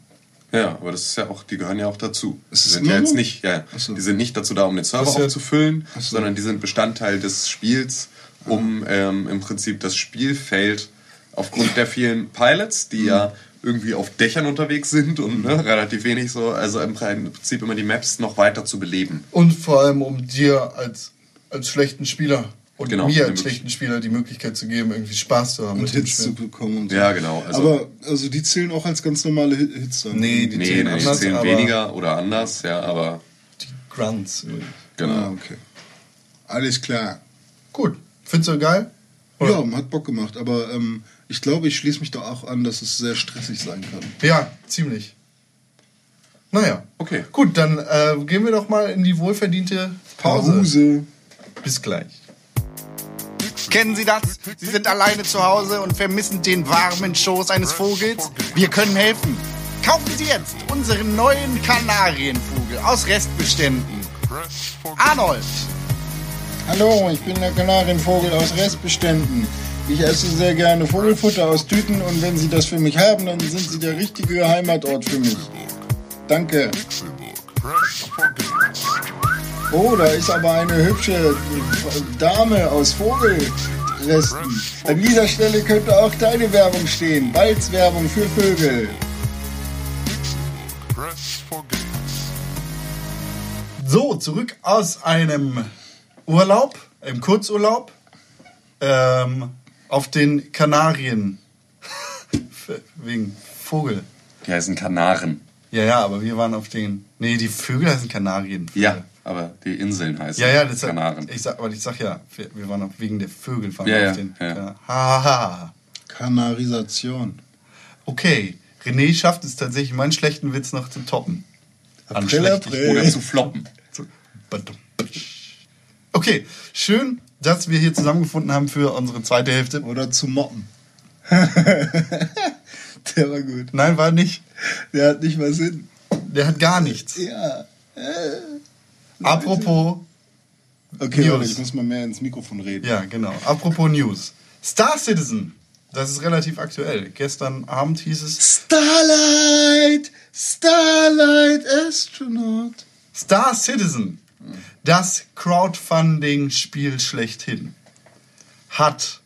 [SPEAKER 3] Ja, aber das ist ja auch, die gehören ja auch dazu.
[SPEAKER 4] Ist
[SPEAKER 3] Die sind ja jetzt nicht, ja, ja.
[SPEAKER 4] So.
[SPEAKER 3] die sind nicht dazu da, um den Server
[SPEAKER 2] ja-
[SPEAKER 3] aufzufüllen,
[SPEAKER 4] Ach so.
[SPEAKER 3] sondern die sind Bestandteil des Spiels, um ähm, im Prinzip das Spielfeld aufgrund der vielen Pilots, die ja irgendwie auf Dächern unterwegs sind und ne, relativ wenig so, also im Prinzip immer die Maps noch weiter zu beleben.
[SPEAKER 2] Und vor allem, um dir als, als schlechten Spieler und
[SPEAKER 3] Genau,
[SPEAKER 2] mir als schlechten Spieler die Möglichkeit zu geben, irgendwie Spaß zu haben
[SPEAKER 4] Und
[SPEAKER 2] mit dem
[SPEAKER 4] Hits zu bekommen und so.
[SPEAKER 3] Ja, genau, also-
[SPEAKER 4] aber also die zählen auch als ganz normale Hit- Hits dann.
[SPEAKER 2] Nee, die
[SPEAKER 3] Nee,
[SPEAKER 2] zählen
[SPEAKER 3] nee, die
[SPEAKER 2] anders,
[SPEAKER 3] zählen
[SPEAKER 2] aber
[SPEAKER 3] weniger oder anders, ja, aber
[SPEAKER 2] die Grunts.
[SPEAKER 3] genau.
[SPEAKER 4] Ah, okay. Alles klar.
[SPEAKER 2] Gut. Findest du geil? Oder?
[SPEAKER 4] Ja, hat Bock gemacht, aber ähm, ich glaube, ich schließe mich da auch an, dass es sehr stressig sein kann.
[SPEAKER 2] Ja, ziemlich. Naja.
[SPEAKER 3] Okay.
[SPEAKER 2] Gut, dann äh, gehen wir doch mal in die wohlverdiente Pause.
[SPEAKER 4] Pause.
[SPEAKER 2] Bis gleich.
[SPEAKER 5] Kennen Sie das? Sie sind alleine zu Hause und vermissen den warmen Schoß eines Vogels? Wir können helfen. Kaufen Sie jetzt unseren neuen Kanarienvogel aus Restbeständen. Arnold,
[SPEAKER 6] Hallo, ich bin der Kanarienvogel aus Restbeständen. Ich esse sehr gerne Vogelfutter aus Tüten und wenn Sie das für mich haben, dann sind Sie der richtige Heimatort für mich. Danke. Oh, da ist aber eine hübsche Dame aus Vogelresten. An dieser Stelle könnte auch deine Werbung stehen. Balz Werbung für Vögel.
[SPEAKER 2] So, zurück aus einem Urlaub, einem Kurzurlaub, ähm, auf den Kanarien. Wegen Vogel.
[SPEAKER 3] Die heißen Kanaren.
[SPEAKER 2] Ja, ja, aber wir waren auf den. Nee, die Vögel heißen Kanarien.
[SPEAKER 3] Ja, aber die Inseln heißen
[SPEAKER 2] Ja, ja, das
[SPEAKER 3] Kanaren.
[SPEAKER 2] Ich sag, aber ich sag ja, wir, wir waren auch wegen der Vögel fahren
[SPEAKER 3] Ja,
[SPEAKER 2] wir
[SPEAKER 3] ja,
[SPEAKER 2] auf den.
[SPEAKER 3] ja.
[SPEAKER 2] Kanar- Ha, ha, ha.
[SPEAKER 4] Kanarisation.
[SPEAKER 2] Okay, René schafft es tatsächlich, meinen schlechten Witz noch zu toppen. An
[SPEAKER 4] April,
[SPEAKER 2] schlecht-
[SPEAKER 4] April.
[SPEAKER 3] Oder zu floppen.
[SPEAKER 2] zu- Okay, schön, dass wir hier zusammengefunden haben für unsere zweite Hälfte.
[SPEAKER 4] Oder zu moppen. Der war gut.
[SPEAKER 2] Nein, war nicht.
[SPEAKER 4] Der hat nicht mal Sinn.
[SPEAKER 2] Der hat gar nichts.
[SPEAKER 4] Ja.
[SPEAKER 2] Apropos,
[SPEAKER 4] Okay,
[SPEAKER 2] News.
[SPEAKER 4] warte, ich muss mal mehr ins Mikrofon reden.
[SPEAKER 2] ja, genau. Apropos News. Star Citizen. Das ist relativ aktuell. Gestern Abend hieß es,
[SPEAKER 4] Starlight, Starlight Astronaut.
[SPEAKER 2] Star Citizen, das Crowdfunding-Spiel schlechthin, hat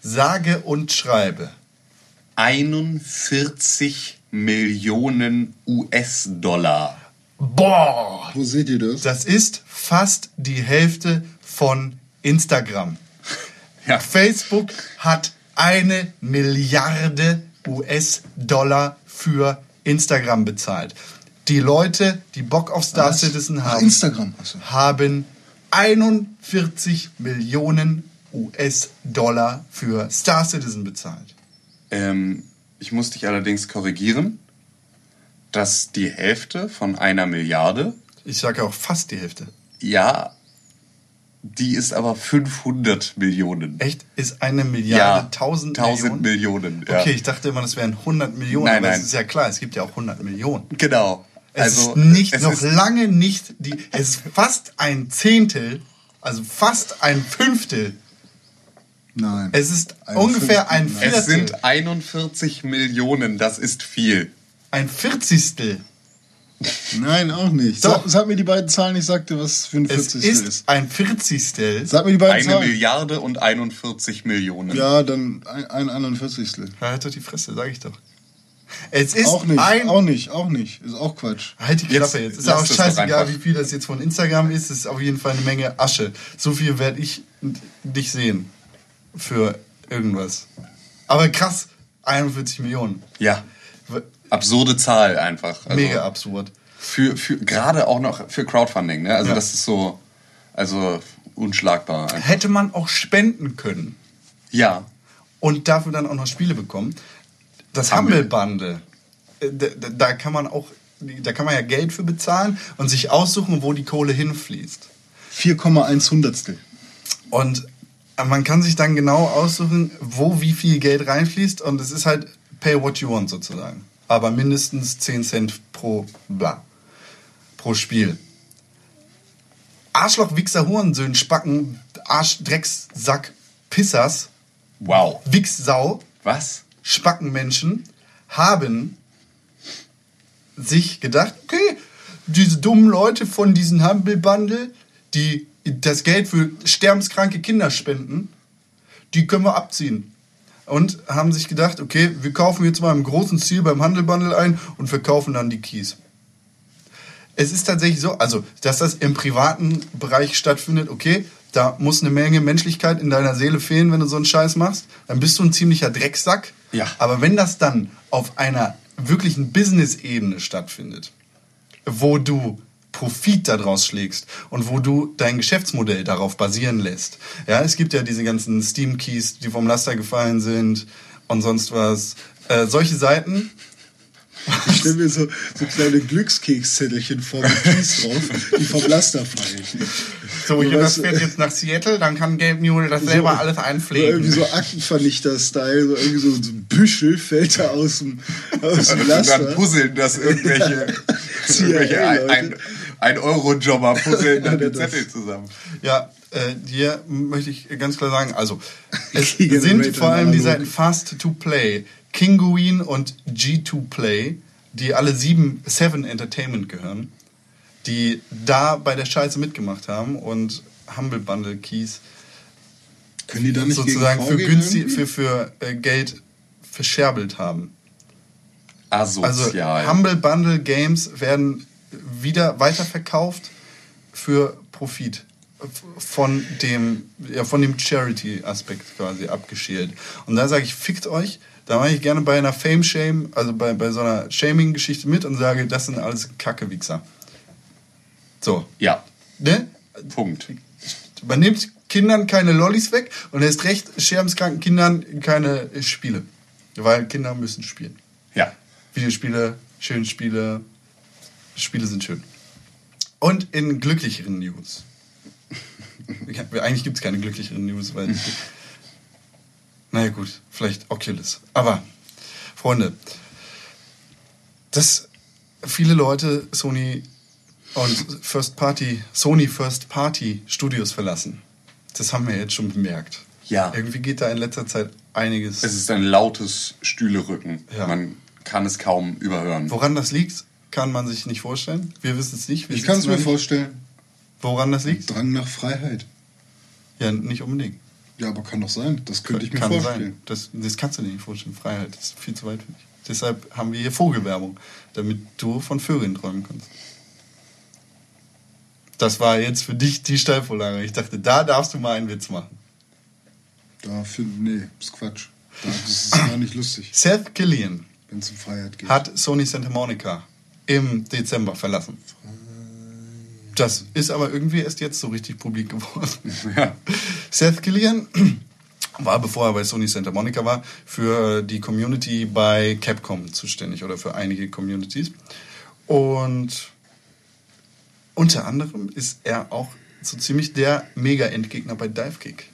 [SPEAKER 2] sage und schreibe
[SPEAKER 3] 41 Millionen US-Dollar.
[SPEAKER 2] Boah!
[SPEAKER 4] Wo seht ihr das?
[SPEAKER 2] Das ist fast die Hälfte von Instagram.
[SPEAKER 3] Ja.
[SPEAKER 2] Facebook hat eine Milliarde US-Dollar für Instagram bezahlt. Die Leute, die Bock auf Star
[SPEAKER 4] Was?
[SPEAKER 2] Citizen
[SPEAKER 4] Ach,
[SPEAKER 2] haben,
[SPEAKER 4] Instagram. Achso.
[SPEAKER 2] haben 41 Millionen US-Dollar für Star Citizen bezahlt.
[SPEAKER 3] Ähm, ich muss dich allerdings korrigieren. dass die Hälfte von einer Milliarde,
[SPEAKER 2] Ich sage auch fast die Hälfte.
[SPEAKER 3] ja, die ist aber 500 Millionen.
[SPEAKER 2] Echt? Ist eine Milliarde
[SPEAKER 3] Ja,
[SPEAKER 2] 1000
[SPEAKER 3] 1000
[SPEAKER 2] Millionen?
[SPEAKER 3] Millionen, ja.
[SPEAKER 2] Okay, ich dachte immer, das wären 100 Millionen.
[SPEAKER 3] Nein,
[SPEAKER 2] aber
[SPEAKER 3] nein.
[SPEAKER 2] es ist ja klar, es gibt ja auch 100 Millionen.
[SPEAKER 3] Genau.
[SPEAKER 2] Es
[SPEAKER 3] also,
[SPEAKER 2] ist nicht,
[SPEAKER 3] es
[SPEAKER 2] noch
[SPEAKER 3] ist,
[SPEAKER 2] lange nicht die, es ist fast ein Zehntel, also fast ein Fünftel.
[SPEAKER 4] Nein.
[SPEAKER 2] Es ist
[SPEAKER 4] Ein
[SPEAKER 2] ungefähr ein
[SPEAKER 4] Fünftel,
[SPEAKER 2] Viertel.
[SPEAKER 3] es sind 41 Millionen, das ist viel.
[SPEAKER 2] ein Vierzigstel.
[SPEAKER 4] Nein, auch nicht.
[SPEAKER 2] Doch.
[SPEAKER 4] Sag, sag mir die beiden Zahlen, ich sagte, was für ein
[SPEAKER 2] Es
[SPEAKER 4] 40
[SPEAKER 2] ist,
[SPEAKER 4] ist.
[SPEAKER 2] ein Vierzigstel.
[SPEAKER 4] Sag mir die beiden
[SPEAKER 3] Eine
[SPEAKER 4] Zahlen.
[SPEAKER 3] Milliarde und 41 Millionen.
[SPEAKER 4] Ja, dann ein, ein 41.
[SPEAKER 2] Halt doch die Fresse, sag ich doch. Es ist
[SPEAKER 4] Auch nicht,
[SPEAKER 2] ein.
[SPEAKER 4] auch nicht, auch nicht. Ist auch Quatsch.
[SPEAKER 2] Halt die Klappe jetzt.
[SPEAKER 3] Jetzt
[SPEAKER 2] Ist auch scheißegal, wie viel das jetzt von Instagram ist. Ist auf jeden Fall eine Menge Asche. So viel werde ich nicht sehen. Für irgendwas. Aber krass, 41 Millionen.
[SPEAKER 3] Ja. Absurde Zahl einfach. Also
[SPEAKER 2] Mega absurd.
[SPEAKER 3] Für, für, gerade auch noch für Crowdfunding, ne? Also
[SPEAKER 2] Ja.
[SPEAKER 3] das ist so, also unschlagbar. einfach.
[SPEAKER 2] Hätte man auch spenden können
[SPEAKER 3] Ja.
[SPEAKER 2] und dafür dann auch noch Spiele bekommen. Das Bundle, äh, da, da- kann man auch, da kann man ja Geld für bezahlen und sich aussuchen, wo die Kohle hinfließt.
[SPEAKER 4] 4,1 Hundertstel.
[SPEAKER 2] Und man kann sich dann genau aussuchen, wo wie viel Geld reinfließt. Und es ist halt pay what you want sozusagen. Aber mindestens 10 Cent pro bla. Pro Spiel. Arschloch, Wichser, Hurensöhn, Spacken, Arsch, Dreckssack, Pissers,
[SPEAKER 3] Wow.
[SPEAKER 2] Wichssau,
[SPEAKER 3] Was?
[SPEAKER 2] Spackenmenschen haben sich gedacht, okay, diese dummen Leute von diesem Humble Bundle, die das Geld für sterbenskranke Kinder spenden, die können wir abziehen. Und haben sich gedacht, okay, wir kaufen jetzt mal im großen Stil beim Handel Bundle ein und verkaufen dann die Keys. Es ist tatsächlich so, also, dass das im privaten Bereich stattfindet, okay, da muss eine Menge Menschlichkeit in deiner Seele fehlen, wenn du so einen Scheiß machst. Dann bist du ein ziemlicher Drecksack.
[SPEAKER 3] Ja.
[SPEAKER 2] Aber wenn das dann auf einer wirklichen Business-Ebene stattfindet, wo du Profit daraus schlägst und wo du dein Geschäftsmodell darauf basieren lässt. Ja, es gibt ja diese ganzen Steam-Keys, die vom Laster gefallen sind und sonst was. Äh, solche Seiten,
[SPEAKER 4] Ich stelle mir so, so kleine Glückskekszettelchen vor mit Keys drauf, die vom Laster fallen.
[SPEAKER 2] So,
[SPEAKER 4] Und
[SPEAKER 2] hier, das
[SPEAKER 4] was-
[SPEAKER 2] fährt jetzt nach Seattle, dann kann Gabe Newell das selber alles
[SPEAKER 4] So
[SPEAKER 2] einpflegen.
[SPEAKER 4] irgendwie so Aktenvernichter-Style, so irgendwie so, so ein Büschel fällt da aus dem, aus dem
[SPEAKER 3] Und dann
[SPEAKER 4] Laster.
[SPEAKER 3] puzzeln das irgendwelche, irgendwelche ein, ein, ein Euro-Jobber puzzeln dann die
[SPEAKER 4] Ja, das-
[SPEAKER 3] Zettel zusammen.
[SPEAKER 2] Ja, äh, hier möchte ich ganz klar sagen, also es sind vor allem die. Seiten Fast to Play, Kinguin und G2 Play, die alle sieben Seven Entertainment gehören, die da bei der Scheiße mitgemacht haben und Humble Bundle Keys
[SPEAKER 4] Können die da nicht
[SPEAKER 2] sozusagen
[SPEAKER 4] gegen
[SPEAKER 2] für günstig, für, für äh, Geld verscherbelt haben. Also
[SPEAKER 3] Asozial.
[SPEAKER 2] Humble Bundle Games werden wieder weiterverkauft für Profit von dem ja von dem Charity Aspekt quasi abgeschält. Und da sage ich fickt euch, da mache ich gerne bei einer Fame Shame, also bei, bei so einer Shaming Geschichte mit und sage, das sind alles Kackewichser. So,
[SPEAKER 3] ja,
[SPEAKER 2] ne?
[SPEAKER 3] Punkt.
[SPEAKER 2] Man nimmt Kindern keine Lollis weg und erst recht sterbenskranken Kindern keine Spiele. Weil Kinder müssen spielen.
[SPEAKER 3] Ja.
[SPEAKER 2] Videospiele, schöne Spiele, Spiele sind schön. Und in glücklicheren News. Eigentlich gibt es keine glücklicheren News, weil. naja, gut, vielleicht Oculus. Aber, Freunde, dass viele Leute Sony und First Party, Sony First Party Studios verlassen, das haben wir jetzt schon bemerkt.
[SPEAKER 3] Ja.
[SPEAKER 2] Irgendwie geht da in letzter Zeit einiges.
[SPEAKER 3] Es ist ein lautes Stühlerücken.
[SPEAKER 2] Ja.
[SPEAKER 3] Man kann es kaum überhören.
[SPEAKER 2] Woran das liegt, kann man sich nicht vorstellen. Wir wissen es nicht. Wir
[SPEAKER 4] Ich kann es mir
[SPEAKER 2] nicht.
[SPEAKER 4] vorstellen.
[SPEAKER 2] Woran das liegt?
[SPEAKER 4] Drang nach Freiheit.
[SPEAKER 2] Ja, nicht unbedingt.
[SPEAKER 4] Ja, aber kann doch sein. Das könnte ich mir
[SPEAKER 2] kann
[SPEAKER 4] vorstellen.
[SPEAKER 2] sein. Das, das kannst du dir nicht vorstellen. Freiheit das ist viel zu weit für dich. Deshalb haben wir hier Vogelwerbung, damit du von Vögeln träumen kannst. Das war jetzt für dich die Steilvorlage. Ich dachte, da darfst du mal einen Witz machen.
[SPEAKER 4] Da find, nee, ist Quatsch. Da, das ist gar nicht lustig,
[SPEAKER 2] Seth Killian
[SPEAKER 4] wenn es um Freiheit geht.
[SPEAKER 2] hat Sony Santa Monica im Dezember verlassen. Das ist aber irgendwie erst jetzt so richtig publik geworden.
[SPEAKER 3] Ja.
[SPEAKER 2] Seth Killian war, bevor er bei Sony Santa Monica war, für die Community bei Capcom zuständig oder für einige Communities. Und unter anderem ist er auch so ziemlich der Mega-Endgegner bei Divekick.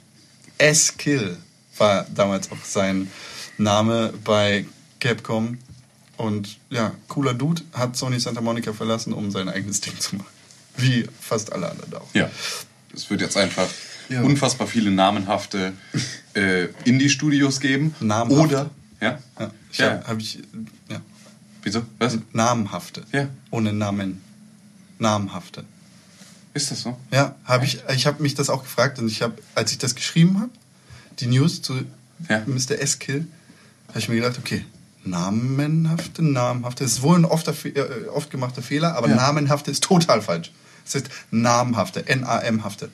[SPEAKER 2] S-Kill war damals auch sein Name bei Capcom. Und ja, cooler Dude, hat Sony Santa Monica verlassen, um sein eigenes Ding zu machen. Wie fast alle anderen auch.
[SPEAKER 3] Ja. Es wird jetzt einfach
[SPEAKER 4] Ja.
[SPEAKER 3] unfassbar viele namenhafte äh, Indie-Studios geben.
[SPEAKER 2] Namhafte.
[SPEAKER 3] Oder. Ja?
[SPEAKER 2] Ja, ich
[SPEAKER 3] Ja.
[SPEAKER 2] habe hab ich, ja,
[SPEAKER 3] Wieso? Was?
[SPEAKER 2] Namenhafte.
[SPEAKER 3] Ja.
[SPEAKER 2] Ohne Namen. Namenhafte.
[SPEAKER 3] Ist das so?
[SPEAKER 2] Ja, habe ich, ich habe mich das auch gefragt und ich habe, als ich das geschrieben habe, die News zu
[SPEAKER 3] Ja.
[SPEAKER 2] Mr. S-Kill, habe ich mir gedacht, okay, namenhafte, namenhafte, das ist wohl ein oft, äh, oft gemachter Fehler, aber
[SPEAKER 3] Ja.
[SPEAKER 2] namenhafte ist total falsch. Das heißt namhafte, N-A-M-hafte.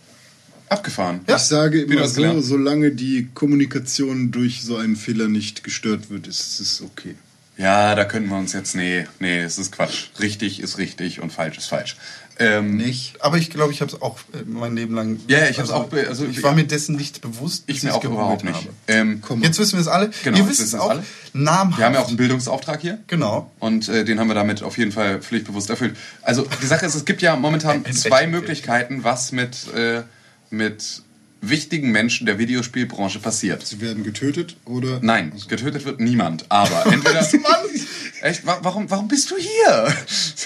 [SPEAKER 3] Abgefahren.
[SPEAKER 2] Ja.
[SPEAKER 4] Ich sage
[SPEAKER 3] Wieder
[SPEAKER 4] immer so, solange die Kommunikation durch so einen Fehler nicht gestört wird, ist es okay.
[SPEAKER 3] Ja, da können wir uns jetzt. Nee, nee, es ist Quatsch. Richtig ist richtig und falsch ist falsch. Ähm,
[SPEAKER 4] Nicht?
[SPEAKER 2] Aber ich glaube, ich habe es auch äh, mein Leben lang.
[SPEAKER 3] Ja, ich hab's auch be- also,
[SPEAKER 2] ich war mir dessen nicht bewusst.
[SPEAKER 3] ich mir auch überhaupt nicht.
[SPEAKER 2] habe.
[SPEAKER 3] Ähm.
[SPEAKER 2] Jetzt wissen wir es alle.
[SPEAKER 3] Genau,
[SPEAKER 2] Ihr wisst es auch.
[SPEAKER 3] alle.
[SPEAKER 2] Namhaft.
[SPEAKER 3] wir haben ja auch einen Bildungsauftrag hier.
[SPEAKER 2] Genau.
[SPEAKER 3] Und äh, den haben wir damit auf jeden Fall pflichtbewusst erfüllt. Also die Sache ist, es gibt ja momentan zwei. Möglichkeiten, was mit, äh, mit wichtigen Menschen der Videospielbranche passiert.
[SPEAKER 4] Sie werden getötet oder?
[SPEAKER 3] Nein, getötet wird niemand. Aber entweder. Echt? Wa- Warum, warum bist du hier?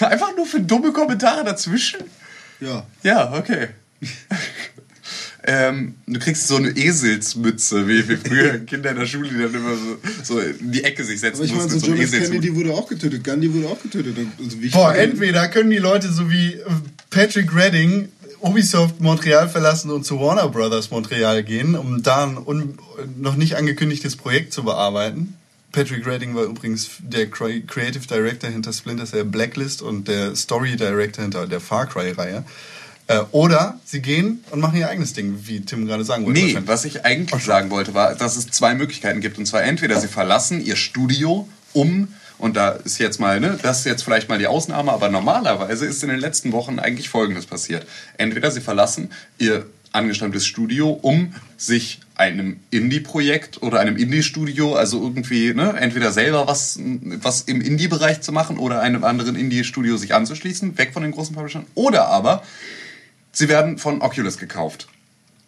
[SPEAKER 3] Einfach nur für dumme Kommentare dazwischen?
[SPEAKER 4] Ja.
[SPEAKER 3] Ja, okay. ähm, du kriegst so eine Eselsmütze, wie, wie früher Kinder in der Schule, die dann immer so, so in die Ecke sich setzen
[SPEAKER 4] Aber ich meine,
[SPEAKER 3] mussten
[SPEAKER 4] so
[SPEAKER 3] so
[SPEAKER 4] John F. Kennedy wurde auch getötet, Gandhi wurde auch getötet. Also
[SPEAKER 2] Boah, entweder können die Leute so wie äh, Patrick Redding Ubisoft Montreal verlassen und zu Warner Brothers Montreal gehen, um da ein noch nicht angekündigtes Projekt zu bearbeiten. Patrick Redding war übrigens der Cre- Creative Director hinter Splinter Cell Blacklist und der Story Director hinter der Far Cry-Reihe. Äh, oder sie gehen und machen ihr eigenes Ding, wie Tim gerade sagen wollte.
[SPEAKER 3] Nee, was ich eigentlich sagen wollte, war, dass es zwei Möglichkeiten gibt. Und zwar entweder sie verlassen ihr Studio um, und da ist jetzt mal, ne, das ist jetzt vielleicht mal die Ausnahme, aber normalerweise ist in den letzten Wochen eigentlich Folgendes passiert. Entweder sie verlassen ihr angestammtes Studio, um sich einem Indie-Projekt oder einem Indie-Studio, also irgendwie, ne, entweder selber was, was im Indie-Bereich zu machen oder einem anderen Indie-Studio sich anzuschließen, weg von den großen Publishern, oder aber sie werden von Oculus gekauft.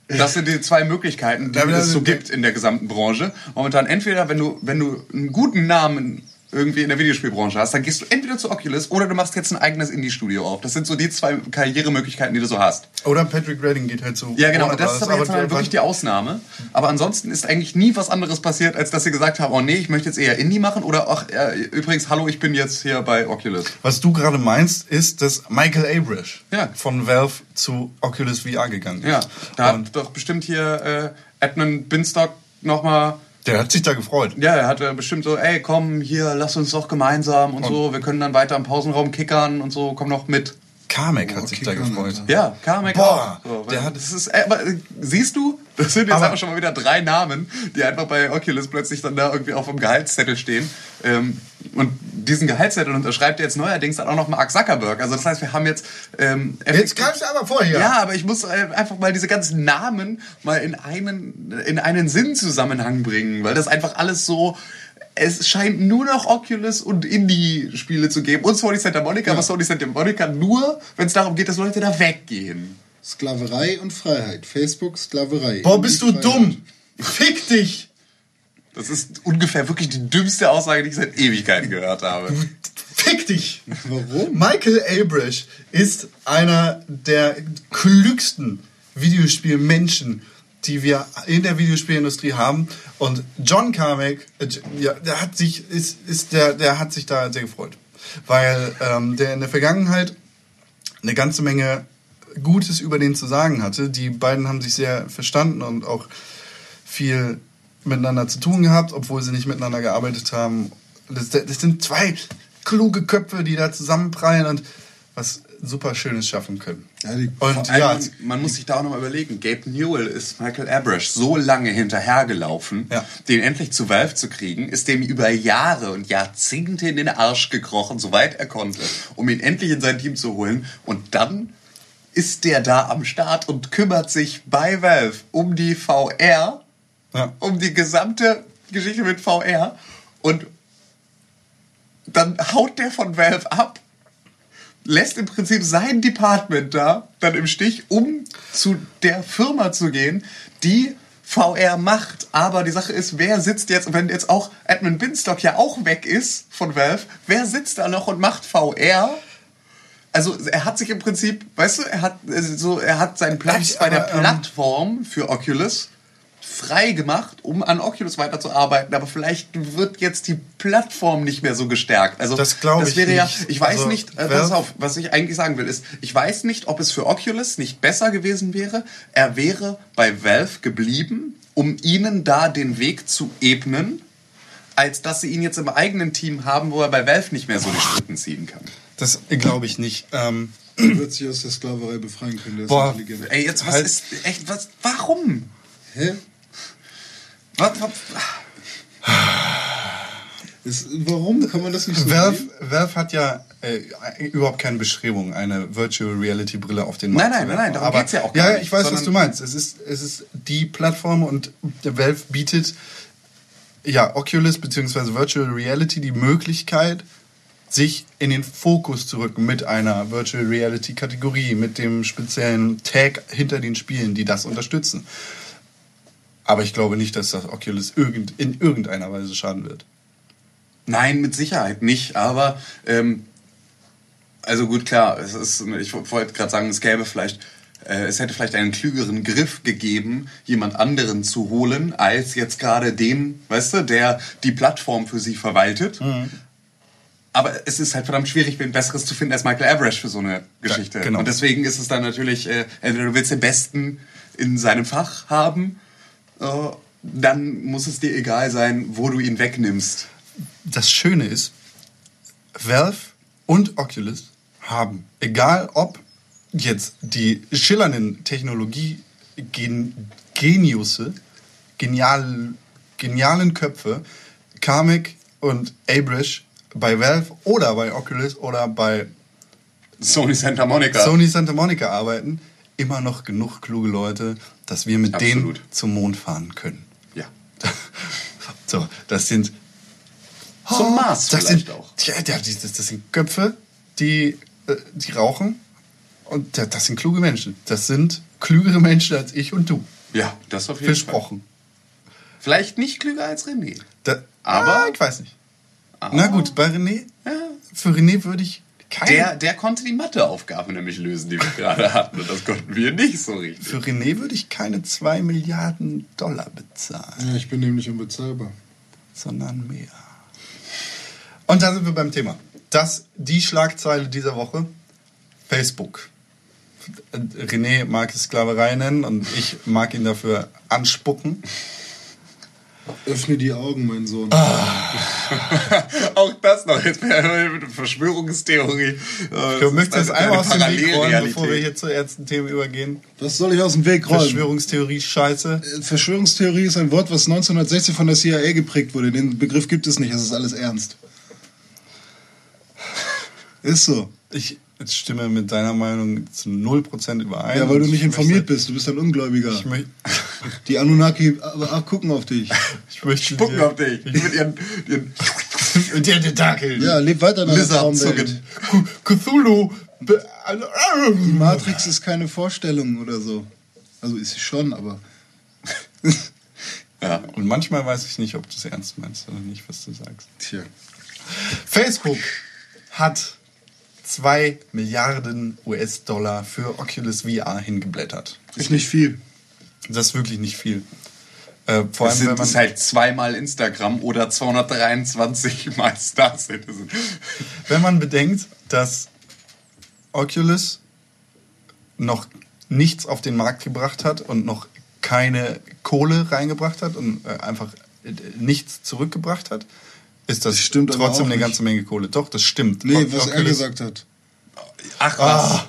[SPEAKER 3] Das sind die zwei Möglichkeiten, die es so gibt in der gesamten Branche. Momentan entweder, wenn du, wenn du einen guten Namen irgendwie in der Videospielbranche hast, dann gehst du entweder zu Oculus oder du machst jetzt ein eigenes Indie-Studio auf. Das sind so die zwei Karrieremöglichkeiten, die du so hast.
[SPEAKER 2] Oder Patrick Redding geht halt zu
[SPEAKER 3] Ja, genau. Das ist aber jetzt
[SPEAKER 2] aber-
[SPEAKER 3] wirklich die Ausnahme. Aber ansonsten ist eigentlich nie was anderes passiert, als dass sie gesagt haben, oh nee, ich möchte jetzt eher Indie machen oder ach, äh, übrigens, hallo, ich bin jetzt hier bei Oculus.
[SPEAKER 2] Was du gerade meinst, ist, dass Michael Abrish
[SPEAKER 3] Ja.
[SPEAKER 2] von Valve zu Oculus VR gegangen ist.
[SPEAKER 3] Ja, da
[SPEAKER 2] Und
[SPEAKER 3] hat doch bestimmt hier äh, Edmund Binstock nochmal
[SPEAKER 2] der hat sich da gefreut.
[SPEAKER 3] Ja, er hat äh, bestimmt so, ey, komm, hier, lass uns doch gemeinsam und, so, wir können dann weiter im Pausenraum kickern und so, komm noch mit.
[SPEAKER 2] Kamek hat
[SPEAKER 4] Boah,
[SPEAKER 2] sich da gefreut.
[SPEAKER 3] Ja, Carmack
[SPEAKER 2] Boah.
[SPEAKER 3] So,
[SPEAKER 2] der hat-
[SPEAKER 3] das ist, äh, aber äh, siehst du, das sind jetzt
[SPEAKER 2] Aber-
[SPEAKER 3] einfach schon mal wieder drei Namen, die einfach bei Oculus plötzlich dann da irgendwie auf dem Gehaltszettel stehen. Ähm, und diesen Gehaltszettel unterschreibt jetzt neuerdings dann auch noch Mark Zuckerberg. Also das heißt, wir haben jetzt... Ähm,
[SPEAKER 2] Jetzt greifst du aber vor hier.
[SPEAKER 3] Ja, aber ich muss äh, einfach mal diese ganzen Namen mal in einen, in einen Sinnzusammenhang bringen, weil das einfach alles so. Es scheint nur noch Oculus und Indie-Spiele zu geben und Sony Santa Monica, aber Sony Santa Monica nur, wenn es darum geht, dass Leute da weggehen.
[SPEAKER 4] Sklaverei und Freiheit. Facebook, Sklaverei.
[SPEAKER 2] Boah, bist du
[SPEAKER 4] Indie,
[SPEAKER 2] dumm. Fick dich.
[SPEAKER 3] Das ist ungefähr wirklich die dümmste Aussage, die ich seit Ewigkeiten gehört habe.
[SPEAKER 2] Fick dich.
[SPEAKER 4] Warum?
[SPEAKER 2] Michael Abrish ist einer der klügsten Videospielmenschen, die wir in der Videospielindustrie haben. Und John Carmack, äh, ja, der hat sich, ist, ist der, der hat sich da sehr gefreut. Weil ähm, der in der Vergangenheit eine ganze Menge Gutes über den zu sagen hatte. Die beiden haben sich sehr verstanden und auch viel miteinander zu tun gehabt, obwohl sie nicht miteinander gearbeitet haben. Das, das sind zwei kluge Köpfe, die da zusammenprallen und was super Schönes schaffen können.
[SPEAKER 4] Ja, die-
[SPEAKER 2] und ja,
[SPEAKER 3] man, man muss sich da auch nochmal überlegen. Gabe Newell ist Michael Abrash so lange hinterhergelaufen,
[SPEAKER 2] Ja.
[SPEAKER 3] den endlich zu Valve zu kriegen, ist dem über Jahre und Jahrzehnte in den Arsch gekrochen, soweit er konnte, um ihn endlich in sein Team zu holen. Und dann ist der da am Start und kümmert sich bei Valve um die VR.
[SPEAKER 2] Ja.
[SPEAKER 3] um die gesamte Geschichte mit VR und dann haut der von Valve ab, lässt im Prinzip sein Department da dann im Stich, um zu der Firma zu gehen, die VR macht. Aber die Sache ist, wer sitzt jetzt, wenn jetzt auch Edmund Binstock ja auch weg ist von Valve, wer sitzt da noch und macht VR? Also er hat sich im Prinzip, weißt du, er hat also so, er hat seinen Platz
[SPEAKER 2] Ich-
[SPEAKER 3] bei der
[SPEAKER 2] ähm,
[SPEAKER 3] Plattform für Oculus frei gemacht, um an Oculus weiterzuarbeiten, aber vielleicht wird jetzt die Plattform nicht mehr so gestärkt. Also
[SPEAKER 2] Das glaube ich
[SPEAKER 3] wäre ja,
[SPEAKER 2] nicht.
[SPEAKER 3] ich weiß
[SPEAKER 2] Also,
[SPEAKER 3] nicht, äh, pass auf, was ich eigentlich sagen will, ist, ich weiß nicht, ob es für Oculus nicht besser gewesen wäre, er wäre bei Valve geblieben, um ihnen da den Weg zu ebnen, als dass sie ihn jetzt im eigenen Team haben, wo er bei Valve nicht mehr so die Strippen ziehen kann.
[SPEAKER 2] Das glaube ich nicht. Ähm,
[SPEAKER 4] Er wird sich aus der Sklaverei befreien können. Der ist
[SPEAKER 2] Boah.
[SPEAKER 4] intelligent.
[SPEAKER 3] Ey, jetzt was
[SPEAKER 2] Halt-
[SPEAKER 3] ist echt was? Warum?
[SPEAKER 4] Hä?
[SPEAKER 3] Was, was,
[SPEAKER 4] Es, warum kann man das nicht so
[SPEAKER 2] Valve,
[SPEAKER 4] sehen?
[SPEAKER 2] Valve hat ja äh, überhaupt keine Beschreibung, eine Virtual Reality Brille auf den
[SPEAKER 3] Nein,
[SPEAKER 2] Markt
[SPEAKER 3] nein, nein,
[SPEAKER 2] werfen.
[SPEAKER 3] nein, darum
[SPEAKER 2] Aber,
[SPEAKER 3] geht's ja auch gar
[SPEAKER 2] Ja, ich weiß, was du meinst. Es ist, es ist die Plattform und der Valve bietet ja Oculus bzw. Virtual Reality die Möglichkeit, sich in den Fokus zu rücken mit einer Virtual Reality Kategorie, mit dem speziellen Tag hinter den Spielen, die das unterstützen. Aber ich glaube nicht, dass das Oculus irgend, in irgendeiner Weise schaden wird.
[SPEAKER 3] Nein, mit Sicherheit nicht, aber ähm, also gut, klar, es ist, ich wollte gerade sagen, es gäbe vielleicht, äh, es hätte vielleicht einen klügeren Griff gegeben, jemand anderen zu holen, als jetzt gerade den, weißt du, der die Plattform für sie verwaltet. Aber es ist halt verdammt schwierig, wen Besseres zu finden als Michael Average für so eine Geschichte.
[SPEAKER 2] genau.
[SPEAKER 3] Und deswegen ist es dann natürlich, äh, entweder du willst den Besten in seinem Fach haben, dann muss es dir egal sein, wo du ihn wegnimmst.
[SPEAKER 2] das Schöne ist, Valve und Oculus haben, egal ob jetzt die schillernden Technologie-Geniusse, genial, genialen Köpfe, Kamek und Abrish bei Valve oder bei Oculus oder bei
[SPEAKER 3] Sony Santa Monica.
[SPEAKER 2] Sony Santa Monica arbeiten, immer noch genug kluge Leute, dass wir mit
[SPEAKER 3] Absolut.
[SPEAKER 2] denen zum Mond fahren können.
[SPEAKER 3] Ja.
[SPEAKER 2] So, das sind
[SPEAKER 3] Zum Mars
[SPEAKER 2] das sind,
[SPEAKER 3] auch.
[SPEAKER 2] Tja, das, das sind Köpfe, die, äh, die rauchen. Und das, sind kluge Menschen. Das sind klügere Menschen als ich und du.
[SPEAKER 3] Ja, das auf jeden
[SPEAKER 2] Versprochen.
[SPEAKER 3] Fall. Vielleicht nicht klüger als René.
[SPEAKER 2] Da,
[SPEAKER 3] Aber-
[SPEAKER 2] Ah, ich weiß nicht. Na gut, bei René,
[SPEAKER 3] Ja.
[SPEAKER 2] für René würde ich keine.
[SPEAKER 3] Der, der konnte die Matheaufgabe nämlich lösen, die wir gerade hatten. Und das konnten wir nicht so richtig.
[SPEAKER 2] für René würde ich keine 2 Milliarden Dollar bezahlen,
[SPEAKER 4] Ja, ich bin nämlich unbezahlbar.
[SPEAKER 2] sondern mehr. Und da sind wir beim Thema. Das, die Schlagzeile dieser Woche, Facebook. René mag es Sklaverei nennen und ich mag ihn dafür anspucken.
[SPEAKER 4] Öffne die Augen, mein Sohn.
[SPEAKER 3] Auch das noch. Jetzt wäre eine Verschwörungstheorie.
[SPEAKER 2] Ich möchte das einmal aus dem Weg räumen, bevor wir
[SPEAKER 3] hier.
[SPEAKER 2] zu ernsten Themen übergehen.
[SPEAKER 4] Was soll ich aus dem Weg räumen?
[SPEAKER 2] Verschwörungstheorie, Scheiße.
[SPEAKER 4] Äh, Verschwörungstheorie ist ein Wort, was 1960 von der CIA geprägt wurde. Den Begriff gibt es nicht, es ist alles ernst. Ist so.
[SPEAKER 2] Ich stimme mit deiner Meinung zu 0% überein.
[SPEAKER 4] Ja, weil du nicht
[SPEAKER 2] ich
[SPEAKER 4] informiert
[SPEAKER 2] möchte,
[SPEAKER 4] bist. Du bist ein Ungläubiger.
[SPEAKER 2] Ich, möchte,
[SPEAKER 4] Die Anunnaki aber auch gucken auf dich.
[SPEAKER 2] ich möchte
[SPEAKER 3] Spucken
[SPEAKER 2] dir-
[SPEAKER 3] auf dich. Die mit ihren, ihren
[SPEAKER 2] Mit der Tentakel.
[SPEAKER 4] Ja, leb weiter in deiner. Traumwelt.
[SPEAKER 2] Cthulhu.
[SPEAKER 4] Die Matrix ist keine Vorstellung oder so. Also ist sie schon, aber.
[SPEAKER 3] Ja.
[SPEAKER 2] Und manchmal weiß ich nicht, ob du es ernst meinst oder nicht, was du sagst.
[SPEAKER 4] Tja.
[SPEAKER 2] Facebook hat 2 Milliarden US-Dollar für Oculus VR hingeblättert.
[SPEAKER 4] Ist nicht viel.
[SPEAKER 2] Das ist wirklich nicht viel. Äh, vor
[SPEAKER 3] Das
[SPEAKER 2] allem, wenn
[SPEAKER 3] sind
[SPEAKER 2] man,
[SPEAKER 3] es halt zweimal Instagram oder 223 mal Star Citizen.
[SPEAKER 2] wenn man bedenkt, dass Oculus noch nichts auf den Markt gebracht hat und noch keine Kohle reingebracht hat und äh, einfach äh, nichts zurückgebracht hat, ist das
[SPEAKER 4] Das stimmt
[SPEAKER 2] trotzdem eine ganze Menge Kohle. Doch, das stimmt.
[SPEAKER 4] Nee, was er gesagt hat.
[SPEAKER 3] Ach was.
[SPEAKER 2] Ah,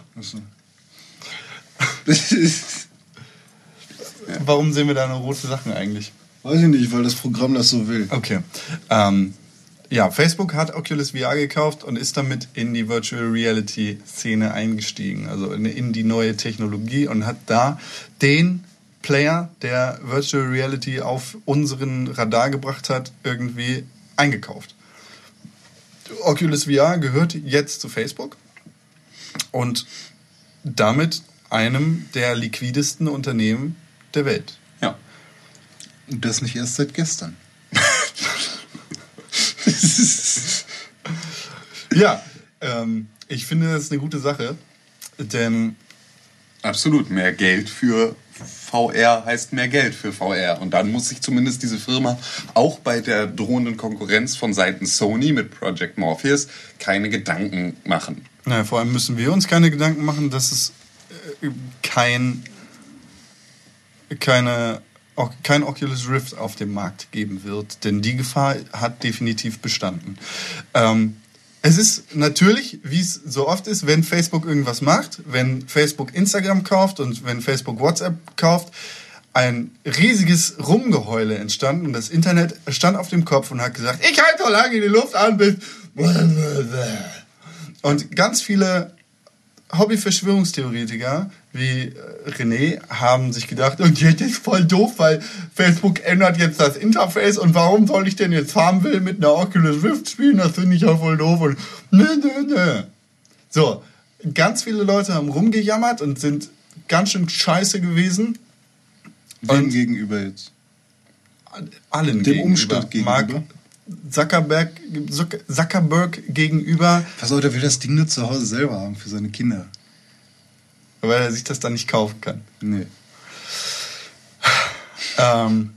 [SPEAKER 2] warum sehen wir da nur rote Sachen eigentlich?
[SPEAKER 4] Weiß ich nicht, weil das Programm das so will.
[SPEAKER 2] Okay. Ähm, ja, Facebook hat Oculus VR gekauft und ist damit in die Virtual Reality Szene eingestiegen, also in, in die neue Technologie und hat da den Player, der Virtual Reality auf unseren Radar gebracht hat, irgendwie eingekauft. Oculus VR gehört jetzt zu Facebook und damit einem der liquidesten Unternehmen der Welt.
[SPEAKER 3] Ja.
[SPEAKER 4] Und das nicht erst seit gestern.
[SPEAKER 2] Ja, ähm, ich finde das ist eine gute Sache, denn
[SPEAKER 3] Absolut. Mehr Geld für VR heißt mehr Geld für VR. Und dann muss sich zumindest diese Firma auch bei der drohenden Konkurrenz von Seiten Sony mit Project Morpheus keine Gedanken machen.
[SPEAKER 2] naja, vor allem müssen wir uns keine Gedanken machen, dass es äh, kein, keine, kein Oculus Rift auf dem Markt geben wird, denn die Gefahr hat definitiv bestanden. Ähm, es ist natürlich, wie es so oft ist, wenn Facebook irgendwas macht, wenn Facebook Instagram kauft und wenn Facebook WhatsApp kauft, ein riesiges Rumgeheule entstanden. Und das Internet stand auf dem Kopf und hat gesagt, ich halte so lange die Luft an, bis... Und ganz viele Hobby-Verschwörungstheoretiker wie äh, René haben sich gedacht, und jetzt ist voll doof, weil Facebook ändert jetzt das Interface und warum soll ich denn jetzt Farmville mit einer Oculus Rift spielen? Das finde ich ja voll doof und nö, nö, nö. So, ganz viele Leute haben rumgejammert und sind ganz schön scheiße gewesen.
[SPEAKER 4] Wem
[SPEAKER 2] Und-
[SPEAKER 4] gegenüber jetzt?
[SPEAKER 2] Allen
[SPEAKER 4] Dem Umstand
[SPEAKER 2] Mark
[SPEAKER 4] gegenüber?
[SPEAKER 2] Zuckerberg, Zuck- Zuckerberg gegenüber,
[SPEAKER 4] Pass auf, der will das Ding nur zu Hause selber haben für seine Kinder.
[SPEAKER 2] Weil er sich das dann nicht kaufen kann.
[SPEAKER 4] Nee.
[SPEAKER 2] Ähm,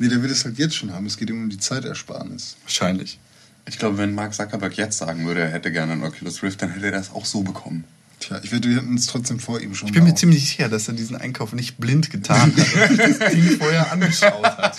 [SPEAKER 4] Nee, der will es halt jetzt schon haben. Es geht ihm um die Zeitersparnis.
[SPEAKER 2] wahrscheinlich.
[SPEAKER 3] Ich glaube, wenn Mark Zuckerberg jetzt sagen würde, er hätte gerne einen Oculus Rift, dann hätte er das auch so bekommen.
[SPEAKER 4] Tja, ich wir hätten uns trotzdem vor ihm schon
[SPEAKER 2] Ich bin mir
[SPEAKER 4] mal
[SPEAKER 2] ziemlich sicher, dass er diesen Einkauf nicht blind getan hat sich das Ding vorher angeschaut hat.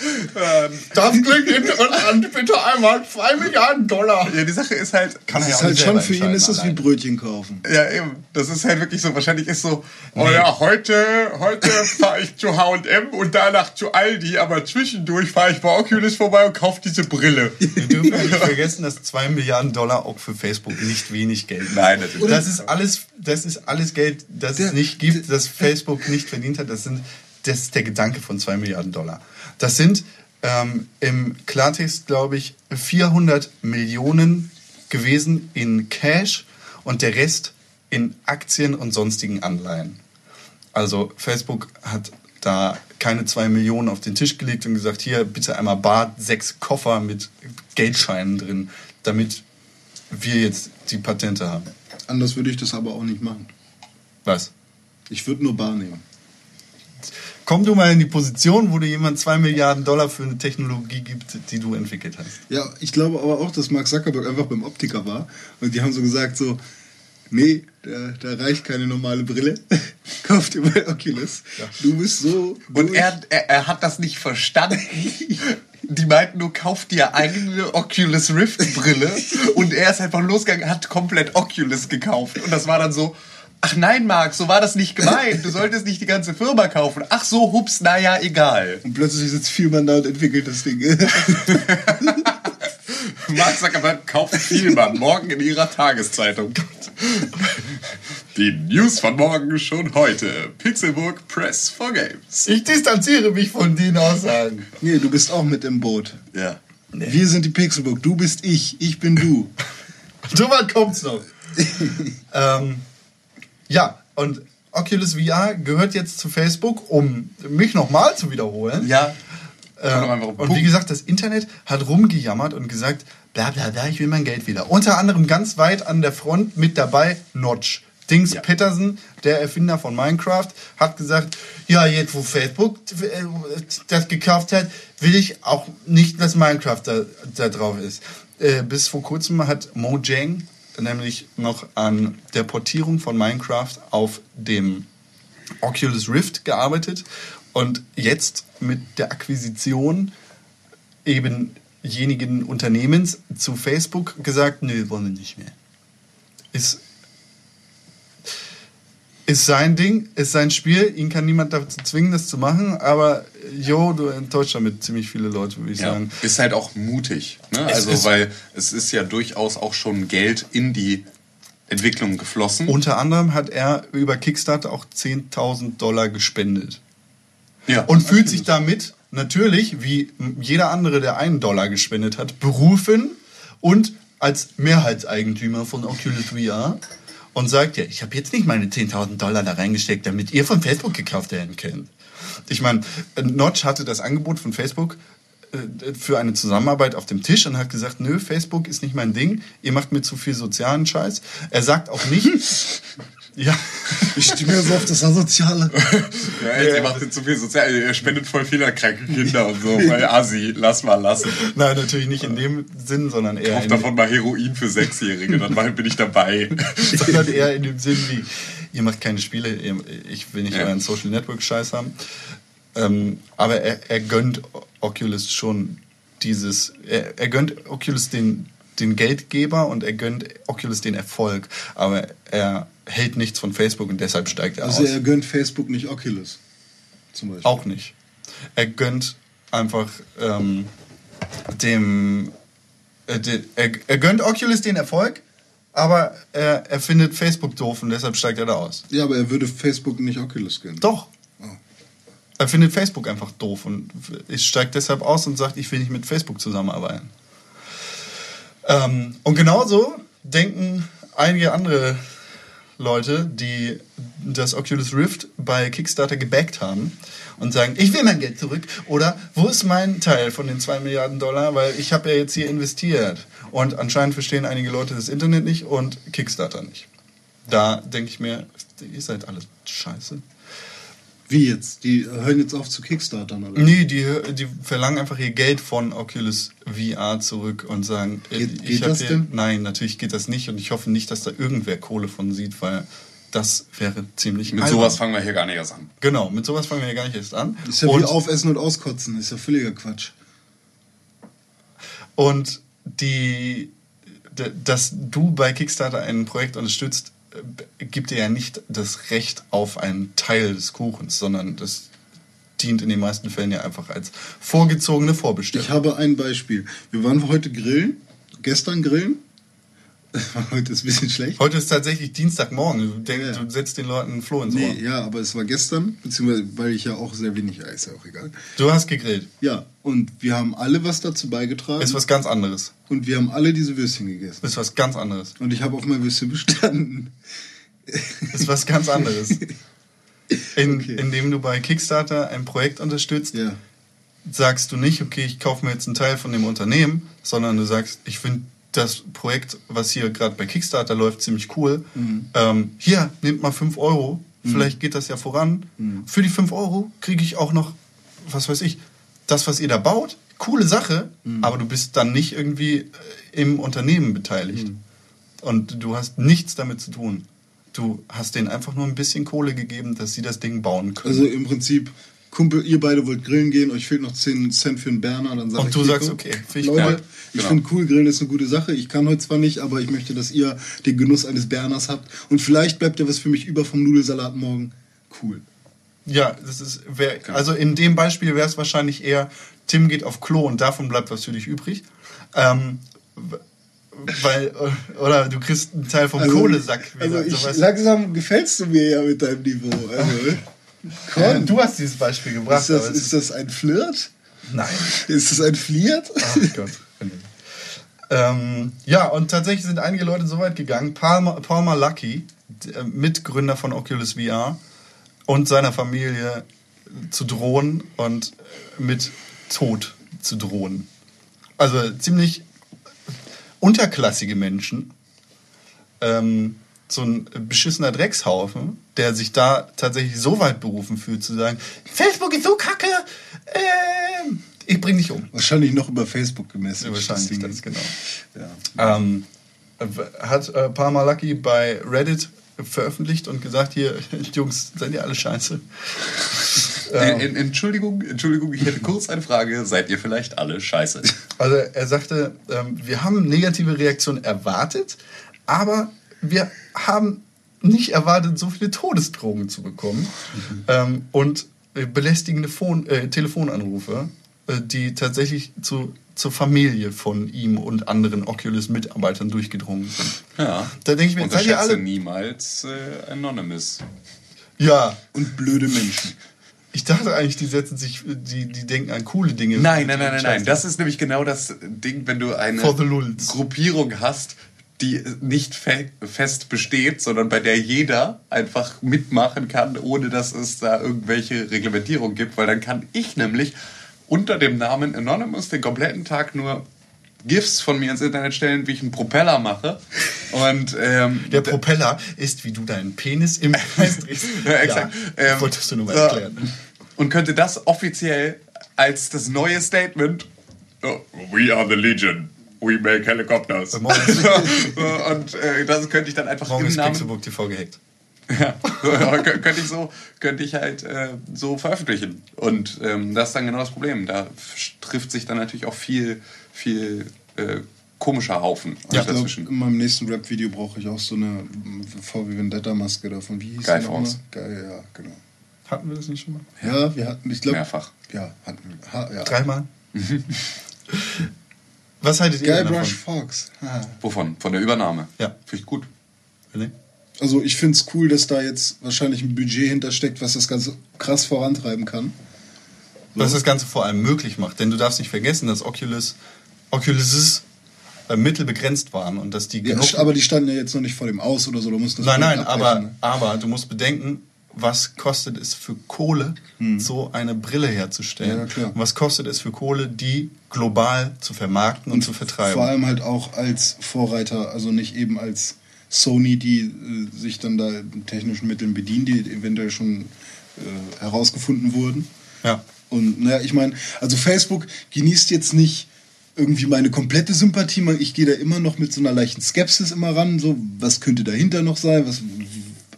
[SPEAKER 2] Das klingt interessant, bitte einmal 2 Milliarden Dollar.
[SPEAKER 3] Ja, die Sache ist halt,
[SPEAKER 2] Kann
[SPEAKER 4] Das
[SPEAKER 2] er ja
[SPEAKER 4] ist
[SPEAKER 2] auch
[SPEAKER 4] halt schon für ihn ist das wie Brötchen kaufen.
[SPEAKER 3] Ja, eben. Das ist halt wirklich so. Wahrscheinlich ist so, oh ja, heute, heute fahre ich zu H&M und danach zu Aldi, aber zwischendurch fahre ich bei Oculus vorbei und kaufe diese Brille.
[SPEAKER 2] Wir dürfen ja nicht vergessen, dass 2 Milliarden Dollar auch für Facebook nicht wenig Geld sind.
[SPEAKER 3] Nein, natürlich.
[SPEAKER 2] Das ist alles, das ist alles Geld, das es nicht gibt, das Facebook nicht verdient hat. Das, sind, das ist der Gedanke von 2 Milliarden Dollar. Das sind ähm, im Klartext, glaube ich, 400 Millionen gewesen in Cash und der Rest in Aktien und sonstigen Anleihen. Also Facebook hat da keine 2 Millionen auf den Tisch gelegt und gesagt, hier bitte einmal bar, sechs Koffer mit Geldscheinen drin, damit wir jetzt die Patente haben.
[SPEAKER 4] Anders würde ich das aber auch nicht machen.
[SPEAKER 2] Was?
[SPEAKER 4] Ich würde nur Bar nehmen.
[SPEAKER 2] Komm du mal in die Position, wo dir jemand 2 Milliarden Dollar für eine Technologie gibt, die du entwickelt hast.
[SPEAKER 4] Ja, ich glaube aber auch, dass Mark Zuckerberg einfach beim Optiker war und die haben so gesagt so, nee, da, da reicht keine normale Brille. Kauf dir mal Oculus. Du bist so
[SPEAKER 3] Und
[SPEAKER 4] durch.
[SPEAKER 3] er, er, er hat das nicht verstanden. Die meinten, du kauf dir eigene Oculus Rift Brille und er ist einfach losgegangen, hat komplett Oculus gekauft. Und das war dann so, ach nein, Marc, so war das nicht gemeint. Du solltest nicht die ganze Firma kaufen. Ach so, hups, naja, egal.
[SPEAKER 4] und plötzlich sitzt Vielmann da und entwickelt das Ding.
[SPEAKER 3] Mark Zuckerberg kauft Vielmann morgen in ihrer Tageszeitung. Die News von morgen schon heute. Pixelburg Press for Games.
[SPEAKER 2] Ich distanziere mich von den Aussagen.
[SPEAKER 4] nee, du bist auch mit im Boot.
[SPEAKER 3] Ja.
[SPEAKER 4] Wir sind die Pixelburg. Du bist ich. Ich bin du.
[SPEAKER 2] So weit kommt's noch. ähm, ja, und Oculus VR gehört jetzt zu Facebook, um mich nochmal zu wiederholen.
[SPEAKER 3] Ja.
[SPEAKER 2] Ähm, und wie gesagt, das Internet hat rumgejammert und gesagt, bla bla bla, ich will mein Geld wieder. Unter anderem ganz weit an der Front mit dabei Notch. Dings
[SPEAKER 3] Ja.
[SPEAKER 2] Peterson, der Erfinder von Minecraft, hat gesagt, ja, jetzt wo Facebook äh, das gekauft hat, will ich auch nicht, dass Minecraft da, da drauf ist. Äh, bis vor kurzem hat Mojang nämlich noch an der Portierung von Minecraft auf dem Oculus Rift gearbeitet und jetzt mit der Akquisition eben jenigen Unternehmens zu Facebook gesagt, nö, wollen wir nicht mehr. Ist, ist sein Ding, ist sein Spiel, ihn kann niemand dazu zwingen, das zu machen, aber jo, du enttäuscht damit ziemlich viele Leute, würde ich
[SPEAKER 3] Ja,
[SPEAKER 2] sagen.
[SPEAKER 3] ist halt auch mutig. Ne?
[SPEAKER 2] Es
[SPEAKER 3] Also, weil es ist ja durchaus auch schon Geld in die Entwicklung geflossen.
[SPEAKER 2] Unter anderem hat er über Kickstarter auch 10.000 Dollar gespendet.
[SPEAKER 3] Ja.
[SPEAKER 2] und fühlt sich damit natürlich, wie jeder andere, der einen Dollar gespendet hat, berufen und als Mehrheitseigentümer von Oculus VR und sagt, ja, ich habe jetzt nicht meine 10.000 Dollar da reingesteckt, damit ihr von Facebook gekauft werden könnt. Ich meine, Notch hatte das Angebot von Facebook äh, für eine Zusammenarbeit auf dem Tisch und hat gesagt, nö, Facebook ist nicht mein Ding, ihr macht mir zu viel sozialen Scheiß. Er sagt auch nicht, ja,
[SPEAKER 4] Ich stehe mir so auf das Asoziale.
[SPEAKER 3] Ja, ey, ihr macht jetzt zu viel sozial, ihr spendet voll viel an kranke Kinder und so, weil Assi, lass mal lassen.
[SPEAKER 2] nein, natürlich nicht in dem Sinn, sondern eher
[SPEAKER 3] Kauf davon mal Heroin für Sechsjährige, dann bin ich dabei.
[SPEAKER 2] sondern eher in dem Sinn wie, ihr macht keine Spiele, ich will nicht
[SPEAKER 3] Ja.
[SPEAKER 2] euren Social Network Scheiß haben. Ähm, aber er, er gönnt Oculus schon dieses, er, er gönnt Oculus den, den Geldgeber und er gönnt Oculus den Erfolg. Aber er hält nichts von Facebook und deshalb steigt er
[SPEAKER 4] Also
[SPEAKER 2] aus.
[SPEAKER 4] er gönnt Facebook nicht Oculus. Zum Beispiel.
[SPEAKER 2] Auch nicht. Er gönnt einfach ähm, dem. Äh, de, er, er gönnt Oculus den Erfolg, aber er, er findet Facebook doof und deshalb steigt er da aus.
[SPEAKER 4] Ja, aber er würde Facebook nicht Oculus gönnen.
[SPEAKER 2] Doch.
[SPEAKER 4] Oh.
[SPEAKER 2] Er findet Facebook einfach doof und steigt deshalb aus und sagt, ich will nicht mit Facebook zusammenarbeiten. Ähm, und genauso denken einige andere Leute, die das Oculus Rift bei Kickstarter gebackt haben und sagen, ich will mein Geld zurück oder wo ist mein Teil von den 2 Milliarden Dollar, weil ich habe ja jetzt hier investiert. Und anscheinend verstehen einige Leute das Internet nicht und Kickstarter nicht. Da denke ich mir, ihr seid alle scheiße.
[SPEAKER 4] Wie jetzt? Die hören jetzt auf zu Kickstartern, oder?
[SPEAKER 2] Nee, die, die verlangen einfach ihr Geld von Oculus VR zurück und sagen, äh,
[SPEAKER 4] Geht-
[SPEAKER 2] ich
[SPEAKER 4] geht
[SPEAKER 2] hab
[SPEAKER 4] das
[SPEAKER 2] hier,
[SPEAKER 4] denn?
[SPEAKER 2] Nein, natürlich geht das nicht und ich hoffe nicht, dass da irgendwer Kohle von sieht, weil das wäre ziemlich
[SPEAKER 3] Mit
[SPEAKER 2] albern.
[SPEAKER 3] sowas fangen wir hier gar nicht erst an.
[SPEAKER 2] Genau, mit sowas fangen wir ja gar nicht erst an.
[SPEAKER 4] Das ist ja
[SPEAKER 2] und,
[SPEAKER 4] wie Aufessen und Auskotzen. Das ist ja völliger Quatsch.
[SPEAKER 2] und die, dass du bei Kickstarter ein Projekt unterstützt, gibt dir ja nicht das Recht auf einen Teil des Kuchens, sondern das dient in den meisten Fällen ja einfach als vorgezogene Vorbestellung.
[SPEAKER 4] Ich habe ein Beispiel. Wir waren heute grillen, gestern grillen. heute ist ein bisschen schlecht.
[SPEAKER 2] Heute ist tatsächlich Dienstagmorgen. Du,
[SPEAKER 4] Ja.
[SPEAKER 2] du setzt den Leuten einen Floh ins Ohr.
[SPEAKER 4] Nee, ja, aber es war gestern, beziehungsweise weil ich ja auch sehr wenig Eis, ja auch egal.
[SPEAKER 2] Du hast gegrillt.
[SPEAKER 4] Ja, und wir haben alle was dazu beigetragen.
[SPEAKER 2] Ist was ganz anderes.
[SPEAKER 4] und wir haben alle diese Würstchen gegessen.
[SPEAKER 2] Ist was ganz anderes.
[SPEAKER 4] Und ich habe auf mein Würstchen bestanden.
[SPEAKER 2] Ist was ganz anderes. In,
[SPEAKER 4] Okay.
[SPEAKER 2] Indem du bei Kickstarter ein Projekt unterstützt,
[SPEAKER 4] Ja.
[SPEAKER 2] sagst du nicht, okay, ich kaufe mir jetzt einen Teil von dem Unternehmen, sondern du sagst, ich finde das Projekt, was hier gerade bei Kickstarter läuft, ziemlich cool.
[SPEAKER 4] Mhm.
[SPEAKER 2] Ähm, hier, nehmt mal 5 Euro, vielleicht geht das ja voran.
[SPEAKER 4] Mhm.
[SPEAKER 2] Für die 5 Euro kriege ich auch noch, was weiß ich, das, was ihr da baut, coole Sache,
[SPEAKER 4] Mhm.
[SPEAKER 2] aber du bist dann nicht irgendwie äh, im Unternehmen beteiligt.
[SPEAKER 4] Mhm.
[SPEAKER 2] Und du hast nichts damit zu tun. Du hast denen einfach nur ein bisschen Kohle gegeben, dass sie das Ding bauen können.
[SPEAKER 4] Also im Prinzip, Kumpel, ihr beide wollt grillen gehen, euch fehlt noch 10 Cent für einen Berner, dann sag
[SPEAKER 2] Und
[SPEAKER 4] ich
[SPEAKER 2] du
[SPEAKER 4] hier,
[SPEAKER 2] sagst, okay, find ich
[SPEAKER 4] Leute. Ich
[SPEAKER 3] Genau.
[SPEAKER 4] finde cool, grillen ist eine gute Sache. Ich kann heute zwar nicht, aber ich möchte, dass ihr den Genuss eines Berners habt. Und vielleicht bleibt ja was für mich über vom Nudelsalat morgen. Cool.
[SPEAKER 2] Ja, das ist, wär, also in dem Beispiel wäre es wahrscheinlich eher, Tim geht auf Klo und davon bleibt was für dich übrig. Ähm, weil, äh, oder du kriegst einen Teil vom Kohlesack wieder.
[SPEAKER 4] Also ich,
[SPEAKER 2] sowas.
[SPEAKER 4] langsam gefällst du mir ja mit deinem Niveau. Also,
[SPEAKER 2] Ja, du hast dieses Beispiel gebracht.
[SPEAKER 4] ist, das, ist das ein Flirt?
[SPEAKER 2] nein.
[SPEAKER 4] Ist das ein Flirt?
[SPEAKER 2] Ach Gott. Ähm, ja, und tatsächlich sind einige Leute so weit gegangen. Palmer, Palmer Lucky, der Mitgründer von Oculus VR und seiner Familie zu drohen und mit Tod zu drohen. Also ziemlich unterklassige Menschen. Ähm, so ein beschissener Dreckshaufen, der sich da tatsächlich so weit berufen fühlt zu sagen, Facebook ist so kacke, ähm, ich bring dich um.
[SPEAKER 4] Wahrscheinlich noch über Facebook gemessen.
[SPEAKER 2] Ja, wahrscheinlich das, genau.
[SPEAKER 4] Ja.
[SPEAKER 2] Ähm, hat äh, Palmer Lucky bei Reddit veröffentlicht und gesagt, hier, Jungs, seid ihr alle scheiße?
[SPEAKER 3] Äh, en- Entschuldigung, Entschuldigung, ich hätte kurz eine Frage. Seid ihr vielleicht alle scheiße?
[SPEAKER 2] Also er sagte, ähm, wir haben negative Reaktionen erwartet, aber wir haben nicht erwartet, so viele Todesdrohungen zu bekommen ähm, und äh, belästigende Phone, äh, Telefonanrufe, die tatsächlich zu, zur Familie von ihm und anderen Oculus-Mitarbeitern durchgedrungen sind.
[SPEAKER 3] Ja.
[SPEAKER 2] Da denke ich mir, seid ihr alle...
[SPEAKER 3] niemals äh, Anonymous.
[SPEAKER 2] Ja,
[SPEAKER 4] Und blöde Menschen.
[SPEAKER 2] Ich dachte eigentlich, die setzen sich, die, die denken an coole Dinge.
[SPEAKER 3] Nein, nein, nein, nein, nein. Das ist nämlich genau das Ding, wenn du eine. Gruppierung hast, die nicht fe fest besteht, sondern bei der jeder einfach mitmachen kann, ohne dass es da irgendwelche Reglementierungen gibt, weil dann kann ich nämlich unter dem Namen Anonymous den kompletten Tag nur GIFs von mir ins Internet stellen, wie ich einen Propeller mache. Und ähm,
[SPEAKER 2] Der Propeller ist, wie du deinen Penis im Kreis drehst.
[SPEAKER 3] Ja, exakt.
[SPEAKER 2] Ja,
[SPEAKER 3] Ähm,
[SPEAKER 2] wolltest du nur mal
[SPEAKER 3] so.
[SPEAKER 2] erklären.
[SPEAKER 3] Und könnte das offiziell als das neue Statement oh, We are the Legion. We make helicopters. Und äh, das könnte ich dann einfach
[SPEAKER 2] Morgen
[SPEAKER 3] im
[SPEAKER 2] ist
[SPEAKER 3] Namen
[SPEAKER 2] TV gehackt.
[SPEAKER 3] Ja, kö- könnte ich so könnte ich halt äh, so veröffentlichen und ähm, das ist dann genau das Problem da trifft sich dann natürlich auch viel viel äh, komischer Haufen
[SPEAKER 4] Ich glaube,
[SPEAKER 3] dazwischen
[SPEAKER 4] in meinem nächsten Rap-Video brauche ich auch so eine VW Vendetta-Maske davon. Wie hieß
[SPEAKER 3] Guy
[SPEAKER 4] die?
[SPEAKER 3] Fawkes.
[SPEAKER 4] Geil, ja, genau.
[SPEAKER 2] Hatten wir das nicht schon mal?
[SPEAKER 4] Ja, wir hatten, ich glaube.
[SPEAKER 3] mehrfach
[SPEAKER 4] Ja, hatten wir. Ha, ja.
[SPEAKER 2] Dreimal? Was haltet ihr denn
[SPEAKER 4] Guybrush
[SPEAKER 2] davon?
[SPEAKER 4] Fox. Ha.
[SPEAKER 3] wovon von der Übernahme
[SPEAKER 2] Ja.
[SPEAKER 3] finde ich gut
[SPEAKER 2] René?
[SPEAKER 4] Also ich finde es cool, dass da jetzt wahrscheinlich ein Budget hintersteckt, was das Ganze krass vorantreiben kann.
[SPEAKER 2] Was das Ganze vor allem möglich macht. Denn du darfst nicht vergessen, dass Oculus, Oculuses äh, Mittel begrenzt waren und dass die
[SPEAKER 4] Ja,
[SPEAKER 2] genug
[SPEAKER 4] aber die standen ja jetzt noch nicht vor dem Aus oder so. Da mussten das
[SPEAKER 2] Nein, nein, aber, aber du musst bedenken, was kostet es für Kohle, so eine Brille herzustellen?
[SPEAKER 4] Hm. Ja, klar.
[SPEAKER 2] Und was kostet es für Kohle, die global zu vermarkten und, zu vertreiben?
[SPEAKER 4] Vor allem halt auch als Vorreiter, also nicht eben als Sony, die äh, sich dann da technischen Mitteln bedienen, die eventuell schon äh, herausgefunden wurden.
[SPEAKER 2] ja.
[SPEAKER 4] Und naja, ich meine, also Facebook genießt jetzt nicht irgendwie meine komplette Sympathie. Ich gehe da immer noch mit so einer leichten Skepsis immer ran. So, was könnte dahinter noch sein? Was,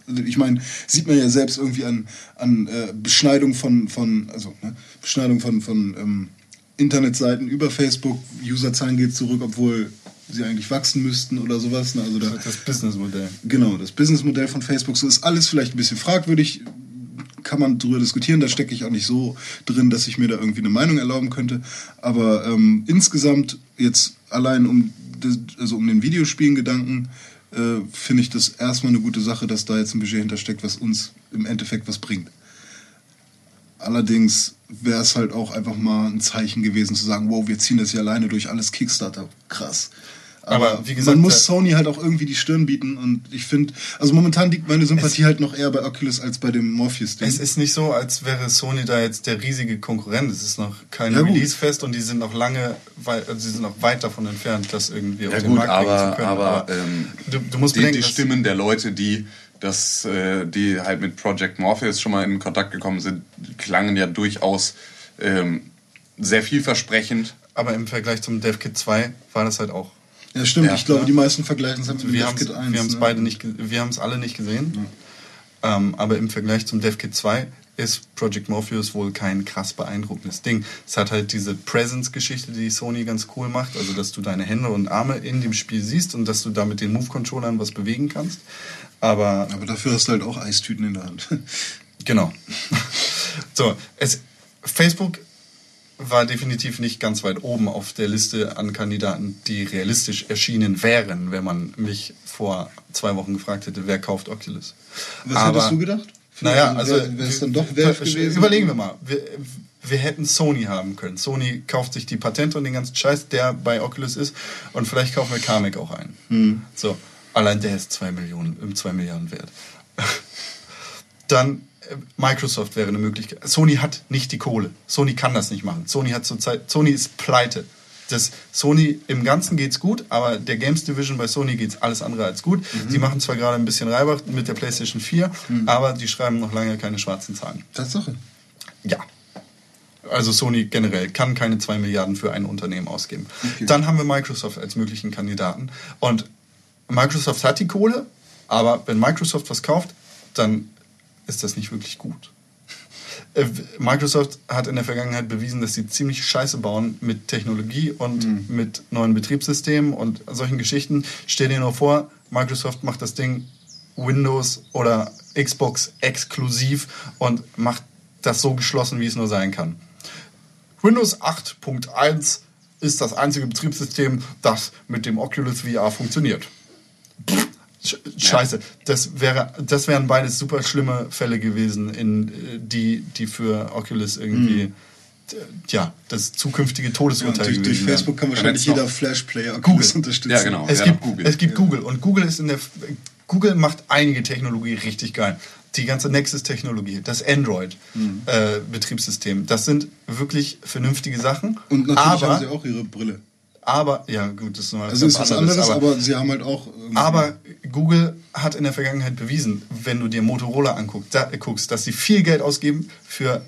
[SPEAKER 4] also ich meine, sieht man ja selbst irgendwie an, an äh, Beschneidung von, von also ne, Beschneidung von, von ähm, Internetseiten über Facebook. Userzahlen geht zurück, obwohl sie eigentlich wachsen müssten oder sowas. Ne? Also da,
[SPEAKER 2] Das Businessmodell.
[SPEAKER 4] Genau, das Businessmodell von Facebook, so ist alles vielleicht ein bisschen fragwürdig, kann man drüber diskutieren, da stecke ich auch nicht so drin, dass ich mir da irgendwie eine Meinung erlauben könnte. Aber ähm, insgesamt jetzt allein um, also um den Videospielen-Gedanken äh, finde ich das erstmal eine gute Sache, dass da jetzt ein Budget hintersteckt, was uns im Endeffekt was bringt. Allerdings wäre es halt auch einfach mal ein Zeichen gewesen zu sagen, wow, wir ziehen das hier alleine durch alles Kickstarter. Krass. Aber,
[SPEAKER 2] Aber wie gesagt,
[SPEAKER 4] man muss
[SPEAKER 2] äh,
[SPEAKER 4] Sony halt auch irgendwie die Stirn bieten und ich finde, also momentan liegt meine Sympathie halt noch eher bei Oculus als bei dem Morpheus-Ding.
[SPEAKER 2] Es ist nicht so, als wäre Sony da jetzt der riesige Konkurrent. Es ist noch kein
[SPEAKER 4] Ja.
[SPEAKER 2] Release-Fest und die sind noch lange, weit, also sie sind noch weit davon entfernt, das irgendwie auf
[SPEAKER 3] Ja
[SPEAKER 2] den
[SPEAKER 3] gut,
[SPEAKER 2] Markt bringen
[SPEAKER 3] aber,
[SPEAKER 2] zu können.
[SPEAKER 3] aber ähm,
[SPEAKER 2] du, du musst
[SPEAKER 3] die,
[SPEAKER 2] bedenken,
[SPEAKER 3] die
[SPEAKER 2] dass-
[SPEAKER 3] Stimmen der Leute, die das, äh, die halt mit Project Morpheus schon mal in Kontakt gekommen sind, klangen ja durchaus ähm, sehr vielversprechend.
[SPEAKER 2] aber im Vergleich zum DevKit 2 war das halt auch
[SPEAKER 4] ja, stimmt.
[SPEAKER 3] Ja,
[SPEAKER 4] ich glaube,
[SPEAKER 2] ne?
[SPEAKER 4] die meisten vergleichen es halt mit
[SPEAKER 2] wir haben
[SPEAKER 4] DevKit 1.
[SPEAKER 2] wir haben's
[SPEAKER 4] ne?
[SPEAKER 2] beide nicht, wir haben es alle nicht gesehen. Ähm, aber im Vergleich zum DevKit 2 ist Project Morpheus wohl kein krass beeindruckendes Ding. Es hat halt diese Presence-Geschichte, die Sony ganz cool macht, also dass du deine Hände und Arme in dem Spiel siehst und dass du da mit den Move-Controllern was bewegen kannst. Aber
[SPEAKER 4] Aber dafür hast du halt auch Eistüten in der Hand.
[SPEAKER 2] Genau. so, es, Facebook war definitiv nicht ganz weit oben auf der Liste an Kandidaten, die realistisch erschienen wären, wenn man mich vor zwei Wochen gefragt hätte, wer kauft Oculus.
[SPEAKER 4] Was hättest du gedacht?
[SPEAKER 2] Naja, also
[SPEAKER 4] wäre es dann doch Valve gewesen?
[SPEAKER 2] Überlegen wir mal. Wir, wir hätten Sony haben können. Sony kauft sich die Patente und den ganzen Scheiß, der bei Oculus ist. Und vielleicht kaufen wir Kamek auch ein.
[SPEAKER 4] Hm.
[SPEAKER 2] So, allein der ist 2 Millionen, im 2 Milliarden wert. Dann Microsoft wäre eine Möglichkeit. Sony hat nicht die Kohle. Sony kann das nicht machen. Sony hat zurzeit, Sony ist pleite. Das Sony im Ganzen geht's gut, aber der Games Division bei Sony geht's alles andere als gut.
[SPEAKER 4] Mhm.
[SPEAKER 2] Sie machen zwar gerade ein bisschen Reibach mit der PlayStation 4, aber die schreiben noch lange keine schwarzen Zahlen.
[SPEAKER 4] Tatsache.
[SPEAKER 2] Ja. Also Sony generell kann keine 2 Milliarden für ein Unternehmen ausgeben.
[SPEAKER 4] Okay.
[SPEAKER 2] Dann haben wir Microsoft als möglichen Kandidaten. Und Microsoft hat die Kohle, aber wenn Microsoft was kauft, dann ist das nicht wirklich gut. Äh, Microsoft hat in der Vergangenheit bewiesen, dass sie ziemlich Scheiße bauen mit Technologie und mit neuen Betriebssystemen und solchen Geschichten. Stell dir nur vor, Microsoft macht das Ding Windows oder Xbox exklusiv und macht das so geschlossen, wie es nur sein kann. Windows 8.1 ist das einzige Betriebssystem, das mit dem Oculus VR funktioniert. Pff, Scheiße. Das, wäre, das wären beides super schlimme Fälle gewesen, in, äh, die, die für Oculus irgendwie d- ja, das zukünftige
[SPEAKER 4] Ja,
[SPEAKER 2] Todesurteil
[SPEAKER 4] durch, durch
[SPEAKER 2] gewesen wären.
[SPEAKER 4] Facebook kann wahrscheinlich jeder Flash-Player
[SPEAKER 2] Google.
[SPEAKER 4] Oculus unterstützen.
[SPEAKER 3] Ja, genau.
[SPEAKER 2] Es
[SPEAKER 3] Ja,
[SPEAKER 2] gibt
[SPEAKER 3] Google.
[SPEAKER 2] Google. Es gibt Google und Google ist in der Google macht einige Technologie richtig geil. Die ganze Nexus-Technologie, das Android-Betriebssystem, das sind wirklich vernünftige Sachen.
[SPEAKER 4] Und natürlich
[SPEAKER 2] aber,
[SPEAKER 4] haben sie auch ihre Brille.
[SPEAKER 2] Aber ja gut, das ist noch
[SPEAKER 4] Also ist was anderes, aber, sie haben halt auch. irgendwie-
[SPEAKER 2] aber Google hat in der Vergangenheit bewiesen, wenn du dir Motorola anguckst, da, äh, guckst, dass sie viel Geld ausgeben für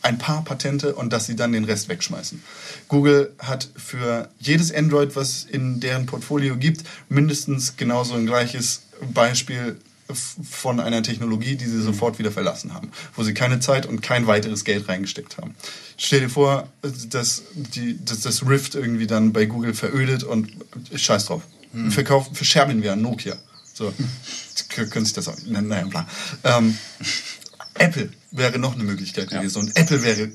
[SPEAKER 2] ein paar Patente und dass sie dann den Rest wegschmeißen. Google hat für jedes Android, was in deren Portfolio gibt, mindestens genauso ein gleiches Beispiel von einer Technologie, die sie sofort wieder verlassen haben, wo sie keine Zeit und kein weiteres Geld reingesteckt haben. Stell dir vor, dass, die, dass das Rift irgendwie dann bei Google verödet und scheiß drauf. Verkaufen, verscherbeln wir an Nokia. So, können sich das auch. na- Naja, bla. Ähm, Apple wäre noch eine Möglichkeit
[SPEAKER 3] Ja.
[SPEAKER 2] gewesen. Und Apple wäre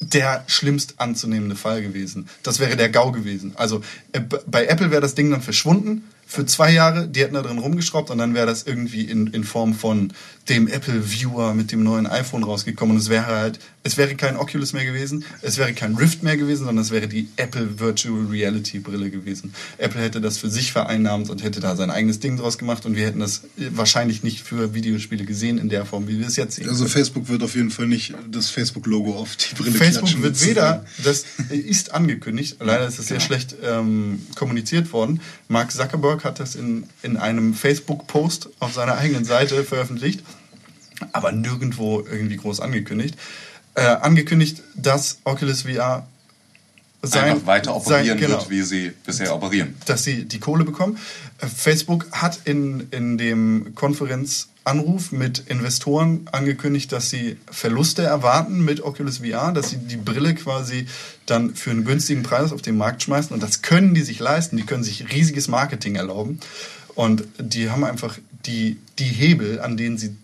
[SPEAKER 2] der schlimmst anzunehmende Fall gewesen. Das wäre der GAU gewesen. Also äh, bei Apple wäre das Ding dann verschwunden für zwei Jahre. Die hätten da drin rumgeschraubt und dann wäre das irgendwie in, in Form von dem Apple Viewer mit dem neuen iPhone rausgekommen. Und es wäre halt, es wäre kein Oculus mehr gewesen, es wäre kein Rift mehr gewesen, sondern es wäre die Apple Virtual Reality Brille gewesen. Apple hätte das für sich vereinnahmt und hätte da sein eigenes Ding draus gemacht und wir hätten das äh, wahrscheinlich nicht für Videospiele gesehen in der Form, wie wir es jetzt sehen.
[SPEAKER 4] Also Facebook wird auf jeden Fall nicht das Facebook-Logo auf die Brille
[SPEAKER 2] Facebook wird weder, das ist angekündigt, leider ist es sehr schlecht ähm, kommuniziert worden. Mark Zuckerberg hat das in, in einem Facebook-Post auf seiner eigenen Seite veröffentlicht, aber nirgendwo irgendwie groß angekündigt. Äh, angekündigt, dass Oculus VR sein,
[SPEAKER 3] Einfach weiter operieren
[SPEAKER 2] sein, genau,
[SPEAKER 3] wird, wie sie bisher operieren.
[SPEAKER 2] dass sie die Kohle bekommen. Äh, Facebook hat in, in dem Konferenzanruf mit Investoren angekündigt, dass sie Verluste erwarten mit Oculus VR, dass sie die Brille quasi dann für einen günstigen Preis auf den Markt schmeißen. Und das können die sich leisten. Die können sich riesiges Marketing erlauben. Und die haben einfach die, die Hebel, an denen sie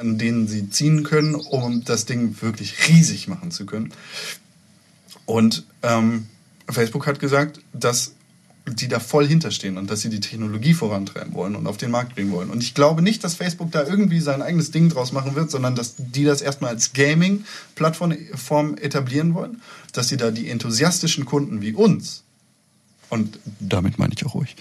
[SPEAKER 2] an denen sie ziehen können, um das Ding wirklich riesig machen zu können. Und ähm, Facebook hat gesagt, dass die da voll hinterstehen und dass sie die Technologie vorantreiben wollen und auf den Markt bringen wollen. Und ich glaube nicht, dass Facebook da irgendwie sein eigenes Ding draus machen wird, sondern dass die das erstmal als Gaming-Plattform etablieren wollen, dass sie da die enthusiastischen Kunden wie uns, und damit meine ich auch ruhig,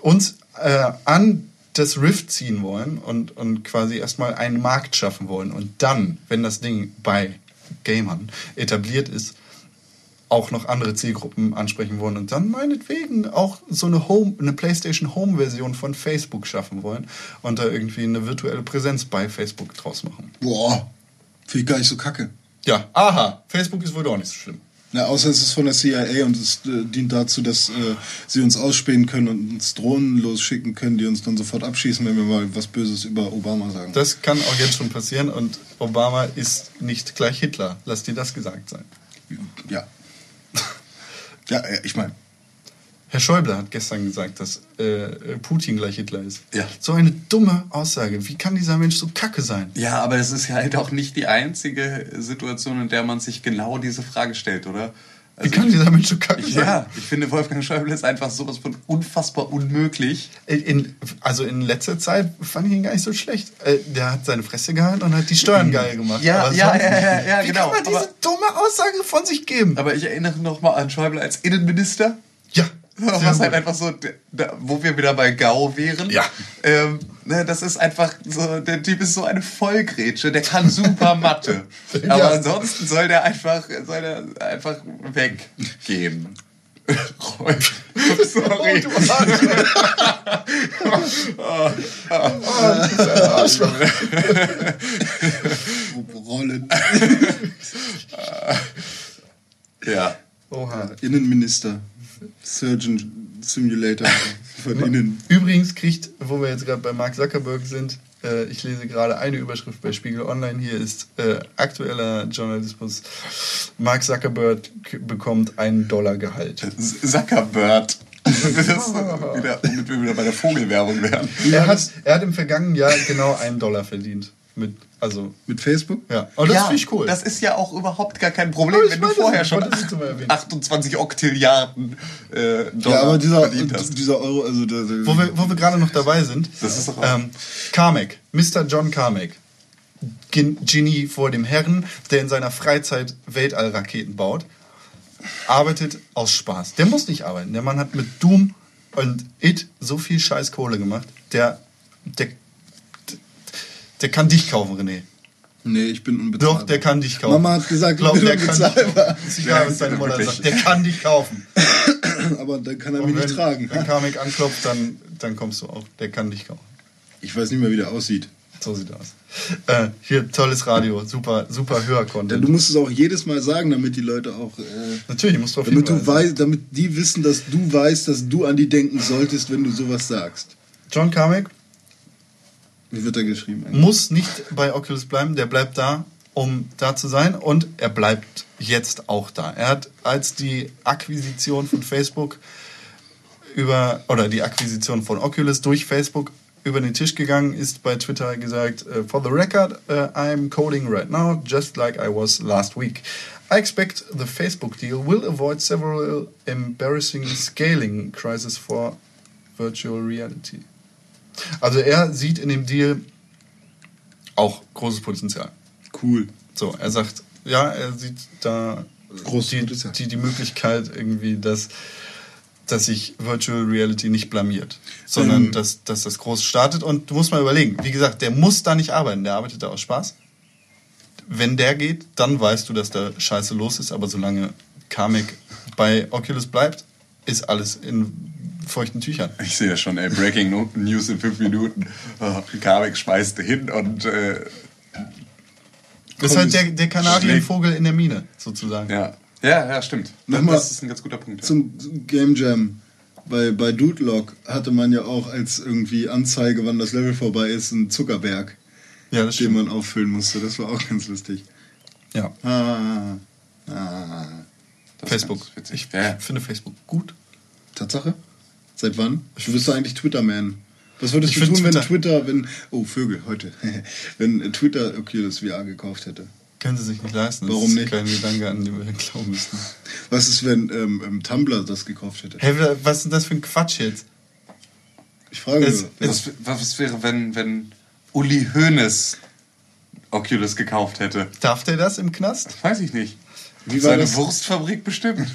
[SPEAKER 2] uns äh, an das Rift ziehen wollen und, und quasi erstmal einen Markt schaffen wollen. Und dann, wenn das Ding bei Gamern etabliert ist, auch noch andere Zielgruppen ansprechen wollen und dann meinetwegen auch so eine Home, eine PlayStation Home Version von Facebook schaffen wollen und da irgendwie eine virtuelle Präsenz bei Facebook draus machen.
[SPEAKER 4] Boah, finde ich gar nicht so kacke.
[SPEAKER 2] Ja, aha, Facebook ist wohl doch nicht so schlimm.
[SPEAKER 4] Na, außer es ist von der CIA und es äh, dient dazu, dass äh, sie uns ausspähen können und uns Drohnen losschicken können, die uns dann sofort abschießen, wenn wir mal was Böses über Obama sagen.
[SPEAKER 2] Das kann auch jetzt schon passieren und Obama ist nicht gleich Hitler. Lass dir das gesagt sein.
[SPEAKER 4] ja. Ja, ich meine,
[SPEAKER 2] Herr Schäuble hat gestern gesagt, dass äh, Putin gleich Hitler ist.
[SPEAKER 3] Ja.
[SPEAKER 2] So eine dumme Aussage. Wie kann dieser Mensch so kacke sein?
[SPEAKER 3] Ja, aber das ist ja halt auch nicht die einzige Situation, in der man sich genau diese Frage stellt, oder?
[SPEAKER 2] Wie
[SPEAKER 3] Also
[SPEAKER 2] kann
[SPEAKER 3] ich,
[SPEAKER 2] dieser Mensch so kacke sein?
[SPEAKER 3] ja, ich finde, Wolfgang Schäuble ist einfach sowas von unfassbar unmöglich.
[SPEAKER 2] In, also in letzter Zeit fand ich ihn gar nicht so schlecht. Äh, Der hat seine Fresse gehalten und hat die Steuern geil gemacht.
[SPEAKER 3] Ja, ja, ja, ja, ja,
[SPEAKER 2] Wie
[SPEAKER 3] genau.
[SPEAKER 2] kann man diese
[SPEAKER 3] Aber-
[SPEAKER 2] dumme Aussage von sich geben?
[SPEAKER 3] Aber ich erinnere noch mal an Schäuble als Innenminister.
[SPEAKER 2] Ja.
[SPEAKER 3] Was halt einfach so, wo wir wieder bei Gau wären.
[SPEAKER 2] Ja.
[SPEAKER 3] Ähm, ne, das ist einfach so, der Typ ist so eine Vollgrätsche, der kann super Mathe. Aber
[SPEAKER 2] Ja.
[SPEAKER 3] ansonsten soll der einfach, soll der einfach weggehen. Sorry.
[SPEAKER 2] Du Arsch.
[SPEAKER 4] Rollen.
[SPEAKER 3] ja.
[SPEAKER 2] Oha.
[SPEAKER 4] Innenminister. Surgeon Simulator von innen.
[SPEAKER 2] Übrigens kriegt, wo wir jetzt gerade bei Mark Zuckerberg sind, äh, ich lese gerade eine Überschrift bei Spiegel Online. Hier ist äh, aktueller Journalismus. Mark Zuckerberg bekommt einen Dollar Gehalt.
[SPEAKER 3] Wieder, womit wir wieder bei der Vogelwerbung wären.
[SPEAKER 2] Er hat, er hat im vergangenen Jahr genau einen Dollar verdient. Mit, also,
[SPEAKER 4] Mit Facebook?
[SPEAKER 2] ja. Und das finde ich cool.
[SPEAKER 3] Das ist ja auch überhaupt gar kein Problem,
[SPEAKER 2] Aber ich
[SPEAKER 3] wenn du vorher
[SPEAKER 2] das-
[SPEAKER 3] schon
[SPEAKER 2] wollte ich jetzt mal erwähnen.
[SPEAKER 3] 28 Oktilliarden äh, Dollar
[SPEAKER 4] Ja, aber dieser, dieser Euro, also der, der,
[SPEAKER 2] wo wir, wo wir gerade noch dabei sind.
[SPEAKER 3] Das ist doch auch-
[SPEAKER 2] ähm, Carmack, Mr. John Carmack. Gen- Genie vor dem Herrn, der in seiner Freizeit Weltallraketen baut, arbeitet aus Spaß. Der muss nicht arbeiten. Der Mann hat mit Doom und It so viel scheiß Kohle gemacht. Der, der, der kann dich kaufen, René.
[SPEAKER 4] Nee, ich bin unbezahlbar.
[SPEAKER 2] Doch, der kann dich kaufen.
[SPEAKER 4] Mama hat gesagt,
[SPEAKER 2] Glaub,
[SPEAKER 4] ich bin
[SPEAKER 2] der kann dich
[SPEAKER 4] unbezahlbar.
[SPEAKER 2] kaufen. Egal, was deine Mutter sagt. Der kann dich kaufen.
[SPEAKER 4] Aber dann kann er
[SPEAKER 2] Und
[SPEAKER 4] mich
[SPEAKER 2] wenn,
[SPEAKER 4] nicht tragen.
[SPEAKER 2] wenn Carmack anklopft, dann, dann kommst du auch. Der kann dich kaufen.
[SPEAKER 4] Ich weiß nicht mehr, wie der aussieht.
[SPEAKER 2] So sieht er aus. Äh, hier, tolles Radio, super, super
[SPEAKER 4] Denn
[SPEAKER 2] Hörcontent.
[SPEAKER 4] du musst es auch jedes Mal sagen, damit die Leute auch. Äh,
[SPEAKER 2] Natürlich, musst du auf
[SPEAKER 4] damit, du weißt, damit die wissen, dass du weißt, dass du an die denken solltest, wenn du sowas sagst.
[SPEAKER 2] John Carmack
[SPEAKER 4] Wie wird er geschrieben? eigentlich?
[SPEAKER 2] muss nicht bei Oculus bleiben, der bleibt da, um da zu sein und er bleibt jetzt auch da. Er hat als die Akquisition von Facebook über, oder die Akquisition von Oculus durch Facebook über den Tisch gegangen ist, bei Twitter gesagt, äh, for the record, uh, I'm coding right now, just like I was last week. I expect the Facebook deal will avoid several embarrassing scaling crises for virtual reality. Also er sieht in dem Deal auch großes Potenzial.
[SPEAKER 4] Cool.
[SPEAKER 2] So, er sagt, ja, er sieht da
[SPEAKER 4] Großes
[SPEAKER 2] die,
[SPEAKER 4] Potenzial.
[SPEAKER 2] die, die Möglichkeit irgendwie, dass, dass sich Virtual Reality nicht blamiert, sondern
[SPEAKER 4] Ähm.
[SPEAKER 2] dass, dass das groß startet. Und du musst mal überlegen, wie gesagt, der muss da nicht arbeiten, der arbeitet da aus Spaß. Wenn der geht, dann weißt du, dass da Scheiße los ist, aber solange Kamek bei Oculus bleibt, ist alles in feuchten Tüchern.
[SPEAKER 3] Ich sehe das schon, ey. Breaking News in fünf Minuten. Oh, Kamek schmeißt hin und äh,
[SPEAKER 2] Das ist halt der, der Kanarienvogel in der Mine, sozusagen.
[SPEAKER 3] ja. Ja, ja, stimmt.
[SPEAKER 4] Nochmal
[SPEAKER 3] das ist ein ganz guter Punkt. Ja.
[SPEAKER 4] Zum Game Jam. Bei, bei Dudelock hatte man ja auch als irgendwie Anzeige, wann das Level vorbei ist, einen Zuckerberg,
[SPEAKER 2] Ja, das
[SPEAKER 4] den
[SPEAKER 2] stimmt.
[SPEAKER 4] man auffüllen musste. Das war auch ganz lustig.
[SPEAKER 2] Ja.
[SPEAKER 4] Ah, ah.
[SPEAKER 3] Ist
[SPEAKER 2] Facebook. Ich
[SPEAKER 3] Ja.
[SPEAKER 2] finde Facebook gut.
[SPEAKER 4] Tatsache? Seit wann? Du bist doch eigentlich Twitter-Man. Was würdest
[SPEAKER 2] Ich
[SPEAKER 4] du tun, wenn
[SPEAKER 2] Twitter-
[SPEAKER 4] Twitter, wenn. Oh, Vögel, heute. wenn Twitter Oculus VR gekauft hätte.
[SPEAKER 2] Können sie sich nicht leisten.
[SPEAKER 4] Warum
[SPEAKER 2] das ist
[SPEAKER 4] nicht?
[SPEAKER 2] kein Gedanke, an den wir glauben müssen.
[SPEAKER 4] Was ist, wenn ähm, ähm, Tumblr das gekauft hätte?
[SPEAKER 2] Hey, was ist denn das für ein Quatsch jetzt?
[SPEAKER 4] Ich frage
[SPEAKER 2] Es-
[SPEAKER 4] nur.
[SPEAKER 3] Was, was wäre, wenn, wenn Uli Hoeneß Oculus gekauft hätte?
[SPEAKER 2] Darf der das im Knast?
[SPEAKER 3] Weiß ich nicht.
[SPEAKER 4] Wie war
[SPEAKER 3] Seine
[SPEAKER 4] das?
[SPEAKER 3] Wurstfabrik bestimmt.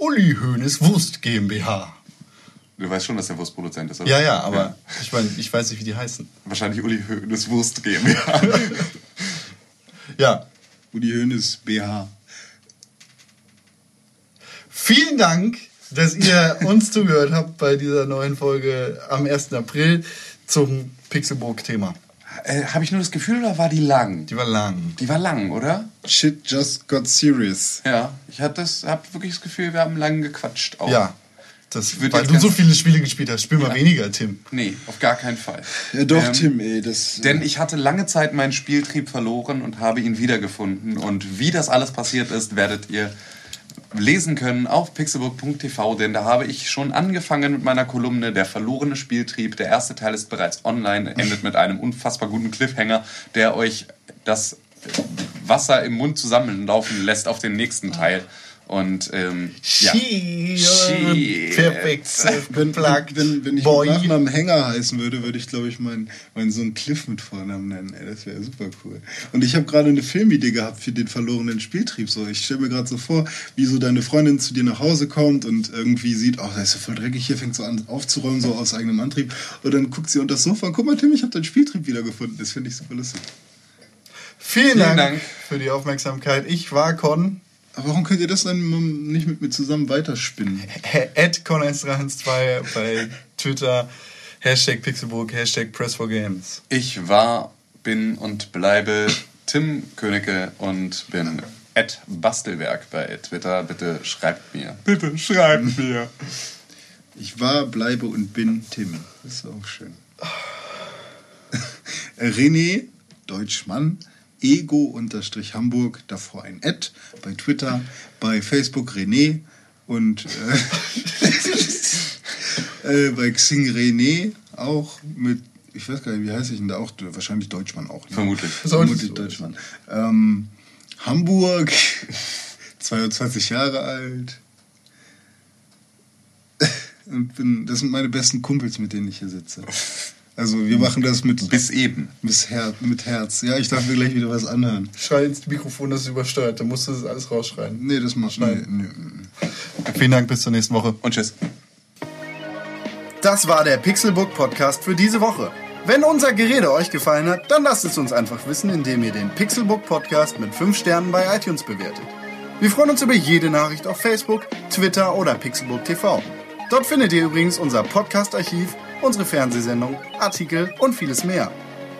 [SPEAKER 2] Uli Hoeneß Wurst GmbH.
[SPEAKER 3] Du weißt schon, dass der Wurstproduzent ist, oder?
[SPEAKER 2] Ja, ja, aber ich meine, ich weiß nicht, wie die heißen.
[SPEAKER 3] Wahrscheinlich Uli Hoeneß Wurst GmbH.
[SPEAKER 2] Ja,
[SPEAKER 4] Udi Hoeneß BH.
[SPEAKER 2] vielen Dank, dass ihr uns zugehört habt bei dieser neuen Folge am 1. April zum Pixelburg-Thema.
[SPEAKER 3] Äh, Habe ich nur das Gefühl, oder war die lang?
[SPEAKER 2] Die war lang.
[SPEAKER 3] Die war lang, oder?
[SPEAKER 4] Shit just got serious.
[SPEAKER 3] Ja. Ich habe hab wirklich das Gefühl, wir haben lang gequatscht. Auch.
[SPEAKER 2] Ja, das, weil du so viele Spiele gespielt hast. Spiel mal
[SPEAKER 3] Ja.
[SPEAKER 2] weniger, Tim.
[SPEAKER 3] Nee, auf gar keinen Fall.
[SPEAKER 4] Ja, doch,
[SPEAKER 3] Ähm,
[SPEAKER 4] Tim, ey, das.
[SPEAKER 3] Denn ich hatte lange Zeit meinen Spieltrieb verloren und habe ihn wiedergefunden. Und wie das alles passiert ist, werdet ihr lesen können auf pixelburg.tv, denn da habe ich schon angefangen mit meiner Kolumne Der verlorene Spieltrieb. Der erste Teil ist bereits online, endet mit einem unfassbar guten Cliffhanger, der euch das Wasser im Mund zusammenlaufen lässt auf den nächsten Teil. Und ähm, ja. Shit.
[SPEAKER 2] Perfekt.
[SPEAKER 4] wenn,
[SPEAKER 2] Self-geplagt.
[SPEAKER 4] wenn, wenn ich
[SPEAKER 2] Boy.
[SPEAKER 4] mit Nachnamen Hänger heißen würde, würde ich, glaube ich, meinen meinen Sohn Cliff mit Vornamen nennen. Ey, das wäre super cool. Und ich habe gerade eine Filmidee gehabt für den verlorenen Spieltrieb. So, ich stelle mir gerade so vor, wie so deine Freundin zu dir nach Hause kommt und irgendwie sieht, oh, da ist ja voll dreckig hier, fängt so an aufzuräumen, so aus eigenem Antrieb. Und dann guckt sie unter das Sofa, guck mal, Tim, ich habe deinen Spieltrieb wiedergefunden. Das finde ich super lustig.
[SPEAKER 2] Vielen,
[SPEAKER 3] Vielen
[SPEAKER 2] Dank,
[SPEAKER 3] Dank.
[SPEAKER 2] für die Aufmerksamkeit. Ich war Con.
[SPEAKER 4] Aber warum könnt ihr das dann nicht mit mir zusammen weiterspinnen?
[SPEAKER 2] At Con1312 bei Twitter. Hashtag Pixelburg, Hashtag Press4Games.
[SPEAKER 3] Ich war, bin und bleibe Tim Königke und bin at Bastelwerk bei Twitter. Bitte schreibt mir. Bitte schreibt mir.
[SPEAKER 4] Ich war, bleibe und bin Tim. Das ist auch schön. René, Deutschmann, Ego-Hamburg, davor ein Ad, bei Twitter, bei Facebook René und äh, äh, bei Xing René auch mit Ich weiß gar nicht, wie heiße ich denn da auch? Wahrscheinlich Deutschmann auch. Ne?
[SPEAKER 3] Vermutlich.
[SPEAKER 4] Vermutlich
[SPEAKER 7] so.
[SPEAKER 4] Deutschmann. Ähm, Hamburg, 22 Jahre alt. Und bin, das sind meine besten Kumpels, mit denen ich hier sitze. Also wir machen das mit,
[SPEAKER 3] Bis eben.
[SPEAKER 4] mit, Her mit Herz. Ja, ich darf mir gleich wieder was anhören.
[SPEAKER 7] Schrei ins Mikrofon, das ist übersteuert. Da musst du das alles rausschreien.
[SPEAKER 4] Nee, das macht nee,
[SPEAKER 7] Schneiden.
[SPEAKER 4] nee.
[SPEAKER 7] Vielen Dank, bis zur nächsten Woche.
[SPEAKER 3] Und tschüss.
[SPEAKER 2] Das war der Pixelbook Podcast für diese Woche. Wenn unser Gerede euch gefallen hat, dann lasst es uns einfach wissen, indem ihr den Pixelbook Podcast mit 5 Sternen bei iTunes bewertet. Wir freuen uns über jede Nachricht auf Facebook, Twitter oder Pixelbook TV. Dort findet ihr übrigens unser Podcast-Archiv, unsere Fernsehsendung, Artikel und vieles mehr.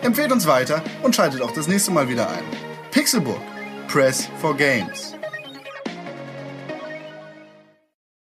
[SPEAKER 2] Empfehlt uns weiter und schaltet auch das nächste Mal wieder ein. Pixelbook. Press for Games.